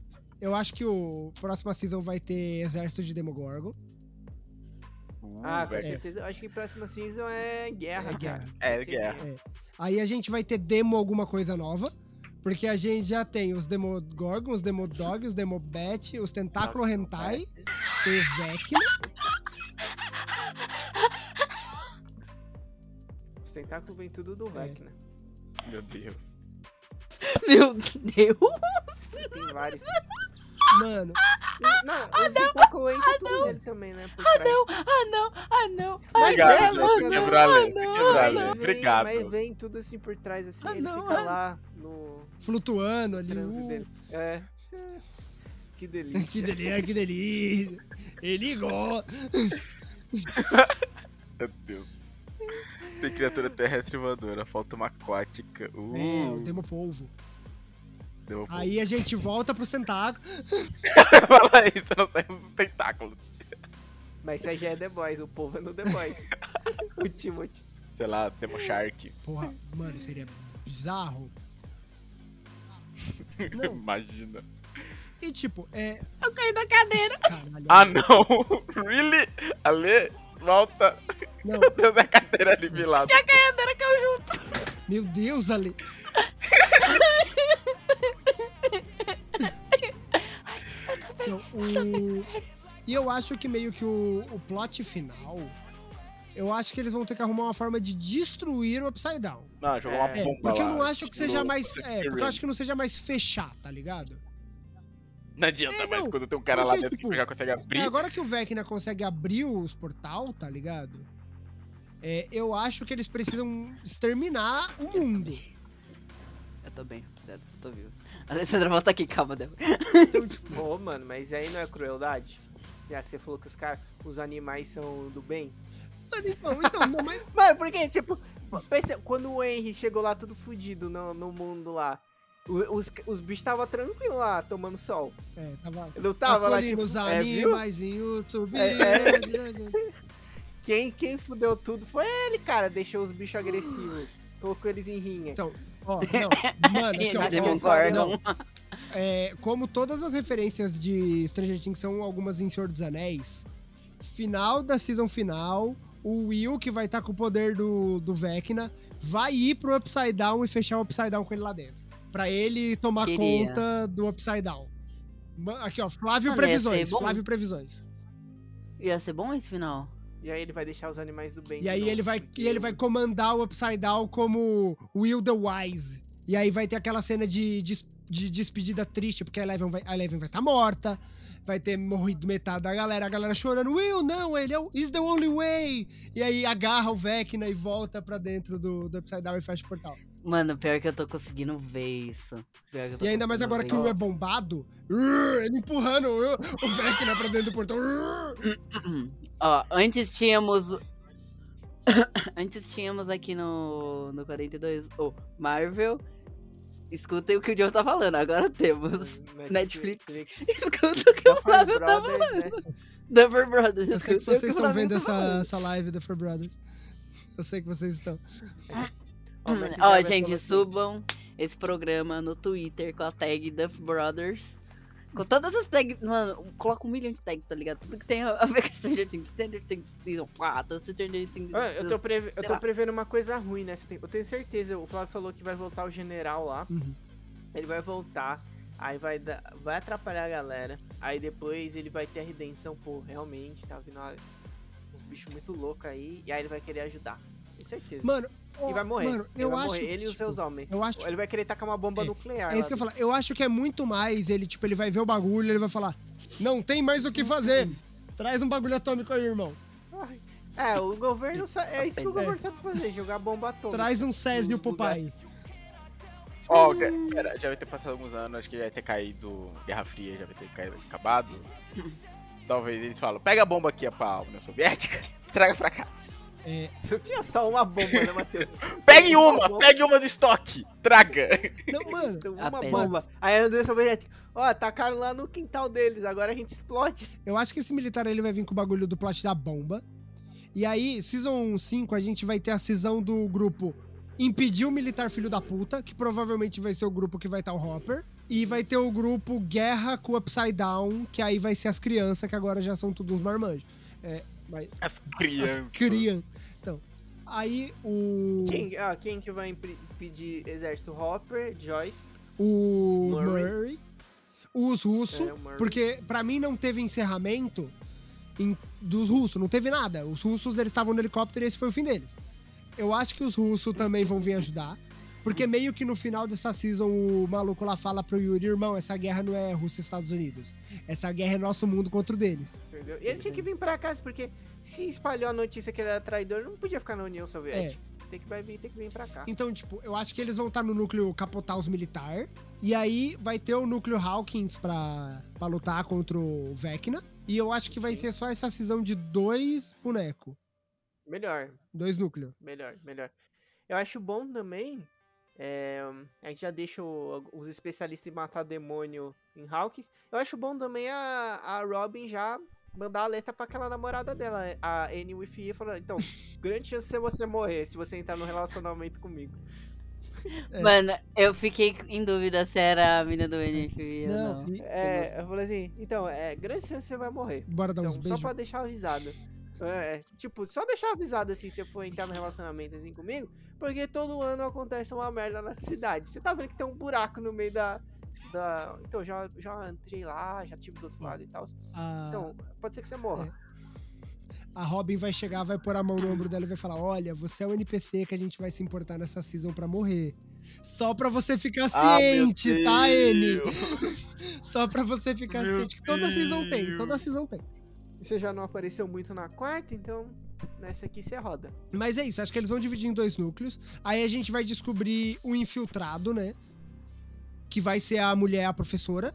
eu acho que o próxima season vai ter Exército de Demogorgon. Uh, Ah, com velho. certeza. Eu acho que próxima season é guerra, É cara. guerra. É, guerra. Aí a gente vai ter demo alguma coisa nova. Porque a gente já tem os Demogorgon, os Demodog, os Demobat, os Tentáculo Hentai, tem o Vecna. Os tentáculos vêm tudo do É. Vecna. Meu Deus. Meu Deus. Tem vários. Mano, Não, os tentáculos entram tudo nele também, né? Trás. Não, ah não, ah não. Mas Obrigado, é, Jess, mano, você quebrou a lei. Você não, quebrou a Mas lei. vem, Obrigado. mas vem tudo assim por trás, assim, Ah, ele não, fica ah. lá no flutuando ali. uh, dele. É. *laughs* Que delícia. que delícia, que delícia. Ele gosta. *laughs* Meu Deus. Tem criatura terrestre voadora, falta uma aquática. Uh, É, o Demopolvo. Deu Aí a gente volta pro tentáculo. *laughs* Fala isso, não sai os tentáculos. Mas isso aí já é The Boys, o povo é no The Boys. *laughs* o Timothy. Sei lá, Demo Shark. Porra, mano, seria bizarro. *laughs* Não. Imagina. E tipo, é. Eu caí da cadeira. Caralho. Ah, não! Really? Ale, volta. Não, Deus da cadeira ali de lado. A cadeira caiu junto. meu Deus, Ale. Não, *laughs* o... E eu acho que meio que o, o plot final. Eu acho que eles vão ter que arrumar uma forma de destruir o Upside Down. Não, jogou uma É, bomba Porque eu lá, não acho que seja mais. É, porque eu acho que não seja mais fechar, tá ligado? Não adianta É, mais não, quando tem um cara lá porque, dentro tipo, que já consegue abrir. É, agora que o Vecna consegue abrir os portal, tá ligado? É, eu acho que eles precisam exterminar o mundo. Eu tô Eu tô vivo. Alessandra volta aqui, calma, Débora. Então, tipo, Ô, mano, mas aí não é crueldade? Já que você falou que os caras, os animais são do bem? mas então, então, não, mas. *laughs* Mano, porque, tipo, pensa, quando o Henry chegou lá tudo fudido no, no mundo lá, os, os bichos estavam tranquilos lá, tomando sol. É, tava. Não tava lá, tipo, os é, viu? subindo. É, *laughs* Quem, quem fudeu tudo foi ele, cara. Deixou os bichos agressivos. Colocou eles em rinha. Então, ó, *laughs* não, mano, aqui, ó, é, como todas as referências de Stranger Things são algumas em Senhor dos Anéis, final da season final, o Will, que vai estar com o poder do, do Vecna, vai ir pro Upside Down e fechar o Upside Down com ele lá dentro. Pra ele tomar Queria. conta do Upside Down. Aqui, ó, Flávio Previsões. Flávio Previsões. Ia ser bom esse final. E aí ele vai deixar os animais do bem. E aí ele vai, porque e ele vai comandar o Upside Down como Will the Wise. E aí vai ter aquela cena de, de, de despedida triste, porque a Eleven vai estar vai tá morta. Vai ter morrido metade da galera, a galera chorando, Will, não, ele é o is the only way. E aí agarra o Vecna e volta pra dentro do, do Upside Down e fecha o portal. Mano, pior que eu tô conseguindo ver isso. Pior que eu tô E ainda mais agora que o Will é bombado, urr, ele empurrando o, o Vecna pra dentro do portão. urr. Ó, antes tínhamos. *coughs* antes tínhamos aqui no, no 42 o Marvel. Escutem o que o Joe tá falando, agora temos. Netflix. *laughs* Escuta o que o Flávio tá Brothers, falando. né? Duffer Brothers. Eu sei que vocês estão vendo tá essa, essa live da For Brothers. Eu sei que vocês estão. *laughs* Ó, vai gente, subam esse programa no Twitter com a tag Duff Brothers. Com todas as tags, mano, coloca um milhão de tags, tá ligado? Tudo que tem a *laughs* ver com Stranger Things, Stranger Things Season 4, Stranger Things. Ah, eu tô, preve- eu tô prevendo uma coisa ruim nessa temporada. Eu tenho certeza, o Flávio falou que vai voltar o general lá. Uhum. Ele vai voltar, aí vai, dar- vai atrapalhar a galera. Aí depois ele vai ter a redenção, pô, realmente, tá vindo uma- uns bichos muito loucos aí. E aí ele vai querer ajudar. Tenho certeza. Mano, e vai morrer. Mano, ele eu vai acho. morrer, ele e os tipo, seus homens. eu acho- Ele vai querer tacar uma bomba É, nuclear. É isso que eu falar. Eu acho que é muito mais ele, tipo, ele vai ver o bagulho, ele vai falar: Não tem mais o que fazer. Traz um bagulho atômico aí, irmão. É, o governo é isso que o É. governo sabe fazer, jogar bomba atômica. Traz um Césio pro pai. Ó, pera, já vai ter passado alguns anos, acho que já vai ter caído Guerra Fria, já vai ter caído, acabado. *laughs* Talvez eles falam, pega a bomba aqui, a pra União Soviética, *laughs* traga pra cá. É, Eu tinha só uma bomba, né, Matheus? *laughs* Pegue uma, bomba. pegue uma do estoque, traga. não, mano, uma Apenas. bomba. Aí a União Soviética, ó, atacaram lá no quintal deles, agora a gente explode. eu acho que esse militar ele vai vir com o bagulho do plot da bomba. E aí, Season 5, a gente vai ter a cisão do grupo Impedir o Militar Filho da Puta, que provavelmente vai ser o grupo que vai estar o Hopper. E vai ter o grupo Guerra com o Upside Down, que aí vai ser as crianças, que agora já são todos uns marmanjos. É, mas As as crianças. crianças. Então, aí o. Quem, ah, quem que vai pedir exército? Hopper, Joyce. o Murray. Murray, os russos, É, porque pra mim não teve encerramento em- dos russos, não teve nada. Os russos eles estavam no helicóptero e esse foi o fim deles. Eu acho que os russos também vão vir ajudar. Porque meio que no final dessa season o maluco lá fala pro Yuri, irmão, essa guerra não é Rússia e Estados Unidos. Essa guerra é nosso mundo contra o deles. Entendeu? E ele tinha que vir pra cá, porque se espalhou a notícia que ele era traidor, não podia ficar na União Soviética. Tem que vai vir, tem que vir pra cá. Então, tipo, eu acho que eles vão estar no núcleo capotar os militar. E aí vai ter o núcleo Hawkins pra, pra lutar contra o Vecna. E eu acho que vai Sim. ser só essa cisão de dois bonecos. Melhor, Dois núcleos. melhor, melhor. Eu acho bom também. É, a gente já deixa o- os especialistas em matar demônio em Hawkins. Eu acho bom também a, a Robin já mandar a letra pra aquela namorada dela, a Annie Withia, falando: então, *laughs* grande chance de você morrer se você entrar no relacionamento comigo. É. Mano, eu fiquei em dúvida se era a mina do NF ou Não, não. É, eu falei assim, então, é, grande chance que você vai morrer. bora dar Então, uns só beijos. pra deixar avisado. É, tipo, só deixar avisado assim, se você for entrar no relacionamento assim comigo, porque todo ano acontece uma merda nessa cidade. Você tá vendo que tem um buraco no meio da. da... Então, já, já entrei lá, já tive do outro lado e tal. A, Então, pode ser que você morra. a Robin vai chegar, vai pôr a mão no ombro dela e vai falar: Olha, você é o NPC que a gente vai se importar nessa season pra morrer. Só pra você ficar Ah, ciente, tá, N? *laughs* Só pra você ficar Meu ciente que toda season tem, toda season tem. Você já não apareceu muito na quarta, então nessa aqui você roda. Mas é isso, acho que eles vão dividir em dois núcleos. Aí a gente vai descobrir o infiltrado, né? Que vai ser a mulher, a professora.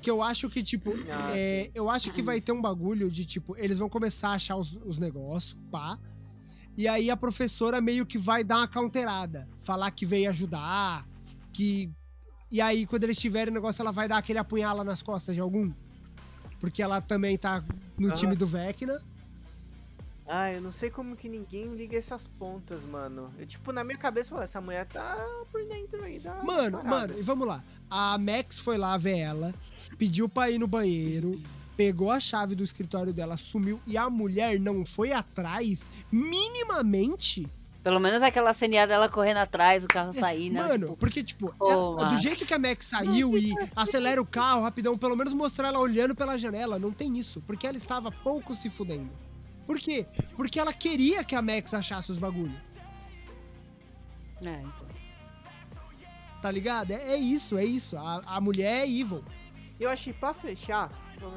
Que eu acho que, tipo, Ah, é, eu acho que vai ter um bagulho de, tipo, eles vão começar a achar os, os negócios, pá. E aí a professora meio que vai dar uma counterada. Falar que veio ajudar, que. E aí, quando eles tiverem o negócio, ela vai dar aquele apunhala nas costas de algum. Porque ela também tá no time do Vecna. Ah, eu não sei como que ninguém liga essas pontas, mano. Eu, tipo, na minha cabeça, eu falei, essa mulher tá por dentro aí da. Mano, parada. mano, e vamos lá. A Max foi lá ver ela, pediu pra ir no banheiro, pegou a chave do escritório dela, sumiu e a mulher não foi atrás minimamente. Pelo menos aquela ceninha dela correndo atrás, o carro saindo. né? Mano, Tipo, porque, tipo, ela- do jeito que a Max saiu e acelera o carro rapidão, pelo menos mostrar ela olhando pela janela, não tem isso. Porque ela estava pouco se fudendo. Por quê? Porque ela queria que a Max achasse os bagulhos. é, então. Tá ligado? É, é isso, é isso. A, a mulher é evil. Eu achei pra fechar,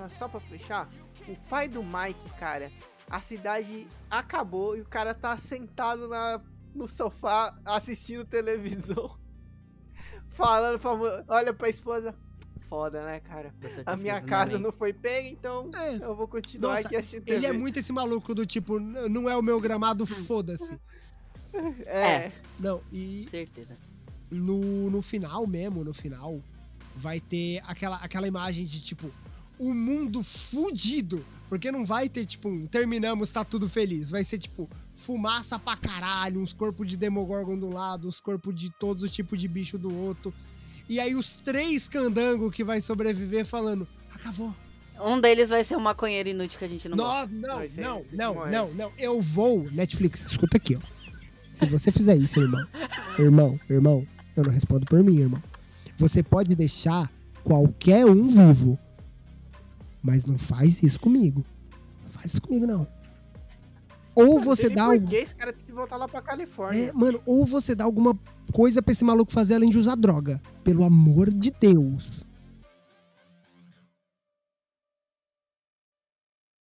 só pra fechar, o pai do Mike, cara, a cidade acabou e o cara tá sentado na, no sofá assistindo televisão. *laughs* Falando pra, olha pra esposa. Foda, né, cara? A minha casa não foi pega, então É. eu vou continuar Nossa, aqui assistindo TV. Ele é muito esse maluco do tipo, "N- não é o meu gramado, *laughs* foda-se. É. Não, e Certeza. no, no final mesmo, no final, vai ter aquela, aquela imagem de tipo, o mundo fudido. Porque não vai ter, tipo, um terminamos, tá tudo feliz. Vai ser, tipo, fumaça pra caralho, uns corpos de Demogorgon de um lado, os corpos de todos os tipos de bicho do outro. E aí os três candangos que vai sobreviver falando, acabou. Um deles vai ser um maconheiro inútil que a gente não gosta. Não, não, ser- não, não, morrer. não, não. Eu vou. Netflix, escuta aqui, ó. Se você fizer isso, irmão. Irmão, irmão, eu não respondo por mim, irmão. Você pode deixar qualquer um vivo. Mas não faz isso comigo. Não faz isso comigo, não. Ou você dá Por algum. que esse cara tem que voltar lá pra Califórnia? É, mano, ou você dá alguma coisa pra esse maluco fazer além de usar droga. Pelo amor de Deus.